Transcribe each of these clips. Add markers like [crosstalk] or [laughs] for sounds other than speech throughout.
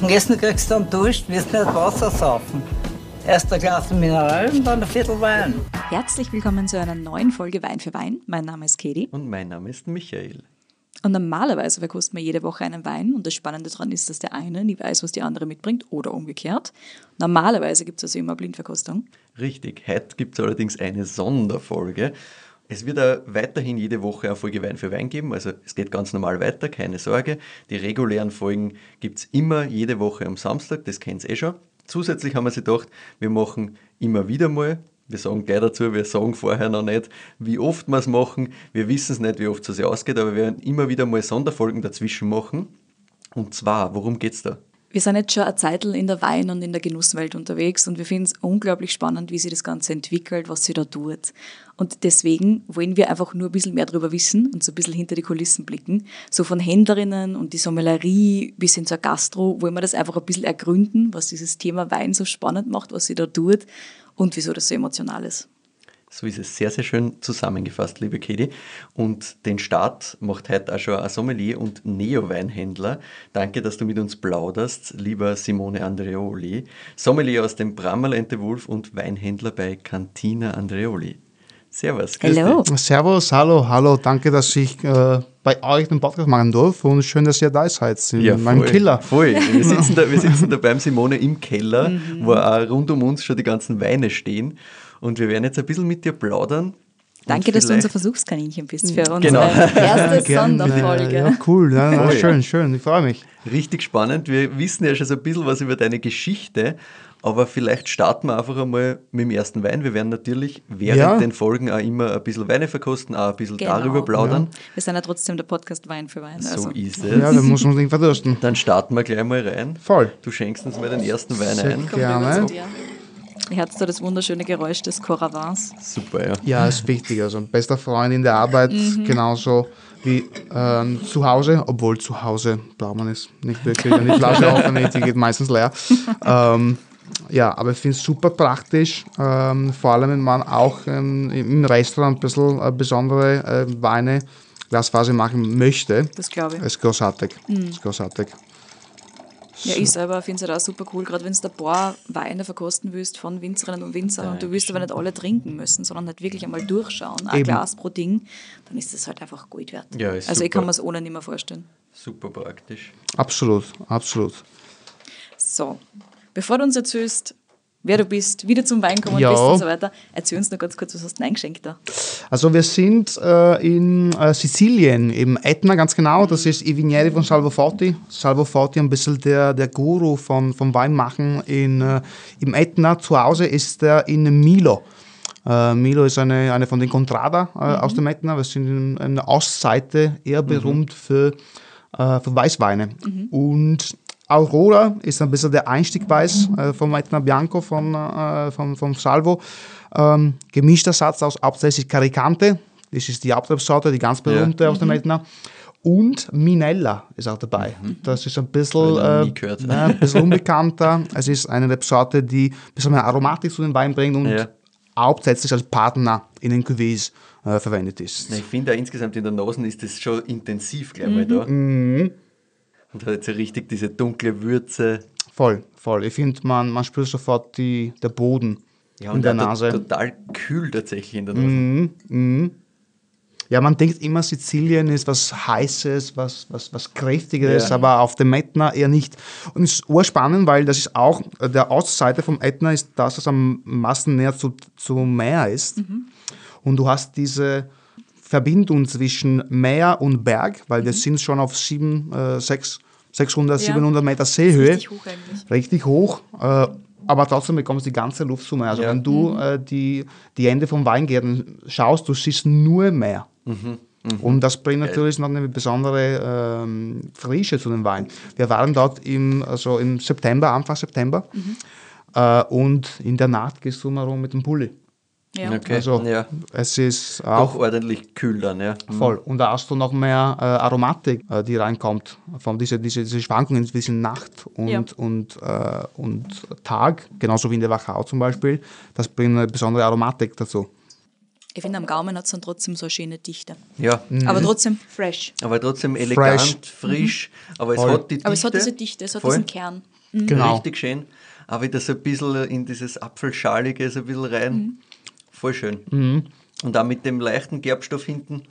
Zum Essen kriegst du dann Dusch, wirst nicht Wasser saufen. Erst ein Glas Mineral und dann ein Viertel Wein. Herzlich willkommen zu einer neuen Folge Wein für Wein. Mein Name ist Katie. Und mein Name ist Michael. Und normalerweise verkosten wir jede Woche einen Wein und das Spannende daran ist, dass der eine nie weiß, was die andere mitbringt oder umgekehrt. Normalerweise gibt es also immer Blindverkostung. Richtig, heute gibt es allerdings eine Sonderfolge. Es wird auch weiterhin jede Woche eine Folge Wein für Wein geben, also es geht ganz normal weiter, keine Sorge. Die regulären Folgen gibt es immer jede Woche am Samstag, das kennt ihr eh schon. Zusätzlich haben wir sich gedacht, wir machen immer wieder mal wir sagen gleich dazu, wir sagen vorher noch nicht, wie oft wir es machen. Wir wissen es nicht, wie oft es ausgeht, aber wir werden immer wieder mal Sonderfolgen dazwischen machen. Und zwar, worum geht es da? Wir sind jetzt schon eine Zeit in der Wein- und in der Genusswelt unterwegs und wir finden es unglaublich spannend, wie sich das Ganze entwickelt, was sie da tut. Und deswegen wollen wir einfach nur ein bisschen mehr darüber wissen und so ein bisschen hinter die Kulissen blicken. So von Händlerinnen und die Sommelerie bis hin zur Gastro wollen wir das einfach ein bisschen ergründen, was dieses Thema Wein so spannend macht, was sie da tut und wieso das so emotional ist. So ist es sehr, sehr schön zusammengefasst, liebe Katie. Und den Start macht heute auch schon ein Sommelier und Neo-Weinhändler. Danke, dass du mit uns plauderst, lieber Simone Andreoli. Sommelier aus dem Brammerlente Wolf und Weinhändler bei Cantina Andreoli. Servus. Hallo. Servus, hallo, hallo. Danke, dass ich äh, bei euch den Podcast machen durfte und schön, dass ihr da seid in ja, meinem voll, Keller. Voll. [laughs] Wir sitzen, da, wir sitzen da beim Simone im Keller, mhm. wo auch rund um uns schon die ganzen Weine stehen. Und wir werden jetzt ein bisschen mit dir plaudern. Danke, dass du unser Versuchskaninchen bist für unsere genau. erste [laughs] Sonderfolge. Ja, cool, ja, ja, schön, schön, ich freue mich. Richtig spannend. Wir wissen ja schon so ein bisschen was über deine Geschichte, aber vielleicht starten wir einfach einmal mit dem ersten Wein. Wir werden natürlich während ja. den Folgen auch immer ein bisschen Weine verkosten, auch ein bisschen genau. darüber plaudern. Ja. Wir sind ja trotzdem der Podcast Wein für Wein. Also. So ist es. Ja, dann muss man nicht verdursten. Dann starten wir gleich mal rein. Voll. Du schenkst uns mal den ersten Wein Sehr ein. Gerne. Hört da das wunderschöne Geräusch des Coravans? Super, ja. Ja, ist wichtig. Also ein bester Freund in der Arbeit, mhm. genauso wie ähm, zu Hause, obwohl zu Hause braucht man es nicht wirklich. Die Flasche offen, die geht meistens leer. Ähm, ja, aber ich finde es super praktisch, ähm, vor allem wenn man auch ähm, im Restaurant ein bisschen äh, besondere äh, Weine, Glasphase machen möchte. Das glaube ich. Ist großartig. Mhm. Ist großartig. Ja, ich selber finde es halt auch super cool, gerade wenn du ein paar Weine verkosten willst von Winzerinnen und Winzern ja, und du willst aber nicht alle trinken müssen, sondern halt wirklich einmal durchschauen, ein Eben. Glas pro Ding, dann ist das halt einfach Gold wert. Ja, also super. ich kann mir es ohne nicht mehr vorstellen. Super praktisch. Absolut, absolut. So, bevor du uns erzählst, wer du bist, wie du zum Wein gekommen ja. bist und so weiter. Erzähl uns noch ganz kurz, was hast du eingeschenkt da? Also wir sind äh, in äh, Sizilien, im Etna ganz genau. Das ist I Vigneri von Salvo Forti. Salvo Forti ein bisschen der, der Guru von, vom Weinmachen in, äh, im Etna. Zu Hause ist er in Milo. Uh, Milo ist eine, eine von den Contrada uh, mhm. aus dem Etna. Wir sind in, in der Ostseite eher mhm. berühmt mhm. für, uh, für Weißweine. Mhm. Und Aurora ist ein bisschen der Einstiegweiß äh, vom Etna Bianco von, äh, vom, vom Salvo. Ähm, gemischter Satz aus hauptsächlich Caricante, das ist die Hauptrebsorte, die ganz berühmte ja. aus dem mhm. Etna. Und Minella ist auch dabei. Mhm. Das ist ein bisschen, äh, äh, ein bisschen unbekannter. [laughs] es ist eine Rebsorte, die ein bisschen mehr Aromatik zu den Wein bringt und ja. hauptsächlich als Partner in den Cuvées äh, verwendet ist. Ich finde, insgesamt in der Nase ist das schon intensiv gleich mhm. mal da. Mhm. Und hat jetzt so richtig diese dunkle Würze. Voll, voll. Ich finde, man, man spürt sofort die, der Boden ja, in der Nase. Total kühl tatsächlich in der Nase. Mm, mm. Ja, man denkt immer, Sizilien ist was Heißes, was, was, was Kräftiges, ja. aber auf dem Ätna eher nicht. Und es ist urspannend, weil das ist auch, der Ostseite vom Ätna ist das, was am meisten näher zu, zu Meer ist. Mhm. Und du hast diese Verbindung zwischen Meer und Berg, weil mhm. wir sind schon auf 7, äh, 6, 600, ja. 700 Meter Seehöhe. Richtig hoch eigentlich. Richtig hoch. Äh, aber trotzdem bekommst du die ganze Luftsumme. Also ja. wenn du mhm. äh, die, die Ende vom Weingärten schaust, du siehst nur Meer. Mhm. Mhm. Und das bringt natürlich noch eine besondere ähm, Frische zu dem Wein. Wir waren dort im, also im September, Anfang September. Mhm. Äh, und in der Nacht gehst du mal rum mit dem Pulli. Ja. Okay. Also ja. es ist auch Doch ordentlich kühl dann, ja. Mhm. Voll. Und da hast du noch mehr äh, Aromatik, äh, die reinkommt, von diese, diese, diese Schwankungen zwischen Nacht und, ja. und, äh, und Tag, genauso wie in der Wachau zum Beispiel. Das bringt eine besondere Aromatik dazu. Ich finde, am Gaumen hat es dann trotzdem so eine schöne Dichte. Ja, Aber trotzdem fresh. aber trotzdem elegant, frisch, aber es Voll. hat die Dichte. Aber es hat diese Dichte, es hat Voll. diesen Kern. Genau. Richtig schön. Aber wieder so ein bisschen in dieses Apfelschalige so ein bisschen rein. Voll schön. Mhm. Und auch mit dem leichten Gerbstoff hinten.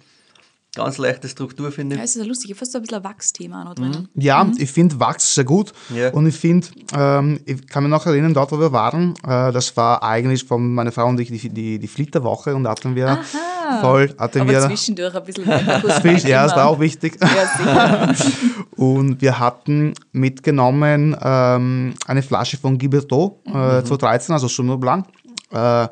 Ganz leichte Struktur, finde Ja, ich. es ist ja lustig, ich fast so ein bisschen ein Wachsthema noch drinnen. Ja, ich finde Wachs sehr gut. Ja. Und ich finde, ähm, ich kann mich noch erinnern, dort, wo wir waren, äh, das war eigentlich von meiner Frau und ich die, die, die Flitterwoche und da hatten wir voll, hatten Aber wir zwischendurch ein bisschen [laughs] Fisch, ja, das war auch wichtig. Ja, sicher. [laughs] Und wir hatten mitgenommen ähm, eine Flasche von Giberto Mhm. äh, 2013, also Sauvignon Blanc. Äh,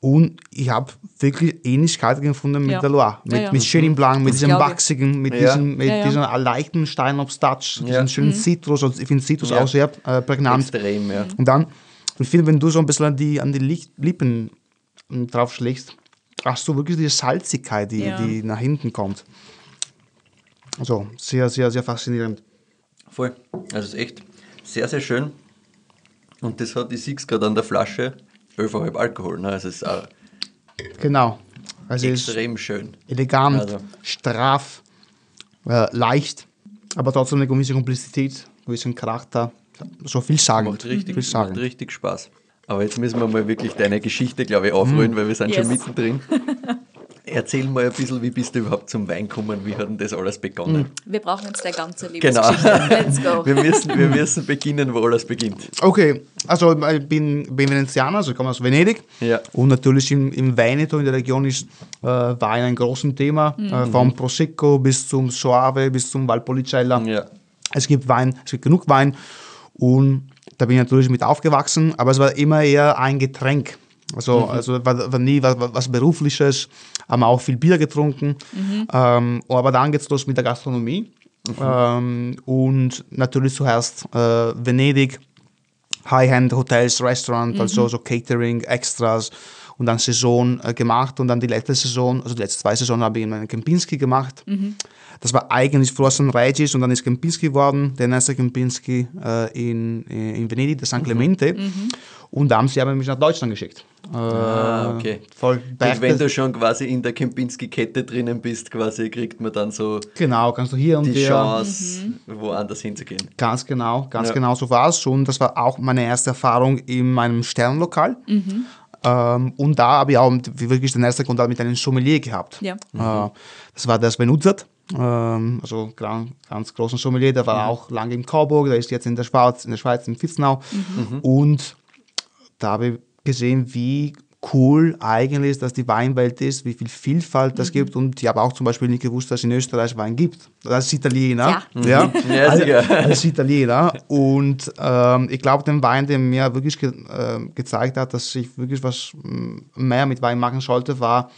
und ich habe wirklich Ähnlichkeiten gefunden mit Ja. der Loire. Mit, Ja, ja. mit Chenin Blanc, mit diesem glaube ich. Wachsigen, mit Ja. diesem, mit Ja, ja. diesem leichten Steinobst-Touch, Ja. diesen Mhm. schönen Citrus. Und ich finde Citrus Ja. auch sehr äh, prägnant. Extrem, ja. Und dann, ich finde, wenn du so ein bisschen an die, an die Lippen mm, drauf schlägst, hast du wirklich diese Salzigkeit, die, Ja. die nach hinten kommt. Also sehr, sehr, sehr faszinierend. Voll. Also es ist echt sehr, sehr schön. Und das hat, ich sehe es gerade an der Flasche, 11,5 Alkohol. Ne? Es ist auch Genau. Also extrem schön. elegant, Also. straff, äh, leicht, aber trotzdem eine gewisse Komplexität, gewissen Charakter. So viel sagen. Macht richtig, viel sagen. macht richtig Spaß. Aber jetzt müssen wir mal wirklich deine Geschichte, glaube ich, aufrollen, weil wir sind schon Yes. mittendrin. [laughs] Erzähl mal ein bisschen, wie bist du überhaupt zum Wein gekommen? Wie hat denn das alles begonnen? Wir brauchen jetzt deine ganze Genau. Lebensgeschichte. Let's go. [laughs] Wir müssen, wir müssen beginnen, wo alles beginnt. Okay, also ich bin, bin Venezianer, also ich komme aus Venedig. Ja. Und natürlich im, im Veneto, in der Region, ist äh, Wein ein großes Thema. Äh, vom Prosecco bis zum Soave, bis zum Valpolicella. Ja. Es gibt Wein, es gibt genug Wein. Und da bin ich natürlich mit aufgewachsen, aber es war immer eher ein Getränk. Also, also war, war nie was, was Berufliches, haben auch viel Bier getrunken. Ähm, aber dann geht's los mit der Gastronomie. Ähm, und natürlich zuerst äh, Venedig, High-End Hotels, Restaurant, also so Catering, Extras und dann Saison äh, gemacht. Und dann die letzte Saison, also die letzten zwei Saisonen habe ich in meinem Kempinski gemacht. Das war eigentlich St. Regis und dann ist Kempinski geworden, der erste Kempinski äh, in, in Venedig, der St. Clemente. Und dann haben sie mich nach Deutschland geschickt. Äh, Ah, okay. Voll Und wenn du schon quasi in der Kempinski-Kette drinnen bist, quasi kriegt man dann so Genau, kannst du hier und die. Chance, woanders hinzugehen. Ganz genau, ganz Ja. genau so war es. Und das war auch meine erste Erfahrung in meinem Sternlokal. Ähm, und da habe ich auch wirklich den ersten Kontakt mit einem Sommelier gehabt. Ja. Äh, das war der Sven Utzert, ähm, also ganz, ganz großen Sommelier, der war auch lange in Coburg, der ist jetzt in der Schweiz, in der Schweiz in Vitznau. Und da habe ich gesehen, wie cool eigentlich ist, dass die Weinwelt ist, wie viel Vielfalt das gibt. Und ich habe auch zum Beispiel nicht gewusst, dass es in Österreich Wein gibt. Als Italiener. Ja, Ja, sicher. als Italiener. Und ähm, ich glaube, den Wein, der mir wirklich ge äh, gezeigt hat, dass ich wirklich was mm, mehr mit Wein machen sollte, war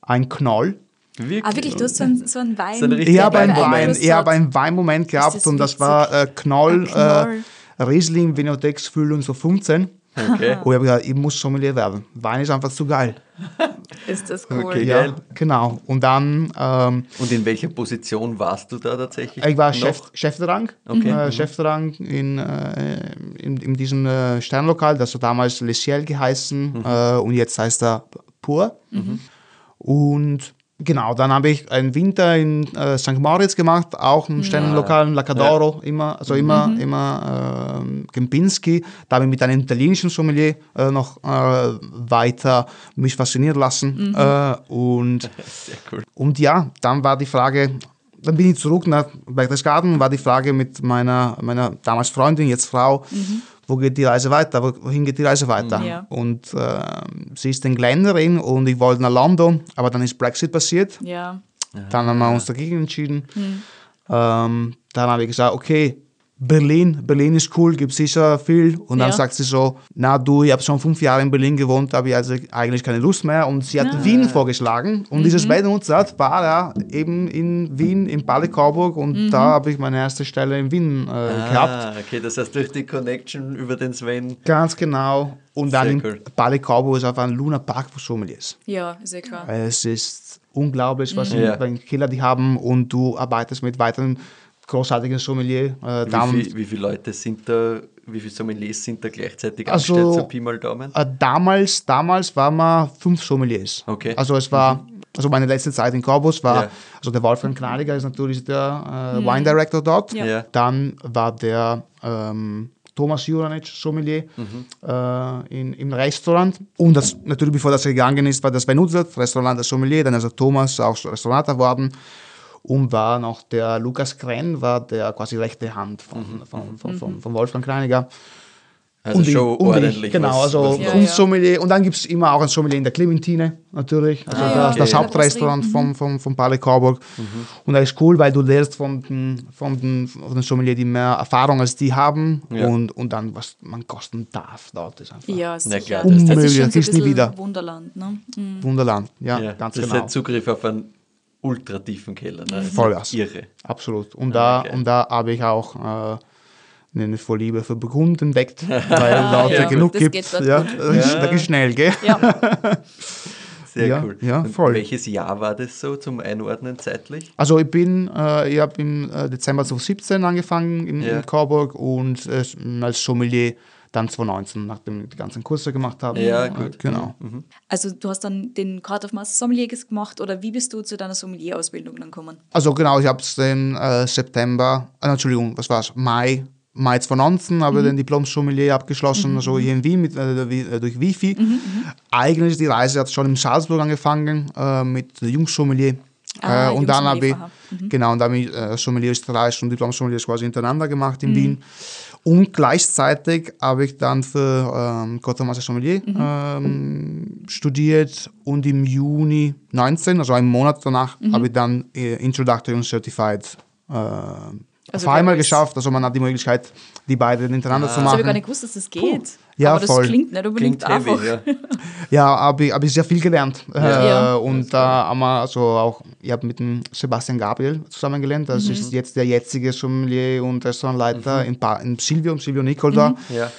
ein Knoll. Wirklich? Ah, wirklich, du hast so einen, so einen Wein. So einen Ich habe einen, Weinmoment. Wein, ich habe einen Weinmoment gehabt das und das war äh, Knoll, Knoll. Äh, Riesling, Vinotex, Füllung so 15. Okay. Und ich habe gesagt, ich muss Sommelier werden. Wein ist einfach zu geil. [laughs] Ist das cool. Okay. Ja, Geil. genau. Und dann, ähm, Und in welcher Position warst du da tatsächlich? ich war noch? Chef, Chefdrang, Okay. äh, Chefdrang in, äh, in, in diesem äh, Sternlokal, das hat damals Le Ciel geheißen äh, und jetzt heißt er Pur. Und genau, dann habe ich einen Winter in äh, St. Moritz gemacht, auch im Sternenlokal, in Lacadoro, immer, also immer, immer äh, Kempinski. Da habe ich mit einem italienischen Sommelier äh, noch äh, weiter mich faszinieren lassen. Äh, und [laughs] Sehr cool. und ja, dann war die Frage, dann bin ich zurück nach Berchtesgaden, war die Frage mit meiner, meiner damals Freundin, jetzt Frau, wo geht die Reise weiter, Wo- wohin geht die Reise weiter? Ja. Und äh, sie ist Engländerin und ich wollte nach London, aber dann ist Brexit passiert. Ja. Dann haben wir uns dagegen entschieden. Ähm, dann habe ich gesagt, okay, Berlin, Berlin ist cool, gibt sicher viel. Und dann Ja. sagt sie so, na du, ich habe schon fünf Jahre in Berlin gewohnt, habe ich also eigentlich keine Lust mehr. Und sie hat Ah. Wien vorgeschlagen. Und dieses Weidenunzert war ja eben in Wien, in Palle Coburg. Und da habe ich meine erste Stelle in Wien äh, gehabt. Ah, okay, das heißt durch die Connection über den Sven. Ganz genau. Und dann Sehr in cool. Palle Coburg ist einfach ein Luna Park Sommeliers. Ja, ist ja klar. Es ist unglaublich, was Ja. für einen Killer die haben und du arbeitest mit weiteren großartiges Sommelier. Äh, Wie, viel, wie viele Leute sind da, wie viele Sommeliers sind da gleichzeitig Also- angestellt, so Pi mal Daumen? Äh, damals, damals waren wir fünf Sommeliers. Okay. Also es war, also meine letzte Zeit in Corbus war, Ja. also der Wolfgang Knadiger ist natürlich der äh, Wine Director dort. Ja. Ja. Dann war der ähm, Thomas Juranic Sommelier äh, in, im Restaurant. Und das, natürlich, bevor das gegangen ist, war das Sven Utzert, Restaurant der Sommelier, dann ist er Thomas auch Restaurator geworden. Und war noch der Lukas Krenn, war der quasi rechte Hand von, von, von, von, von Wolfgang Knadiger. Also ich- schon ich, ordentlich. Genau, was- also was ja. Sommelier. Und dann gibt es immer auch ein Sommelier in der Clementine, natürlich. Also Ah, das, ja, das okay. Hauptrestaurant vom, vom, vom Palais Coburg. Und das ist cool, weil du lernst von den, von den, von den Sommelier, die mehr Erfahrung als die haben. Ja. Und, und dann, was man kosten darf dort, ist einfach Ja, sicher. klar, das, das- das Unmöglich, ist schon das so ein gibt's nie bisschen wieder. Wunderland. Ne? Mhm. Wunderland. Ja, Ja, ganz das ist genau. ein Zugriff auf einen ultra tiefen Keller. Ne? Das ist Vollgas. Irre. Absolut. Und Ah, da, okay. und da habe ich auch äh, eine Vorliebe für Burgund entdeckt, weil [laughs] dort ja. genug Das gibt. ja, [laughs] das da geht schnell, gell? Ja. [laughs] Sehr Ja, cool. ja, Und voll. welches Jahr war das so zum Einordnen zeitlich? Also ich bin, äh, ich habe im äh, Dezember 2017 angefangen in, Ja. in Coburg und äh, als Sommelier dann 2019, nachdem ich die ganzen Kurse gemacht habe. Ja, gut. Genau. Also du hast dann den Court of Master Sommelier gemacht oder wie bist du zu deiner Sommelier-Ausbildung dann gekommen? Also genau, ich habe es im äh, September, äh, Entschuldigung, was war es, Mai, Mai 2019 habe ich den Diplom-Sommelier abgeschlossen, also hier in Wien mit, äh, äh, durch Wifi. Eigentlich die Reise hat schon in Salzburg angefangen äh, mit der Jungsommelier. Ah, äh, und dann habe ich, Jungsommelier genau, und dann habe ich äh, Sommelier Österreich und Diplom-Sommelier quasi hintereinander gemacht in Wien. Und gleichzeitig habe ich dann für ähm, Gottermaster Sommelier ähm, studiert und im Juni 19, also einen Monat danach, habe ich dann äh, Introductory und Certified äh, Also auf einmal geschafft. Also man hat die Möglichkeit, die beiden hintereinander zu Das habe machen. ich gar nicht gewusst, dass das geht. Ja, Aber das voll. klingt nicht unbedingt Klingt heavy, einfach. ja. [laughs] Ja, habe ich, hab ich sehr viel gelernt. Ja. Äh, und da haben wir also auch, ich habe mit dem Sebastian Gabriel zusammen gelernt. Das ist jetzt der jetzige Sommelier und Restaurantleiter in, pa in Silvio, Silvio Nicol da. ja.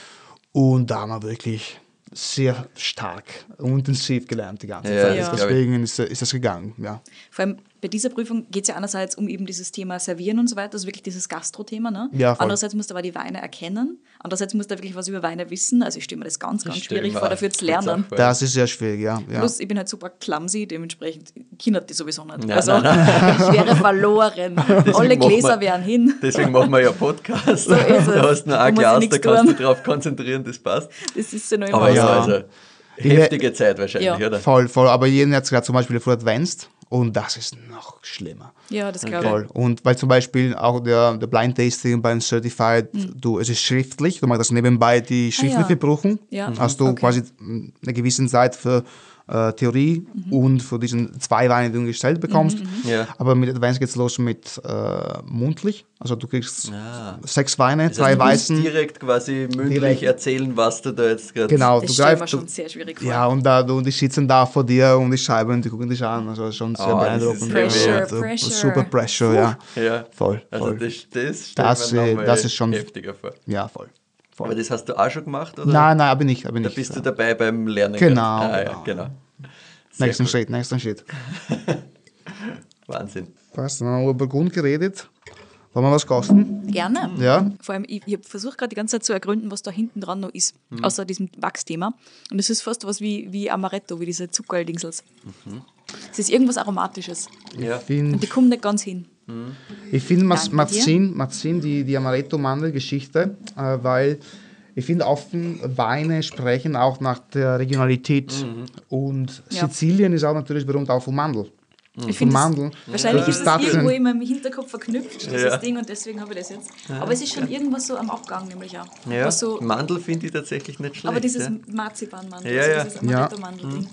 Und da haben wir wirklich sehr stark und intensiv gelernt die ganze Ja, Zeit. das glaub Deswegen ist, ist das gegangen. Ja. Vor allem bei dieser Prüfung geht es ja einerseits um eben dieses Thema Servieren und so weiter, also wirklich dieses Gastro-Thema. Ne? Ja, voll. Andererseits musst du aber die Weine erkennen. Andererseits musst du wirklich was über Weine wissen. Also ich stelle mir das ganz, ganz Ich schwierig vor, dafür zu lernen. Das ist sehr schwierig, ja. ja. Plus, ich bin halt super clumsy, dementsprechend kindert die sowieso nicht. Nein, also nein, [laughs] ich wäre verloren. [laughs] Alle Gläser wären hin. Deswegen machen wir ja Podcast. So. Da hast du nur Da ein Glas, da nichts kannst du dich drauf konzentrieren, das passt. Das ist ja noch immer Aber ja, so. also heftige Zeit wahrscheinlich, Ja. oder? Voll, voll. Aber jeden hat gerade zum Beispiel für Advanced und das ist noch schlimmer. Ja, das glaube ich. Voll. Und weil zum Beispiel auch der, der Blind Tasting beim Certified, du, es ist schriftlich, du machst das nebenbei die schriftliche Mhm. Ah, ja. Prüfung. Ja. Hast du Okay. quasi mm, eine gewisse Zeit für äh, Theorie Mhm. und für diesen zwei Weine, die du gestellt bekommst. Ja. Aber mit Advanced geht es los mit äh, mundlich. Also du kriegst Ah. sechs Weine, Das drei heißt, du musst Weißen. direkt quasi mündlich Direkt. erzählen, was du da jetzt gerade. Genau, Das du ich mir greifst. schon sehr schwierig vor. ja, und da, du, die sitzen da vor dir und die schreiben und die gucken dich an. Also schon sehr Oh, das beeindruckend. ist Pressure, Und, Pressure. Super Pressure, ja. Ja. Voll, Also voll. das, das, Das, mir äh, das ist schon- heftiger vor. Ja, voll. Voll. Aber das hast du auch schon gemacht, oder? Nein, nein, bin ich, bin Da ich. bist du dabei beim Lernen. Genau, Ah, ja, genau. genau. Sehr Nächsten cool. Schritt, nächsten Schritt. [laughs] Wahnsinn. Passt, dann haben wir über Grund geredet. Wollen wir was kosten? Gerne. Ja. Vor allem, ich, ich habe versucht gerade die ganze Zeit zu ergründen, was da hinten dran noch ist, Mhm. außer diesem Wachsthema. Und es ist fast was wie, wie Amaretto, wie diese Zuckerldingsels. Mhm. Es ist irgendwas Aromatisches. Ja. Und die kommen nicht ganz hin. Ich finde, macht Sinn, die, die Amaretto-Mandel-Geschichte, äh, weil ich finde, offen Weine sprechen auch nach der Regionalität. Und Ja. Sizilien ist auch natürlich berühmt auch vom Mandel. Ich finde, Mandeln. wahrscheinlich Die ist das irgendwo in meinem Hinterkopf verknüpft, dieses Ja. Ding, und deswegen habe ich das jetzt. Aber es ist schon irgendwas so am Abgang, nämlich auch. Ja. So, Mandel finde ich tatsächlich nicht schlecht. aber dieses ja. Marzipanmandel, Ja, also ja. dieses Ja. Amaretto-Mandel-Ding.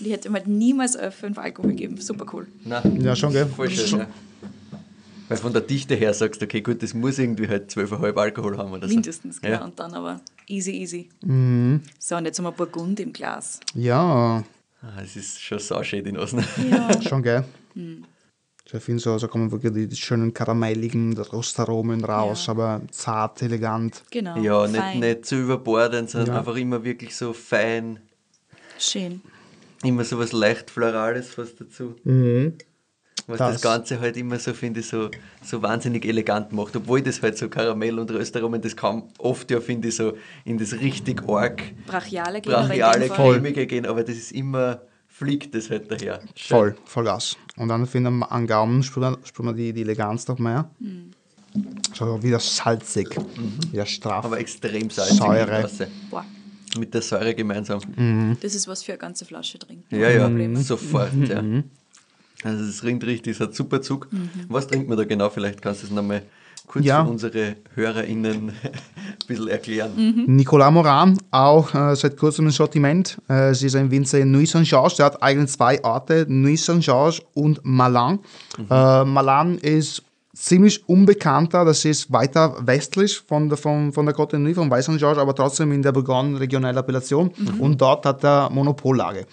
Und ich hätte ihm halt niemals äh, fünf Alkohol gegeben. Super cool. Nein, Ja, schon, gell? voll schön, ja. Weil von der Dichte her sagst du, okay, gut, das muss irgendwie halt 12,5 Alkohol haben oder so. Mindestens, genau. Ja. Und dann aber easy, easy. Mhm. So, und jetzt haben wir Burgund im Glas. Ja, Ah, Es ist schon sauschön in Osten. Ja. [laughs] schon, gell? Hm. Ich finde so, so kommen wirklich die, die schönen karamelligen Rostaromen raus, Ja. aber zart, elegant. Genau. Ja, nicht, fein. nicht zu überbordend, sondern Ja. einfach immer wirklich so fein. Schön. Immer so was leicht Florales fast dazu. Mhm. Was das, Das- Ganze halt immer so, finde ich, so, so wahnsinnig elegant macht. Obwohl das halt so Karamell und Röstaromen, das kann oft ja, finde ich, so in das richtig arg Brachiale brachiale, cremige gehen, aber das ist immer, fliegt das halt daher. Schön. Voll, voll Gas. Und dann finde ich am Gaumen spürt man, die, die Eleganz noch mehr. So wieder salzig, wieder straff. Aber extrem salzig. Säure. Boah, Mit der Säure gemeinsam. das ist was für eine ganze Flasche trinken. Ja, ja, Problem. sofort. Ja. Also es ringt richtig, es hat super Zug. Was trinkt man da genau? Vielleicht kannst du es nochmal kurz Ja. für unsere HörerInnen [laughs] ein bisschen erklären. Nicolas Moran, auch äh, seit kurzem im Sortiment. Äh, sie ist ein Winzer in Nuit Saint-Georges. Der hat eigentlich zwei Orte, Nuit Saint-Georges und Malan. Äh, Malan ist ziemlich unbekannter, das ist weiter westlich von der, von, von der Côte Nuit, von Weiß Saint-Georges, aber trotzdem in der Bourgogne regionelle Appellation. Und dort hat er Monopollage.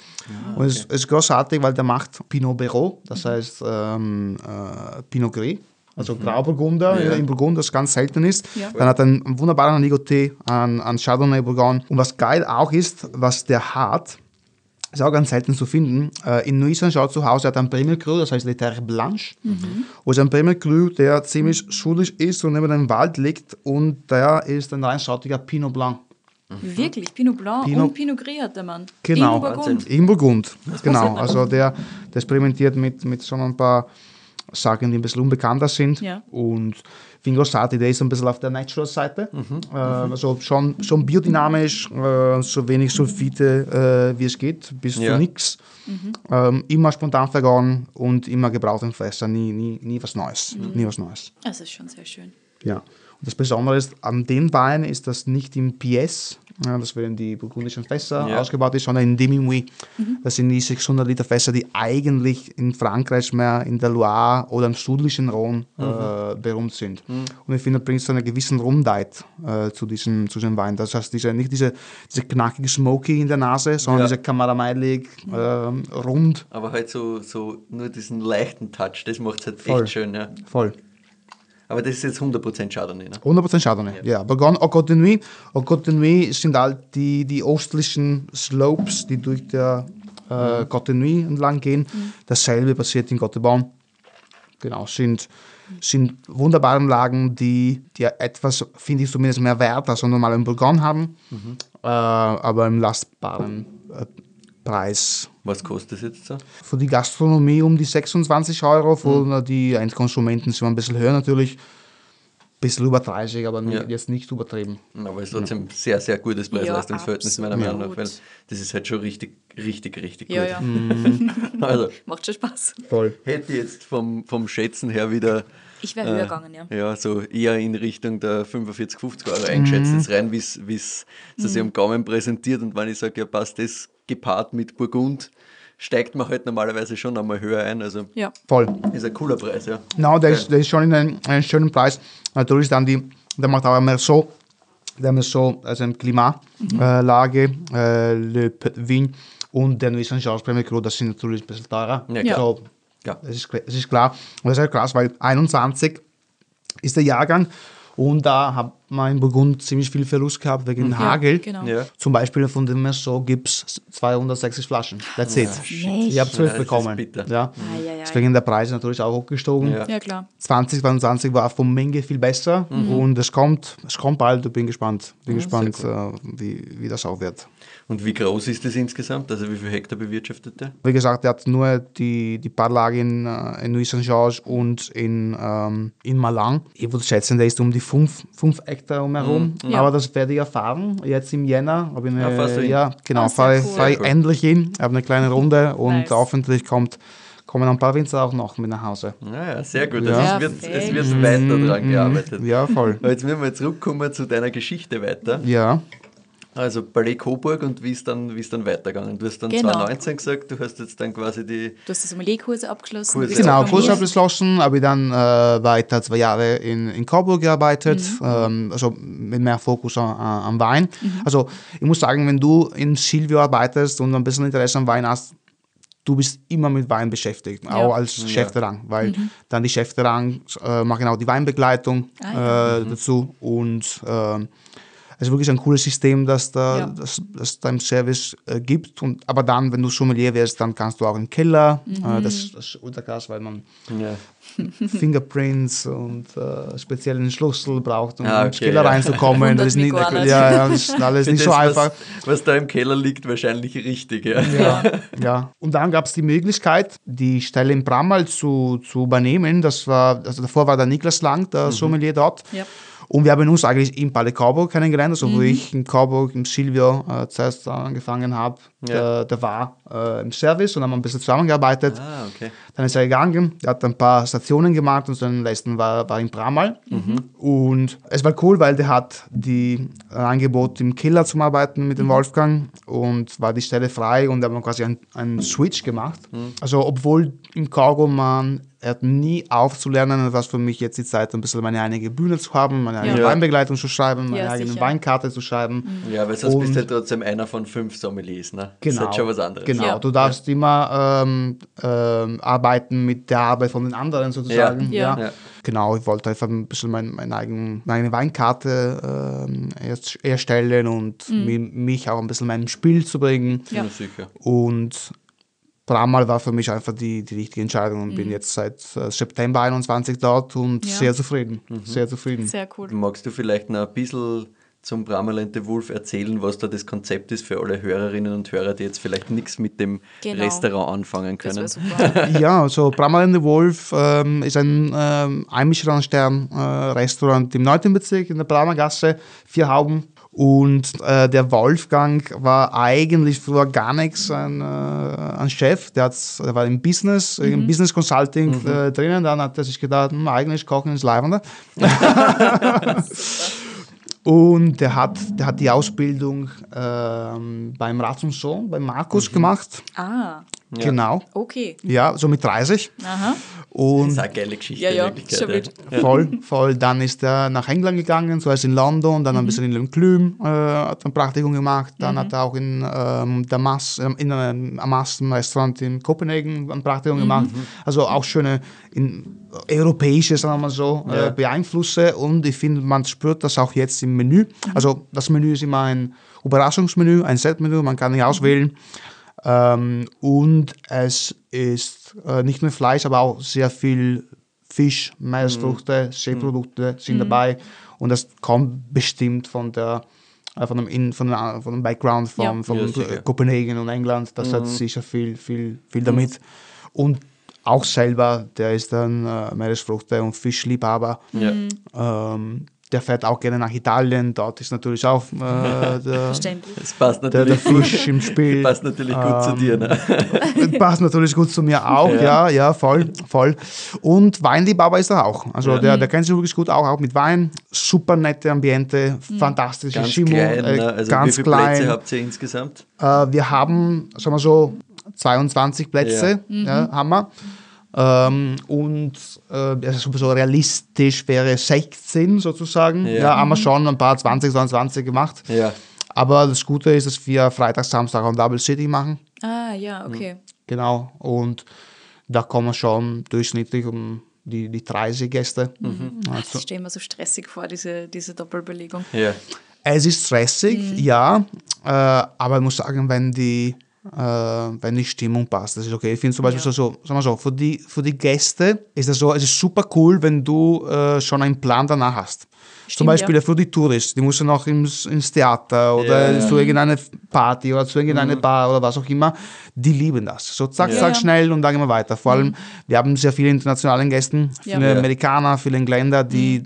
Und es ist, großartig, weil der macht Pinot Bero, das heißt ähm, äh, Pinot Gris. Also Grauburgunder Ja. in Burgund, das ganz selten ist. Ja. Dann hat er einen wunderbaren Nigoté an, an Chardonnay Bourgogne. Und was geil auch ist, was der hat, ist auch ganz selten zu finden. Äh, in Nuit Saint-Jean zu Hause hat einen Premier Cru, das heißt Le Terre Blanche. Und ist ein Premier Cru, der ziemlich schulig ist und neben dem Wald liegt. Und der ist ein reinschattiger Pinot Blanc. Wirklich, Pinot Blanc Pinot- und Pinot Gris hat der Mann. Genau, In Burgund. in Burgund. Genau, also der, der experimentiert mit, mit so ein paar Sachen, die ein bisschen unbekannter sind. Ja. Und Fingo Sati, der ist ein bisschen auf der Natural-Seite. Äh, also schon, schon biodynamisch, äh, so wenig Sulfite äh, wie es geht, bis Ja. zu nichts. Ähm, immer spontan vergoren und immer gebraucht im Fässer, nie, nie, nie was Neues. Nie was Neues. Das ist schon sehr schön. Ja. Und das Besondere ist, an den Wein ist das nicht im PS, ja, das werden die burgundischen Fässer Ja. ausgebaut ist, sondern in Demi-Mouille. Das sind die 600 Liter Fässer, die eigentlich in Frankreich mehr in der Loire oder im südlichen Rhone äh, berühmt sind. Und ich finde, bringt so eine gewisse Rundheit äh, zu, diesem, zu diesem Wein. Das heißt, diese, nicht diese, diese knackige Smoky in der Nase, sondern Ja. diese karamellig, ähm, rund, Aber halt so, so nur diesen leichten Touch, das macht es halt Voll. echt schön. Ja. voll. Aber das ist jetzt 100% Chardonnay. Ne? 100% Chardonnay, ja. Bourgogne au Nuit. Au Nuit sind halt die, die östlichen Slopes, die durch der äh, Nuit entlang gehen. Dasselbe passiert in Côte de Bon. Genau, sind, sind wunderbare Lagen, die, die etwas, finde ich zumindest, mehr Wert als normal in Bourgogne haben, äh, aber im lastbaren äh, Preis. Was kostet das jetzt so? Für die Gastronomie um die 26 Euro, für die Endkonsumenten sind wir ein bisschen höher natürlich. Ein bisschen über 30, aber Ja. jetzt nicht übertrieben. Aber es ist trotzdem sehr, sehr gutes Preis-Leistungsverhältnis, meiner absolut. Meinung nach, weil das ist halt schon richtig, richtig, richtig Ja, gut. ja. [laughs] Also, [laughs] Macht schon Spaß. Voll. hätte jetzt vom, vom Schätzen her wieder Ich wäre höher gegangen, ja. ja, so eher in Richtung der 45, 50 Euro eingeschätzt, jetzt rein, wie es sie sich am Gaumen präsentiert. Und wenn ich sage, ja, passt das gepaart mit Burgund, steigt man halt normalerweise schon einmal höher ein. Also Ja. Voll. ist ein cooler Preis, ja. No, der, ist, der ist schon in einem, einem schönen Preis. Natürlich dann die, der macht auch mehr so, der Merceau, also im Klimalage, äh, Le Vigne und der Premier Cru, das sind natürlich ein bisschen teurer. Ja, klar. So, Ja. das, ist, das ist klar. Und das ist halt krass, weil 21 ist der Jahrgang und da hat man in Burgund ziemlich viel Verlust gehabt wegen Hagel. genau. Ja. Zum Beispiel von dem Merceau gibt es 260 Flaschen. That's it. Echt? Ich habe zwölf Ja, das ist bekommen. Ja. Ei. Deswegen der Preis natürlich auch hochgestogen. Ja. Ja, klar. 2022 war von Menge viel besser und es kommt, es kommt bald. Ich bin gespannt, bin gespannt, äh, wie, wie das auch wird. Und wie groß ist das insgesamt? Also wie viel Hektar bewirtschaftet der? Wie gesagt, er hat nur die, die paar Lagen in, äh, in Nuit Saint-Georges und in, ähm, in Malang. Ich würde schätzen, der ist um die 5 Hektar umherum. Ja. Aber das werde ich erfahren. Jetzt im Jänner habe ich eine, Ah, fahrst du hin? ja, genau, Ah, sehr fahre cool. fahr ich cool. endlich hin. Ich habe eine kleine Runde [laughs] und Nice. hoffentlich kommt, kommen ein paar Winzer auch noch mit nach Hause. Naja, sehr gut. Ja. Also es, wird, es wird weiter dran gearbeitet. Ja, voll. Aber jetzt müssen wir zurückkommen zu deiner Geschichte weiter. Ja. Also Ballet Coburg und wie ist dann, wie ist dann weitergegangen? Du hast dann Genau. 2019 gesagt, du hast jetzt dann quasi die. Du hast die Sommelierkurse abgeschlossen. Kurse. Genau, diplomiert. Kurs abgeschlossen, habe ich dann äh, weiter zwei Jahre in, in Coburg gearbeitet, ähm, also mit mehr Fokus an, am Wein. Also ich muss sagen, wenn du in Silvio arbeitest und ein bisschen Interesse am Wein hast, du bist immer mit Wein beschäftigt, auch als Chefterrang, weil dann die Chefterrang äh, machen auch die Weinbegleitung Ah, äh, dazu und ähm, es ist wirklich ein cooles System, das da, Ja. das, das da im Service äh, gibt. Und, aber dann, wenn du Sommelier wirst, dann kannst du auch im Keller. Mhm. Äh, das, das ist ultra krass, weil man Ja. [laughs] Fingerprints und äh, speziellen Schlüssel braucht, um Ah, ins okay, Keller ja. reinzukommen. [laughs] Das ist nicht, ja, ja, das ist alles [laughs] nicht das, so einfach. Was, was da im Keller liegt, wahrscheinlich richtig. Ja. Ja, ja. Und dann gab es die Möglichkeit, die Stelle in Brammal zu, zu übernehmen. Das war, also davor war der Niklas Lang, der Sommelier dort. Ja. Und wir haben uns eigentlich in Palais Coburg kennengelernt, also wo ich in Coburg im Silvio äh, zuerst angefangen habe. Der, der war äh, im Service und haben ein bisschen zusammengearbeitet. Ah, okay. Dann ist er gegangen, er hat ein paar Stationen gemacht und dann letzten war, war in Bramall. Und es war cool, weil der hat die äh, Angebot im Keller zum Arbeiten mit dem Wolfgang und war die Stelle frei und haben wir quasi einen, Switch gemacht. Also obwohl im Cargo man er hat nie aufzulernen, was für mich jetzt die Zeit, ein bisschen meine eigene Bühne zu haben, meine eigene Ja. Weinbegleitung zu schreiben, meine Ja, eigene sicher. Weinkarte zu schreiben. Ja, weil sonst bist du Und- ja trotzdem einer von fünf Sommeliers. Ne? Das ist Genau. halt schon was anderes. Genau, Ja. du darfst immer ähm, ähm, arbeiten mit der Arbeit von den anderen sozusagen. Ja. Ja. Ja. Genau, ich wollte einfach ein bisschen mein, mein eigen, meine Weinkarte ähm, erst, erstellen und mi- mich auch ein bisschen meinem Spiel zu bringen. Ja. Ja, sicher. Und Brammal war für mich einfach die, die richtige Entscheidung und bin jetzt seit äh, September 21 dort und Ja. sehr zufrieden. Sehr zufrieden. Sehr cool. Magst du vielleicht noch ein bisschen zum Bramalente Wolf erzählen, was da das Konzept ist für alle Hörerinnen und Hörer, die jetzt vielleicht nichts mit dem Genau. Restaurant anfangen können? [laughs] Ja, also the Wolf ähm, ist ein ähm, ein Michelin-Stern-Restaurant im 9. Bezirk in der Brammer Gasse, vier Hauben. Und äh, der Wolfgang war eigentlich früher gar nichts ein, äh, ein Chef. Der, der war im Business, im Business Consulting äh, drinnen. Dann hat er sich gedacht, hm, eigentlich Kochen ist leibender. [laughs] [laughs] Und der hat, der hat die Ausbildung ähm, beim Rat und Sohn, bei Markus gemacht. Ah, Genau. okay. Ja, so mit 30. Aha. Das Und ist eine geile Geschichte. Ja, ja, ja. voll, voll. Dann ist er nach England gegangen, zuerst in London, dann ein Mhm. bisschen in Lenclüm, äh, hat ein Praktikum gemacht. Dann hat er auch in ähm, Damas, ähm, in einem Amasten Restaurant in Kopenhagen ein Mhm. Praktikum gemacht. Also auch schöne in, europäische, sagen wir mal so, Ja. äh, Beeinflüsse. Und ich finde, man spürt das auch jetzt im Menü. Mhm. Also das Menü ist immer ein Überraschungsmenü, ein Setmenü, man kann nicht auswählen. Ähm, und es ist äh, nicht nur Fleisch, aber auch sehr viel Fisch, Meeresfrüchte, Seeprodukte sind dabei. Und das kommt bestimmt von der äh, von dem, in, von, dem, von dem Background von, Ja. von Ja. Kopenhagen und England. Das hat sicher viel, viel, viel damit. Und auch selber, der ist dann äh, Meeresfrüchte und Fischliebhaber. Ja. Ähm, der fährt auch gerne nach Italien. Dort ist natürlich auch äh, [laughs] der, passt der, der natürlich, Fisch im Spiel. [laughs] passt natürlich gut zu dir. Ne? Passt natürlich gut zu mir auch, ja, ja, voll, voll. Und Weinliebhaber ist er auch. Also Ja. der, der kennt sich wirklich gut auch, auch mit Wein. Super nette Ambiente, fantastische Ganz Stimmung, klein. äh, ne? Also wie ganz viele klein. Plätze habt ihr insgesamt? Äh, wir haben, sagen wir so, 22 Plätze, ja. haben wir. Ähm, und äh, also so realistisch wäre 16 sozusagen. Ja. Ja, haben wir schon ein paar 20, 22 gemacht. Ja. Aber das Gute ist, dass wir Freitag, Samstag und Double City machen. Ah, ja, okay. Genau. Und da kommen schon durchschnittlich um die, die 30 Gäste. Also, Das stelle ich mir so stressig vor, diese, diese Doppelbelegung. Ja. es ist stressig, ja. Äh, aber ich muss sagen, wenn die, wenn die Stimmung passt, das ist okay. Ich finde zum Beispiel Ja. so, so, sagen wir so, für die, für die Gäste ist das so, es ist super cool, wenn du äh, schon einen Plan danach hast. zum Stimmt, Beispiel ja. für die Touristen, die müssen noch ins, ins Theater oder Ja. zu irgendeiner Party oder zu irgendeiner Bar oder was auch immer, die lieben das. So zack, Ja. zack, schnell und dann gehen wir weiter. Vor allem, wir haben sehr viele internationale Gäste, viele Ja. Amerikaner, viele Engländer, die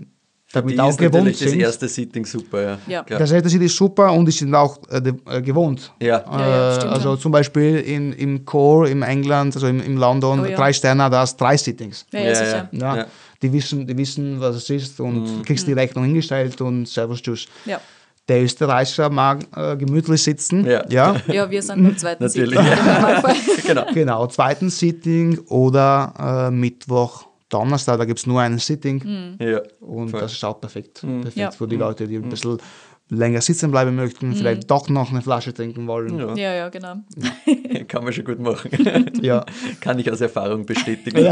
damit Die auch ist gewohnt natürlich das sind. erste Sitting super, ja. Ja. Klar. Das City ist super und die sind auch äh, äh, gewohnt. Ja. Ja, ja, Äh, stimmt also schon. zum Beispiel in, im Core, im England, also im, im London, Oh ja. drei Sterne, da hast drei Sittings. Ja, ja, Ja, sicher. Ja, Ja. Die, wissen, die wissen, was es ist und Mhm. kriegst die Rechnung hingestellt und Servus Tschüss. Ja. Der Österreicher mag äh, gemütlich sitzen. Ja. ja. [laughs] ja, wir sind beim zweiten Natürlich. Im Normalfall. [laughs] genau. Genau, zweiten Sitting oder äh, Mittwoch, Donnerstag, da gibt es nur einen Sitting. Ja. Und Voll. das ist auch perfekt. Perfekt Ja. für die Leute, die ein bisschen länger sitzen bleiben möchten, vielleicht doch noch eine Flasche trinken wollen. Ja. Ja, ja, genau. Kann man schon gut machen. [laughs] Ja, Kann ich aus Erfahrung bestätigen. [laughs]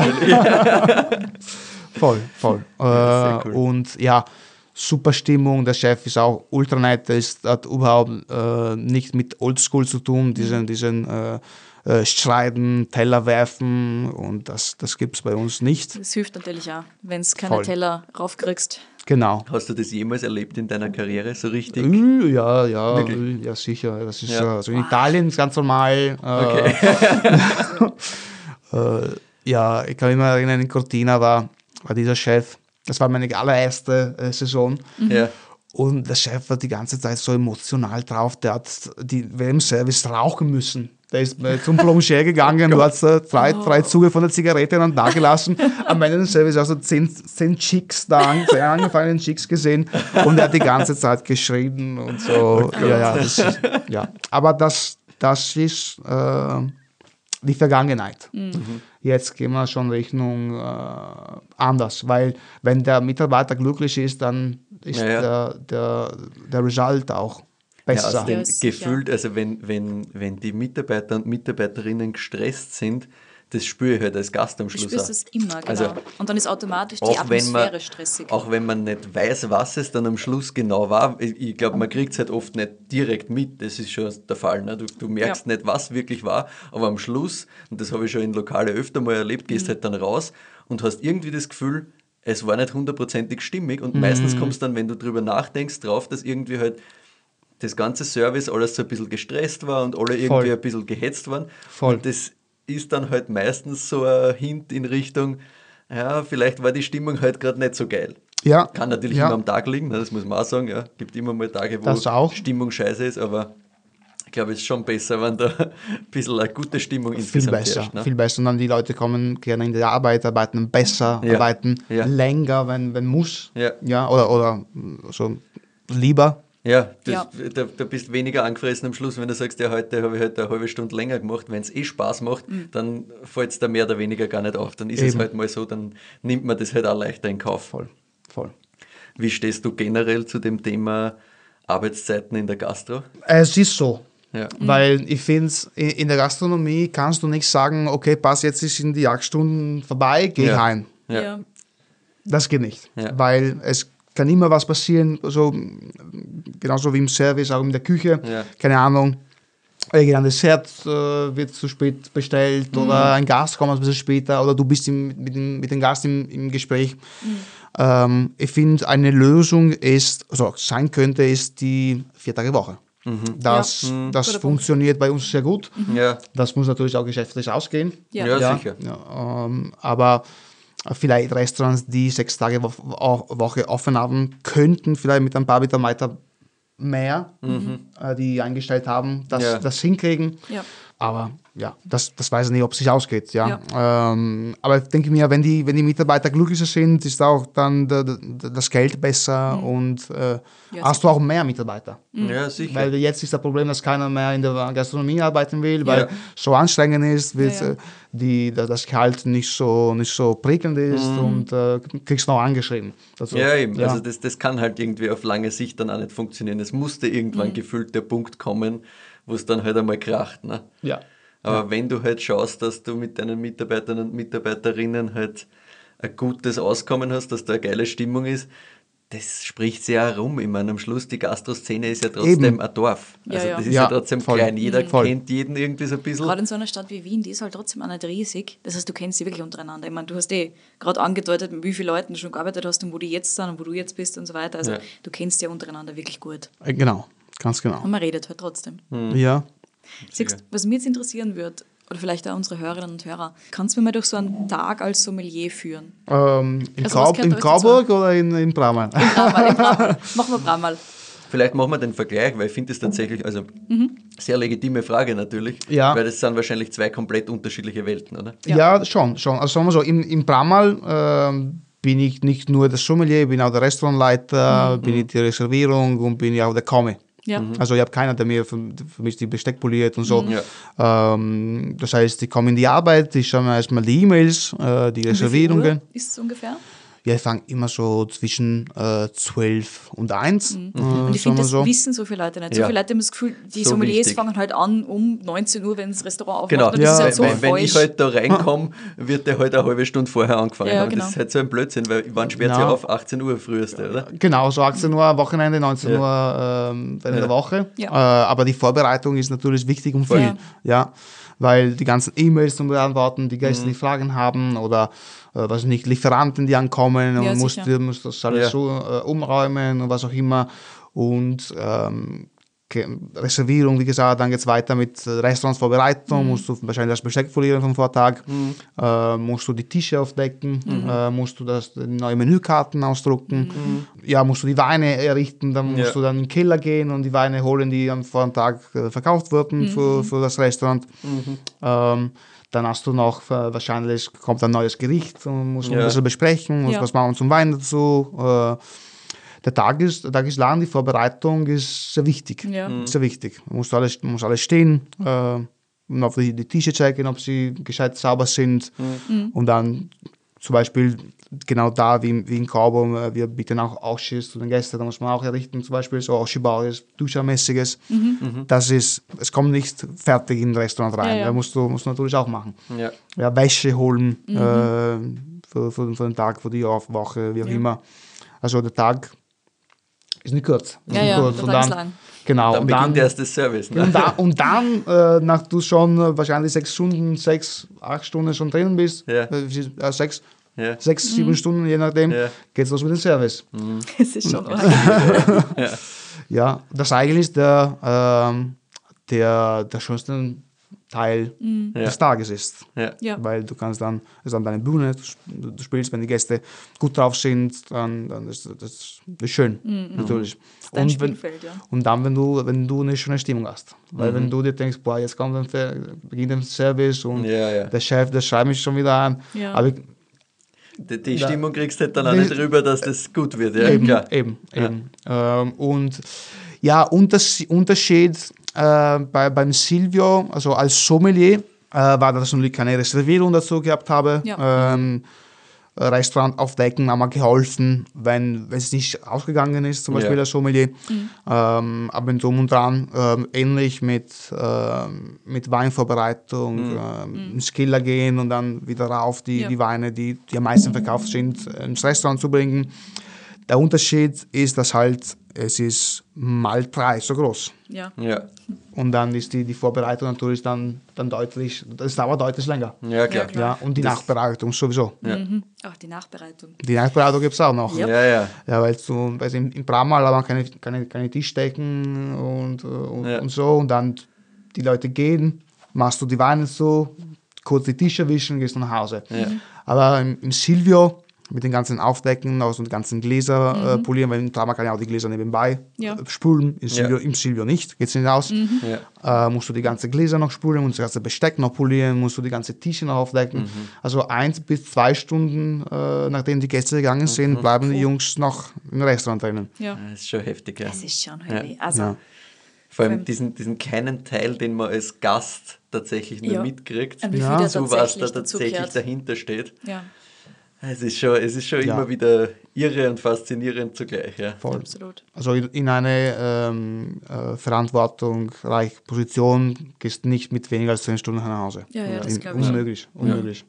voll, voll. Ja, äh, cool. Und ja, super Stimmung. Der Chef ist auch ultra nett, der ist, hat überhaupt äh, nicht mit Oldschool zu tun, diesen, diesen äh, äh, Streiten, Teller werfen und das, das gibt es bei uns nicht. Das hilft natürlich auch, wenn du keine Voll. Teller raufkriegst. Genau. Hast du das jemals erlebt in deiner Karriere so richtig? Äh, Ja, ja, Wirklich? ja, sicher. Das ist Ja. also in Italien ist ganz normal. Äh, [laughs] äh, ja, ich kann mich mal erinnern, in Cortina war, war dieser Chef, das war meine allererste äh, Saison. Ja. Und der Chef war die ganze Zeit so emotional drauf, der hat die, während dem Service rauchen müssen. Der ist äh, zum Plongier gegangen, du hast äh, drei, drei Züge von der Zigarette dann da gelassen. Am Ende des Service hast du zehn, zehn Chicks da, zehn angefangenen Chicks gesehen und er hat die ganze Zeit geschrien und so. ja, ja, das ist, ja. Aber das, das ist äh, die Vergangenheit. Jetzt gehen wir schon Richtung äh, anders, weil wenn der Mitarbeiter glücklich ist, dann ist Ja, ja. Der, der, der Result auch Ja, besser. Ja, sicher. gefühlt, also wenn, wenn, wenn die Mitarbeiter und Mitarbeiterinnen gestresst sind, das spüre ich halt als Gast am Du Schluss. spürst auch. es immer, genau. Also, und dann ist automatisch die auch wenn, Atmosphäre man, stressig. auch wenn man nicht weiß, was es dann am Schluss genau war, ich, ich glaube, man kriegt es halt oft nicht direkt mit, das ist schon der Fall. Ne? Du, du merkst Ja. nicht, was wirklich war, aber am Schluss, und das habe ich schon in Lokale öfter mal erlebt, gehst Mhm. halt dann raus und hast irgendwie das Gefühl, es war nicht hundertprozentig stimmig und meistens Mhm. kommst dann, wenn du drüber nachdenkst, drauf, dass irgendwie halt das ganze Service alles so ein bisschen gestresst war und alle irgendwie Voll. ein bisschen gehetzt waren. Voll. Und das ist dann halt meistens so ein Hint in Richtung, ja, vielleicht war die Stimmung halt gerade nicht so geil. ja, Kann natürlich ja. immer am Tag liegen, ne, das muss man auch sagen. Ja. Gibt immer mal Tage, wo. Stimmung scheiße ist, aber ich glaube, es ist schon besser, wenn da [laughs] ein bisschen eine gute Stimmung viel insgesamt besser, herrscht. Ne? viel besser. Und dann die Leute kommen gerne in die Arbeit, arbeiten besser, Ja. arbeiten Ja. länger, wenn, wenn muss. Ja. ja oder, oder so lieber. Ja, das, Ja. Da, da bist weniger angefressen am Schluss, wenn du sagst, ja, heute habe ich halt eine halbe Stunde länger gemacht. Wenn es eh Spaß macht, Mhm. dann fällt es da mehr oder weniger gar nicht auf. Dann ist es Eben. halt mal so, dann nimmt man das halt auch leichter in Kauf. Voll, voll. Wie stehst du generell zu dem Thema Arbeitszeiten in der Gastro? Es ist so. Ja. Weil ich finde, in der Gastronomie kannst du nicht sagen, okay, pass, jetzt ist in die Jagdstunden vorbei, geh Ja. heim. Ja. Das geht nicht. Ja. Weil es kann immer was passieren, so, genauso wie im Service, auch in der Küche. Ja. Keine Ahnung. Irgendein Dessert äh, wird zu spät bestellt oder ein Gast kommt ein bisschen später oder du bist im, mit, dem, mit dem Gast im, im Gespräch. Ähm, ich finde, eine Lösung ist, also sein könnte, ist die Vier-Tage-Woche. Das, Ja. das Guter Punkt. funktioniert bei uns sehr gut. Ja. Das muss natürlich auch geschäftlich ausgehen. Ja. Ja, sicher. Ja, ähm, aber vielleicht Restaurants, die sechs Tage Wo Wo- Woche offen haben, könnten vielleicht mit ein paar Mitarbeiter mehr, äh, die eingestellt haben, das, Ja. das hinkriegen. Ja. Aber ja, das, das weiß ich nicht, ob es sich ausgeht. Ja. Ähm, aber ich denke mir, wenn die, wenn die Mitarbeiter glücklicher sind, ist auch dann das Geld besser und äh, Ja, hast du auch mehr Mitarbeiter. ja, sicher. Weil jetzt ist das Problem, dass keiner mehr in der Gastronomie arbeiten will, weil Ja. so anstrengend ist, wird Ja, ja. äh, Die, da- das Gehalt nicht so, nicht so prickelnd ist und äh, kriegst noch angeschrieben. Also, Mhm. ja, eben. Also das, das kann halt irgendwie auf lange Sicht dann auch nicht funktionieren. Es musste irgendwann gefühlt der Punkt kommen, wo es dann halt einmal kracht. Ne? ja. Aber wenn du halt schaust, dass du mit deinen Mitarbeitern und Mitarbeiterinnen halt ein gutes Auskommen hast, dass da eine geile Stimmung ist, das spricht sehr herum. Ich meine, am Schluss, die Gastroszene ist ja trotzdem Eben. ein Dorf. Ja, Also ja. das ist ja, Ja, trotzdem voll. klein. Jeder Voll. kennt jeden irgendwie so ein bisschen. Gerade in so einer Stadt wie Wien, die ist halt trotzdem auch nicht riesig. Das heißt, du kennst sie wirklich untereinander. Ich meine, du hast eh gerade angedeutet, mit wie vielen Leuten du schon gearbeitet hast und wo die jetzt sind und wo du jetzt bist und so weiter. Also Ja. du kennst ja untereinander wirklich gut. Äh, Genau, ganz genau. Und man redet halt trotzdem. Ja. Siehst, was mich jetzt interessieren würde, oder vielleicht auch unsere Hörerinnen und Hörer, kannst du mir mal durch so einen Tag als Sommelier führen? Ähm, in, Also Grau, in Grauburg oder in, in Bramal? Bramal, im Bramal. [laughs] Machen wir Bramal. Vielleicht machen wir den Vergleich, weil ich finde es tatsächlich, also sehr legitime Frage natürlich, Ja. weil das sind wahrscheinlich zwei komplett unterschiedliche Welten, oder? Ja, schon, schon. Also sagen wir so, im, im Bramal ähm, bin ich nicht nur der Sommelier, bin auch der Restaurantleiter, bin ich die Reservierung und bin ich auch der Komme. Ja. Also ich habe keiner, der mir für, für mich die Besteck poliert und so. Ja. Ähm, das heißt, ich komme in die Arbeit, ich schaue mir erstmal die E-Mails, äh, die Wie viel Reservierungen. Uhr ist es ungefähr? Wir fangen immer so zwischen äh, 12 und 1. Mhm. Äh, Und ich finde, das so. wissen so viele Leute nicht. So Ja. viele Leute haben das Gefühl, die So Sommeliers wichtig. fangen halt an um 19 Uhr, wenn das Restaurant aufmacht. Genau, Und das Ja, ist halt so wenn, wenn ich halt da reinkomme, [laughs] wird der halt eine halbe Stunde vorher angefangen. Ja, haben. genau. Das ist halt so ein Blödsinn, weil wann sperrt sie Genau. auf? 18 Uhr früheste, oder? Genau, so 18 Uhr Wochenende, 19 Uhr ähm, während der Woche. Ja. Äh, aber die Vorbereitung ist natürlich wichtig und viel. Ja. Ja. Weil die ganzen E-Mails zum Beantworten, die Gäste, Mhm. die Fragen haben oder äh, was nicht, Lieferanten, die ankommen und Ja, musst, musst das alles Ja. so äh, umräumen und was auch immer. Und ähm, Reservierung, wie gesagt, dann geht es weiter mit äh, Restaurantsvorbereitung, musst du wahrscheinlich das Besteck folieren vom Vortag, äh, musst du die Tische aufdecken, äh, musst du das, die neue Menükarten ausdrucken, ja, musst du die Weine errichten, dann musst Ja. du dann in den Keller gehen und die Weine holen, die am Vortag äh, verkauft wurden für, für das Restaurant. Ähm, dann hast du noch, äh, wahrscheinlich kommt ein neues Gericht und muss man Ja. ein bisschen besprechen, muss Ja. was machen wir zum Wein dazu. Äh, der Tag ist, der Tag ist lang, die Vorbereitung ist sehr wichtig. Ja. Mhm. Sehr wichtig. Man muss alles, muss alles stehen, äh, und auf die, die Tische checken, ob sie gescheit sauber sind. Mhm. Und dann zum Beispiel genau da, wie, wie in äh, wir bieten auch Ausschuss zu den Gästen, da muss man auch errichten, zum Beispiel so Ausschussbares, Duschermäßiges. Das ist, es kommt nicht fertig in ein Restaurant rein. Mhm. Ja, ja. Da musst du, musst du natürlich auch machen. Ja. Ja, Wäsche holen Mhm. äh, für, für, für den Tag, für die Woche, wie auch immer. Also der Tag ist nicht kurz. Ist Ja, nicht ja, kurz. der Und dann, lang. Genau, Dann und beginnt dann, erst das Service. Ne? und, da, und dann, äh, nach du schon äh, wahrscheinlich sechs Stunden, sechs, acht Stunden schon drinnen bist, Ja. äh, äh, sechs, Ja. sechs, sieben Stunden, je nachdem, Ja. geht's los mit dem Service. [laughs] Es ist schon arg. [laughs] Ja, das eigentlich ist der, ähm, der, der schönste Teil Ja. des Tages ist. Ja. Ja. Weil du kannst dann, das ist dann deine Bühne, du, sp- du spielst, wenn die Gäste gut drauf sind, dann, dann ist das, das schön, natürlich. Dein Und wenn, ja. und dann, wenn du, wenn du eine schöne Stimmung hast. Weil wenn du dir denkst, boah, jetzt kommt ein beginnt ein Service und Ja, ja. der Chef, der schreibt mich schon wieder an. Ja. Aber ich, Die, die Stimmung kriegst du halt dann auch nicht rüber, dass das gut wird. Ja, eben, klar. eben, eben. Ähm, und ja, Unters Unterschied äh, bei, beim Silvio, also als Sommelier, äh, war das natürlich keine Reservierung dazu gehabt habe. Ja. Ähm, Restaurant aufdecken, haben wir geholfen, wenn wenn es nicht ausgegangen ist, zum Beispiel Ja. als Sommelier. Ähm, aber drum und dran, ähm, ähnlich mit, ähm, mit Weinvorbereitung, ähm, ins Keller gehen und dann wieder rauf die, Ja. die Weine, die, die am meisten verkauft sind, ins Restaurant zu bringen. Der Unterschied ist, dass halt es ist mal drei so groß. Ja. Ja. Und dann ist die, die Vorbereitung natürlich dann, dann deutlich, das dauert deutlich länger. ja, klar. Ja, klar. Ja, und die Nachbereitung sowieso. Mhm. Auch die Nachbereitung. Die Nachbereitung gibt es auch noch. Ja. Ja, ja. Ja, weil du, weil im, im Pramal haben wir keine, keine, keine Tischdecken und, äh, und, Ja. und so. Und dann die Leute gehen, machst du die Weine so, kurz die Tische wischen, gehst nach Hause. Ja. Aber im, im Silvio mit den ganzen Aufdecken, aus den ganzen Gläser äh, polieren, weil im Pramal kann ja auch die Gläser nebenbei Ja. äh, spülen. Im Silvio, Ja. Im Silvio nicht, geht's nicht aus. Ja. Äh, musst du die ganze Gläser noch spulen, musst du das ganze Besteck noch polieren, musst du die ganze Tische noch aufdecken. Also eins bis zwei Stunden, äh, nachdem die Gäste gegangen sind, bleiben die Jungs noch im Restaurant drinnen. Ja. Das ist schon heftig, ja. Es ist schon heavy. Also, Ja. Vor allem diesen, diesen kleinen Teil, den man als Gast tatsächlich nur Ja. mitkriegt, Und wie viel Ja. da so was da tatsächlich dahinter steht. ja, Es ist schon, es ist schon Ja. immer wieder irre und faszinierend zugleich. Ja. Voll. absolut. Also in in eine ähm, äh, verantwortungsreiche Position gehst du nicht mit weniger als 10 Stunden nach Hause. Ja, ja, das In- glaub ich. Unmöglich, unmöglich.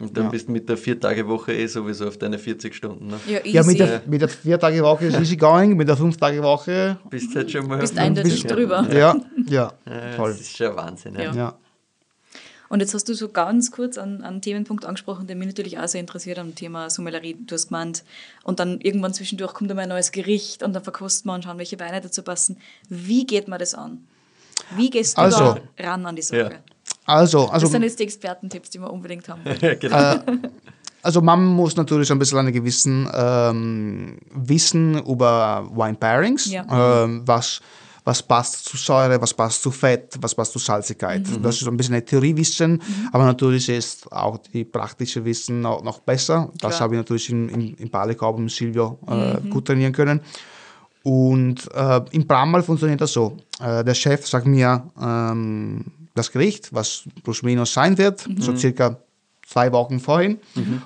Und dann Ja. bist du mit der Vier-Tage-Woche eh sowieso auf deine 40 Stunden. Ne? Ja, easy. Ja, mit der, mit der Vier-Tage-Woche ist easy going, mit der Fünf-Tage-Woche, Bist halt schon mal. Bist eindeutig Ja. drüber. ja, ja, [laughs] Ja, voll. Das ist schon Wahnsinn. Ja. Und jetzt hast du so ganz kurz einen, einen Themenpunkt angesprochen, der mich natürlich auch sehr interessiert am Thema Sommelerie. Du hast gemeint, und dann irgendwann zwischendurch kommt einmal ein neues Gericht und dann verkostet man und schauen, welche Weine dazu passen. Wie geht man das an? Wie gehst du Also- da ran an die Sache? Ja. Also, also Das sind jetzt die Expertentipps, die wir unbedingt haben [laughs] genau. Also man muss natürlich ein bisschen ein gewissen ähm, Wissen über Wine Pairings, Ja. ähm, was, was passt zu Säure, was passt zu Fett, was passt zu Salzigkeit. Das ist ein bisschen ein Theoriewissen, aber natürlich ist auch die praktische Wissen noch, noch besser. Das Klar. habe ich natürlich im, im, im Palikov und Silvio äh, gut trainieren können. Und äh, im Pramal funktioniert das so. Äh, der Chef sagt mir ähm, das Gericht, was plus minus sein wird, so circa zwei Wochen vorhin.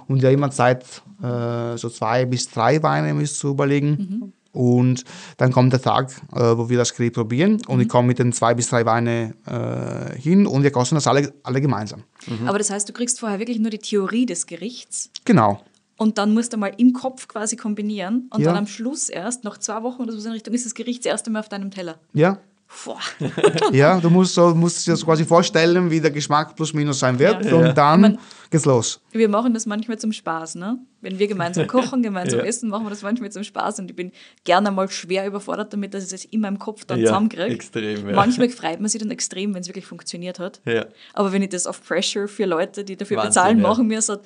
Und ja immer Zeit, äh, so zwei bis drei Weine müsst zu überlegen. Und dann kommt der Tag, äh, wo wir das Gericht probieren. Und ich komme mit den zwei bis drei Weine äh, hin und wir kosten das alle, alle gemeinsam. Aber das heißt, du kriegst vorher wirklich nur die Theorie des Gerichts Genau. und dann musst du mal im Kopf quasi kombinieren und Ja. dann am Schluss erst, nach zwei Wochen oder so in Richtung, ist das Gericht das erste Mal auf deinem Teller. Ja. Boah. [laughs] Ja, du musst, so, musst dir das quasi vorstellen, wie der Geschmack plus minus sein wird. Ja. Und dann Ich mein- geht's los. Wir machen das manchmal zum Spaß, ne? Wenn wir gemeinsam [laughs] kochen, gemeinsam Ja. essen, machen wir das manchmal zum Spaß und ich bin gerne mal schwer überfordert damit, dass ich das in meinem Kopf dann Ja, zusammenkriege. extrem, ja. Manchmal freut man sich dann extrem, wenn es wirklich funktioniert hat. Ja. Aber wenn ich das auf Pressure für Leute, die dafür Wahnsinn, bezahlen, ja. machen mir so, ugh,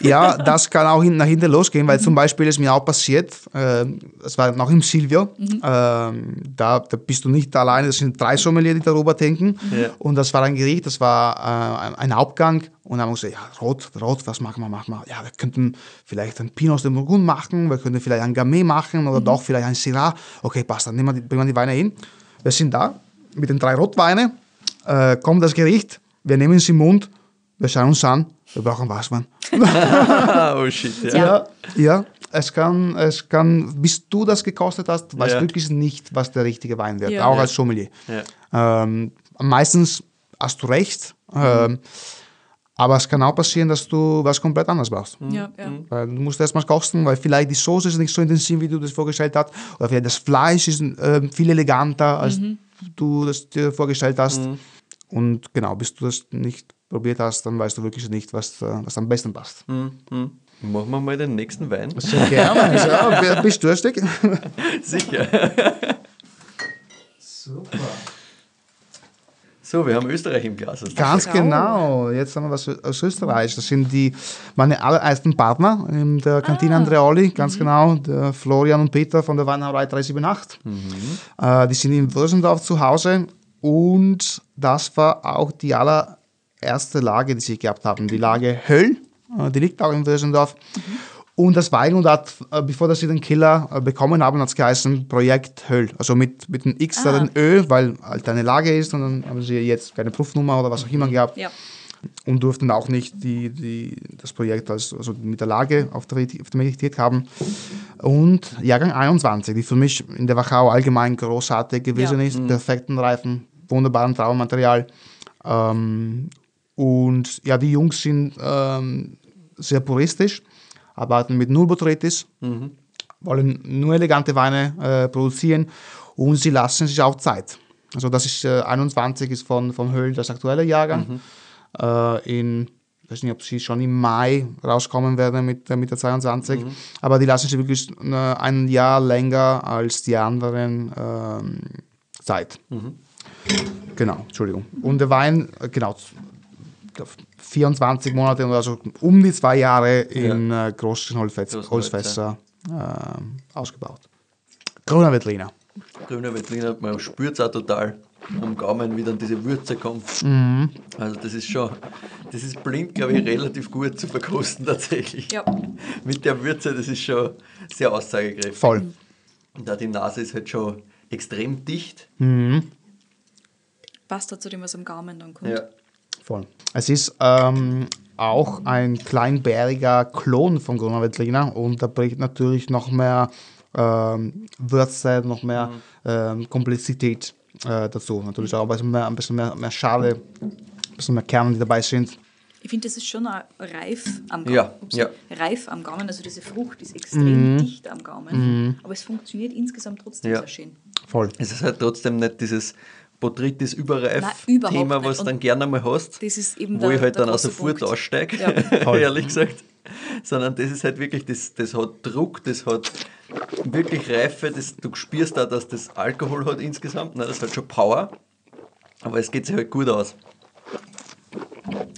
Ja, das kann auch hin, nach hinten losgehen, weil zum Beispiel ist mir auch passiert, äh, das war noch im Silvio, ähm, da, da bist du nicht alleine, das sind drei Sommelier, die darüber denken. Ja. Und das war ein Gericht, das war äh, ein- Hauptgang. Und dann haben wir gesagt, ja, rot, rot, was machen wir, machen wir? Ja, wir könnten vielleicht ein Pinot aus dem Burgund machen, wir könnten vielleicht ein Gamay machen oder doch vielleicht ein Syrah. Okay, passt, dann nehmen wir die, bringen wir die Weine hin. Wir sind da mit den drei Rotweinen, äh, kommt das Gericht, wir nehmen es im Mund, wir schauen uns an, wir brauchen. Ah, oh shit, ja. Ja, ja. Es kann, es kann, bis du das gekostet hast, weißt Ja. du wirklich nicht, was der richtige Wein wird, Ja. auch Ja. als Sommelier. Ja. Ähm, meistens hast du recht, ähm, aber es kann auch passieren, dass du was komplett anderes brauchst. ja, ja. Weil du musst erstmal kosten, weil vielleicht die Soße ist nicht so intensiv, wie du das vorgestellt hast, oder vielleicht das Fleisch ist ähm, viel eleganter, als du das dir vorgestellt hast. Und genau, bis du das nicht probiert hast, dann weißt du wirklich nicht, was, äh, was am besten passt. Mhm. Machen wir mal den nächsten Wein. Sehr gerne. ja, bist du durstig? Sicher. Super. So, wir haben Österreich im Glas. du Ganz genau. Jetzt haben wir was aus Österreich. Das sind die meine allerersten Partner in der Kantine Andreoli, ganz genau. Der Florian und Peter von der Weinhauerei 378. Äh, die sind in Würsendorf zu Hause und das war auch die allererste Lage, die sie gehabt haben. Die Lage Höll, äh, die liegt auch in Würsendorf. Und das Weingut hat, äh, bevor dass sie den Killer äh, bekommen haben, hat es geheißen Projekt Höll. Also mit, mit dem X oder dem Ö, weil halt eine Lage ist und dann haben sie jetzt keine Prüfnummer oder was auch immer gehabt ja. und durften auch nicht die, die, das Projekt als, also mit der Lage auf der, auf der Mentalität haben. Und Jahrgang 21, die für mich in der Wachau allgemein großartig gewesen Ja. ist. Perfekten Reifen, wunderbaren Traummaterial. Ähm, und ja, die Jungs sind ähm, sehr puristisch, arbeiten mit null Botrytis, wollen nur elegante Weine äh, produzieren und sie lassen sich auch Zeit. Also das ist äh, 21 ist von, von Höhl das aktuelle Jahrgang. Äh, in, ich weiß nicht, ob sie schon im Mai rauskommen werden mit, äh, mit der 22, aber die lassen sich wirklich äh, ein Jahr länger als die anderen ähm, Zeit. Genau, Entschuldigung. Und der Wein, äh, genau, 24 Monate oder so um die zwei Jahre in äh, großen Holzfässer, Großen Holzfässer ähm, ausgebaut. Grüner Veltliner. Grüner Veltliner, man spürt es auch total am Gaumen, wie dann diese Würze kommt. Also das ist schon, das ist blind, glaube ich, relativ gut zu verkosten tatsächlich. Ja. Mit der Würze, das ist schon sehr aussagekräftig. Voll. Und da die Nase ist halt schon extrem dicht. Passt dazu dem, was am Gaumen dann kommt. Ja. Voll. Es ist ähm, auch ein kleinbäriger Klon von Grüner Veltliner und da bringt natürlich noch mehr ähm, Würze, noch mehr ähm, Komplexität äh, dazu. Natürlich auch ein bisschen mehr, ein bisschen mehr, mehr Schale, ein bisschen mehr Kerne, die dabei sind. Ich finde, das ist schon reif am Gaumen. Ja, Ups. ja. Reif am Gaumen, also diese Frucht ist extrem dicht am Gaumen. Aber es funktioniert insgesamt trotzdem Ja. sehr schön. Voll. Es ist halt trotzdem nicht dieses Botrytis überreif Nein, überhaupt Thema, nicht. was du dann gerne mal hast. das ist eben wo der- ich halt der dann auch große sofort Punkt. aussteige, Ja. [laughs] ehrlich gesagt. Sondern das ist halt wirklich, das, das hat Druck, das hat wirklich Reife, das, du spürst da, dass das Alkohol hat insgesamt, ne, das hat schon Power, aber es geht sich halt gut aus.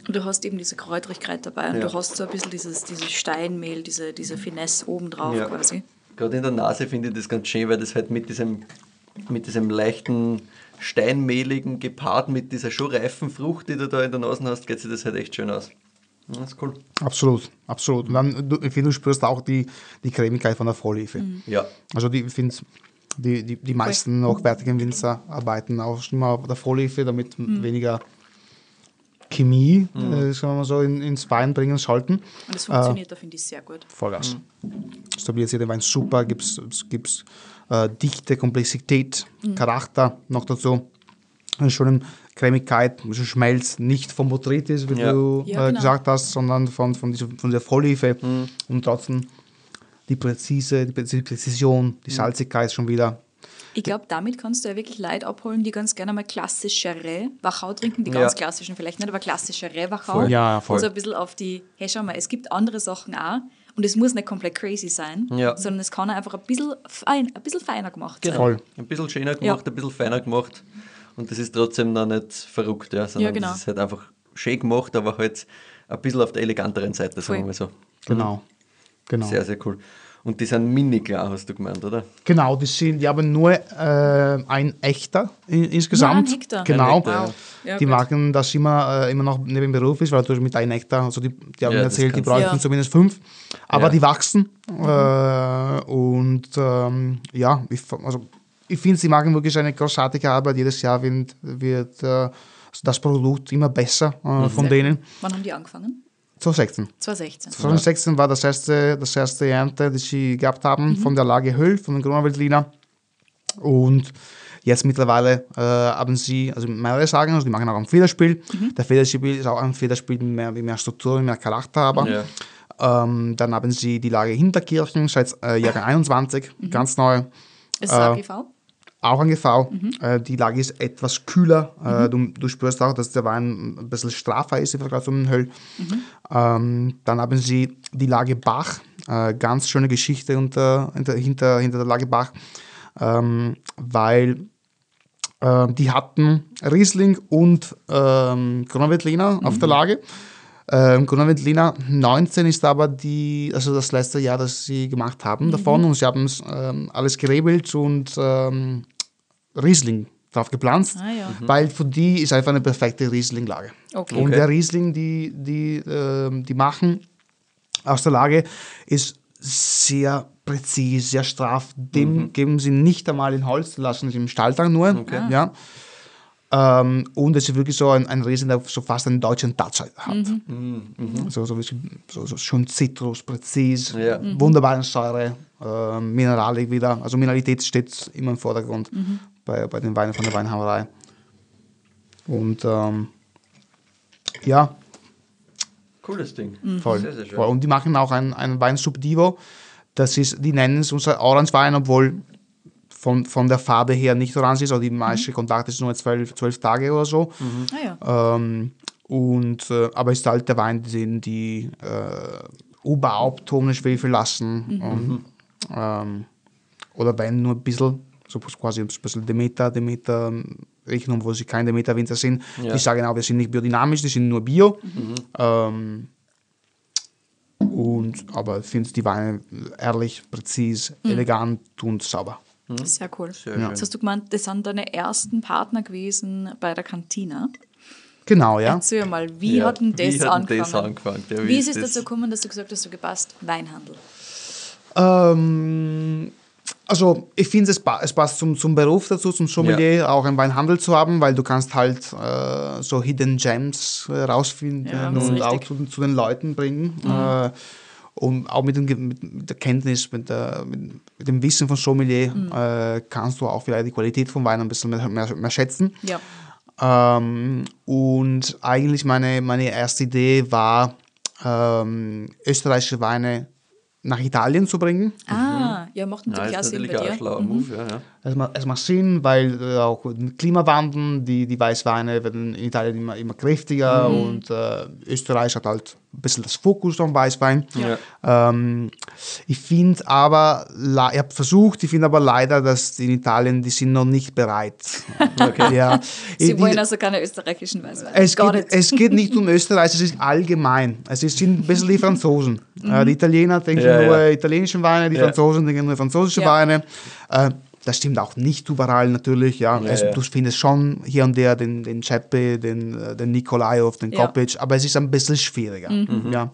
Und du hast eben diese Kräutrigkeit dabei und Ja. du hast so ein bisschen dieses, dieses Steinmehl, diese, diese Finesse obendrauf Ja. quasi. Gerade in der Nase finde ich das ganz schön, weil das halt mit diesem, mit diesem leichten Steinmehligen gepaart mit dieser schon reifen Frucht, die du da in der Nase hast, geht sich das halt echt schön aus. Das ist cool. Absolut, absolut. Und dann, du, ich finde, du spürst auch die, die Cremigkeit von der Vollhefe. Ja. Also die, ich finde, die, die, die meisten hochwertigen Winzer arbeiten auch immer auf der Vollhefe, damit weniger Chemie, äh, sagen wir mal so, in, ins Wein bringen sollten. Und das funktioniert, da finde ich sehr gut. Vollgas. Stabilisiert den Wein super, gibt es äh, Dichte, Komplexität, Charakter noch dazu. Eine schöne Cremigkeit, ein bisschen Schmelz, nicht vom Botrytis, wie Ja. du Ja, äh, genau. gesagt hast, sondern von, von, dieser, von der Vollhefe und trotzdem die Präzise, die Präzision, die Salzigkeit schon wieder. Ich glaube, damit kannst du ja wirklich Leute abholen, die ganz gerne mal klassischere Wachau trinken, die Ja. ganz klassischen vielleicht nicht, aber klassischere Wachau. Voll. Ja, voll. So ein bisschen auf die, hey, schau mal, es gibt andere Sachen auch und es muss nicht komplett crazy sein, Ja. sondern es kann einfach ein bisschen, fein, ein bisschen feiner gemacht sein. Voll. Ein bisschen schöner Ja. gemacht, ein bisschen feiner gemacht. Und das ist trotzdem noch nicht verrückt, ja, sondern Ja, genau. das ist halt einfach schön gemacht, aber halt ein bisschen auf der eleganteren Seite, sagen wir mal so. Genau. Genau. Sehr, sehr cool. Und die sind mini klar, hast du gemeint, oder? Genau, die sind, die haben nur äh, ein echter in, insgesamt. Nur ein Hektar. Genau. Ein Hektar, Wow. Ja, die gut. machen das immer, äh, immer noch neben Beruf ist, weil du mit einem Hektar, also die, die haben Ja, erzählt, die Ja. zumindest fünf, aber Ja. die wachsen. Äh, und ähm, ja, ich, also, ich finde, sie machen wirklich eine großartige Arbeit. Jedes Jahr wird, wird äh, das Produkt immer besser äh, von Sehr denen. Wann haben die angefangen? 2016. 2016. 2016 war das erste, das erste Ernte, die sie gehabt haben von der Lage Höll, von den Grunewaldliner. Und jetzt mittlerweile äh, haben sie, also mehrere sagen, also die machen auch ein Federspiel. Der Federspiel ist auch ein Federspiel mit mehr, mit mehr Struktur, mit mehr Charakter, aber. Ja. Ähm, dann haben sie die Lage Hinterkirchen seit äh, Jahre 21, [laughs] ganz neu. Ist es Äh, AGV? Auch ein GV. Äh, die Lage ist etwas kühler. Äh, du, du spürst auch, dass der Wein ein bisschen straffer ist im Vergleich zum Höll. Ähm, dann haben sie die Lage Bach. Äh, ganz schöne Geschichte unter, hinter, hinter, hinter der Lage Bach, ähm, weil äh, die hatten Riesling und ähm, Grunewaldliner auf der Lage. Ähm, Grunewaldliner 19 ist aber die, also das letzte Jahr, das sie gemacht haben davon und sie haben ähm, alles gerebelt und ähm, Riesling drauf gepflanzt, Ah, ja. weil für die ist einfach eine perfekte Riesling-Lage. Okay. Und Okay. der Riesling, die, die, ähm, die machen aus der Lage, ist sehr präzise, sehr straff. Dem geben sie nicht einmal in Holz, lassen sie im Stalltang nur. Ja. Ähm, und es ist wirklich so ein, ein Riesling, der so fast einen deutschen Touch hat. So, so, wie- so, so schön Zitrus, präzise, Ja. wunderbare Säure, äh, Mineralik wieder. Also Mineralität steht immer im Vordergrund bei, bei den Weinen von der Weinhauerei. Und ähm, ja, Cooles Ding. Voll. Sehr, sehr schön. Voll. Und die machen auch einen, einen Wein Subdivo. Das ist, die nennen es unser Orange-Wein, obwohl von, von der Farbe her nicht orange ist. Also die meiste Kontakt ist nur zwölf, zwölf Tage oder so. Ah ja. Ähm, und, äh, aber es ist halt der Wein, den die äh, überhaupt ohne Schwefel lassen. Und, ähm, oder wenn nur ein bisschen, so quasi ein bisschen Demeter, Demeter ähm, Rechnung, wo sie kein Demeter-Winzer sind. Ja. Die sagen auch, wir sind nicht biodynamisch, die sind nur Bio. Ähm, und, aber ich finde die Weine ehrlich, präzise, elegant und sauber. Sehr cool. Sehr Ja. Jetzt hast du gemeint, das sind deine ersten Partner gewesen bei der Kantina. Genau, ja. Erzähl mal, wie Ja, hat denn das wie angefangen? das angefangen? Ja, wie wie ist ist es das? dazu gekommen, dass du gesagt hast, du gepasst Weinhandel? Ähm, also ich finde, es, pa es passt zum, zum Beruf dazu, zum Sommelier, auch einen Weinhandel zu haben, weil du kannst halt äh, so Hidden Gems äh, rausfinden Ja, und auch zu, zu den Leuten bringen. Äh, und auch mit, dem, mit, der Kenntnis, mit, der, mit, dem Wissen von Sommelier äh, kannst du auch vielleicht die Qualität vom Wein ein bisschen mehr, mehr, mehr schätzen. Ja. Ähm, und eigentlich meine, meine erste Idee war, ähm, österreichische Weine nach Italien zu bringen. Ah, ja, macht Ja, natürlich auch ist Sinn bei auch ein dir. schlauer Move, ja. ja. Es macht, es macht Sinn, weil äh, auch Klimawandel, die, die Weißweine werden in Italien immer, immer kräftiger und äh, Österreich hat halt ein bisschen das Fokus am Weißwein. Ja. Ähm, ich finde aber, ich habe versucht, ich finde aber leider, dass in Italien, die sind noch nicht bereit. [laughs] Okay. ja. Sie Die- wollen also keine österreichischen Weißweine. es geht, es geht nicht [laughs] um Österreich, es ist allgemein. Es sind ein bisschen die Franzosen. Äh, die Italiener denken Ja, nur ja. italienischen Weine, die. Franzosen denken nur französische. Weine. Äh, das stimmt auch nicht überall natürlich. Ja. Ja, es, ja. Du findest schon hier und der den, den Ceppe, den, äh, den Nikolaev, den Ja. Kopic, aber es ist ein bisschen schwieriger. Ja.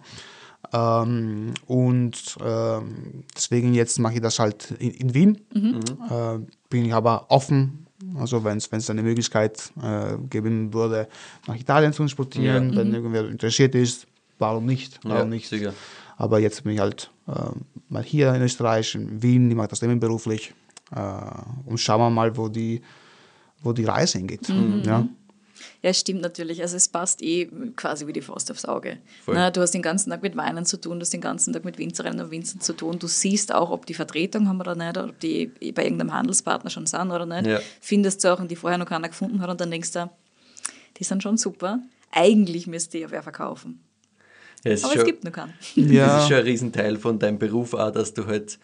Ähm, und ähm, deswegen jetzt mache ich das halt in, in Wien. Äh, bin ich aber offen Also wenn es eine Möglichkeit äh, geben würde, nach Italien zu exportieren, Ja. wenn irgendwer interessiert ist, warum nicht? Warum Ja, nicht? sicher. Aber jetzt bin ich halt äh, mal hier in Österreich, in Wien, ich mache das nebenberuflich äh, und schauen wir mal, wo die, wo die Reise hingeht. Ja? Ja, stimmt natürlich. Also es passt eh quasi wie die Faust aufs Auge. Voll. Na, du hast den ganzen Tag mit Weinen zu tun, du hast den ganzen Tag mit Winzerinnen und Winzern zu tun. Du siehst auch, ob die Vertretung haben oder nicht, oder ob die bei irgendeinem Handelspartner schon sind oder nicht. Ja. Findest du auch, die vorher noch keiner gefunden hat und dann denkst du, die sind schon super. Eigentlich müsste ich ja wer verkaufen. Ja, es Aber es schon- gibt noch keinen. [laughs] Das Ja. ist schon ein Riesenteil von deinem Beruf auch, dass du halt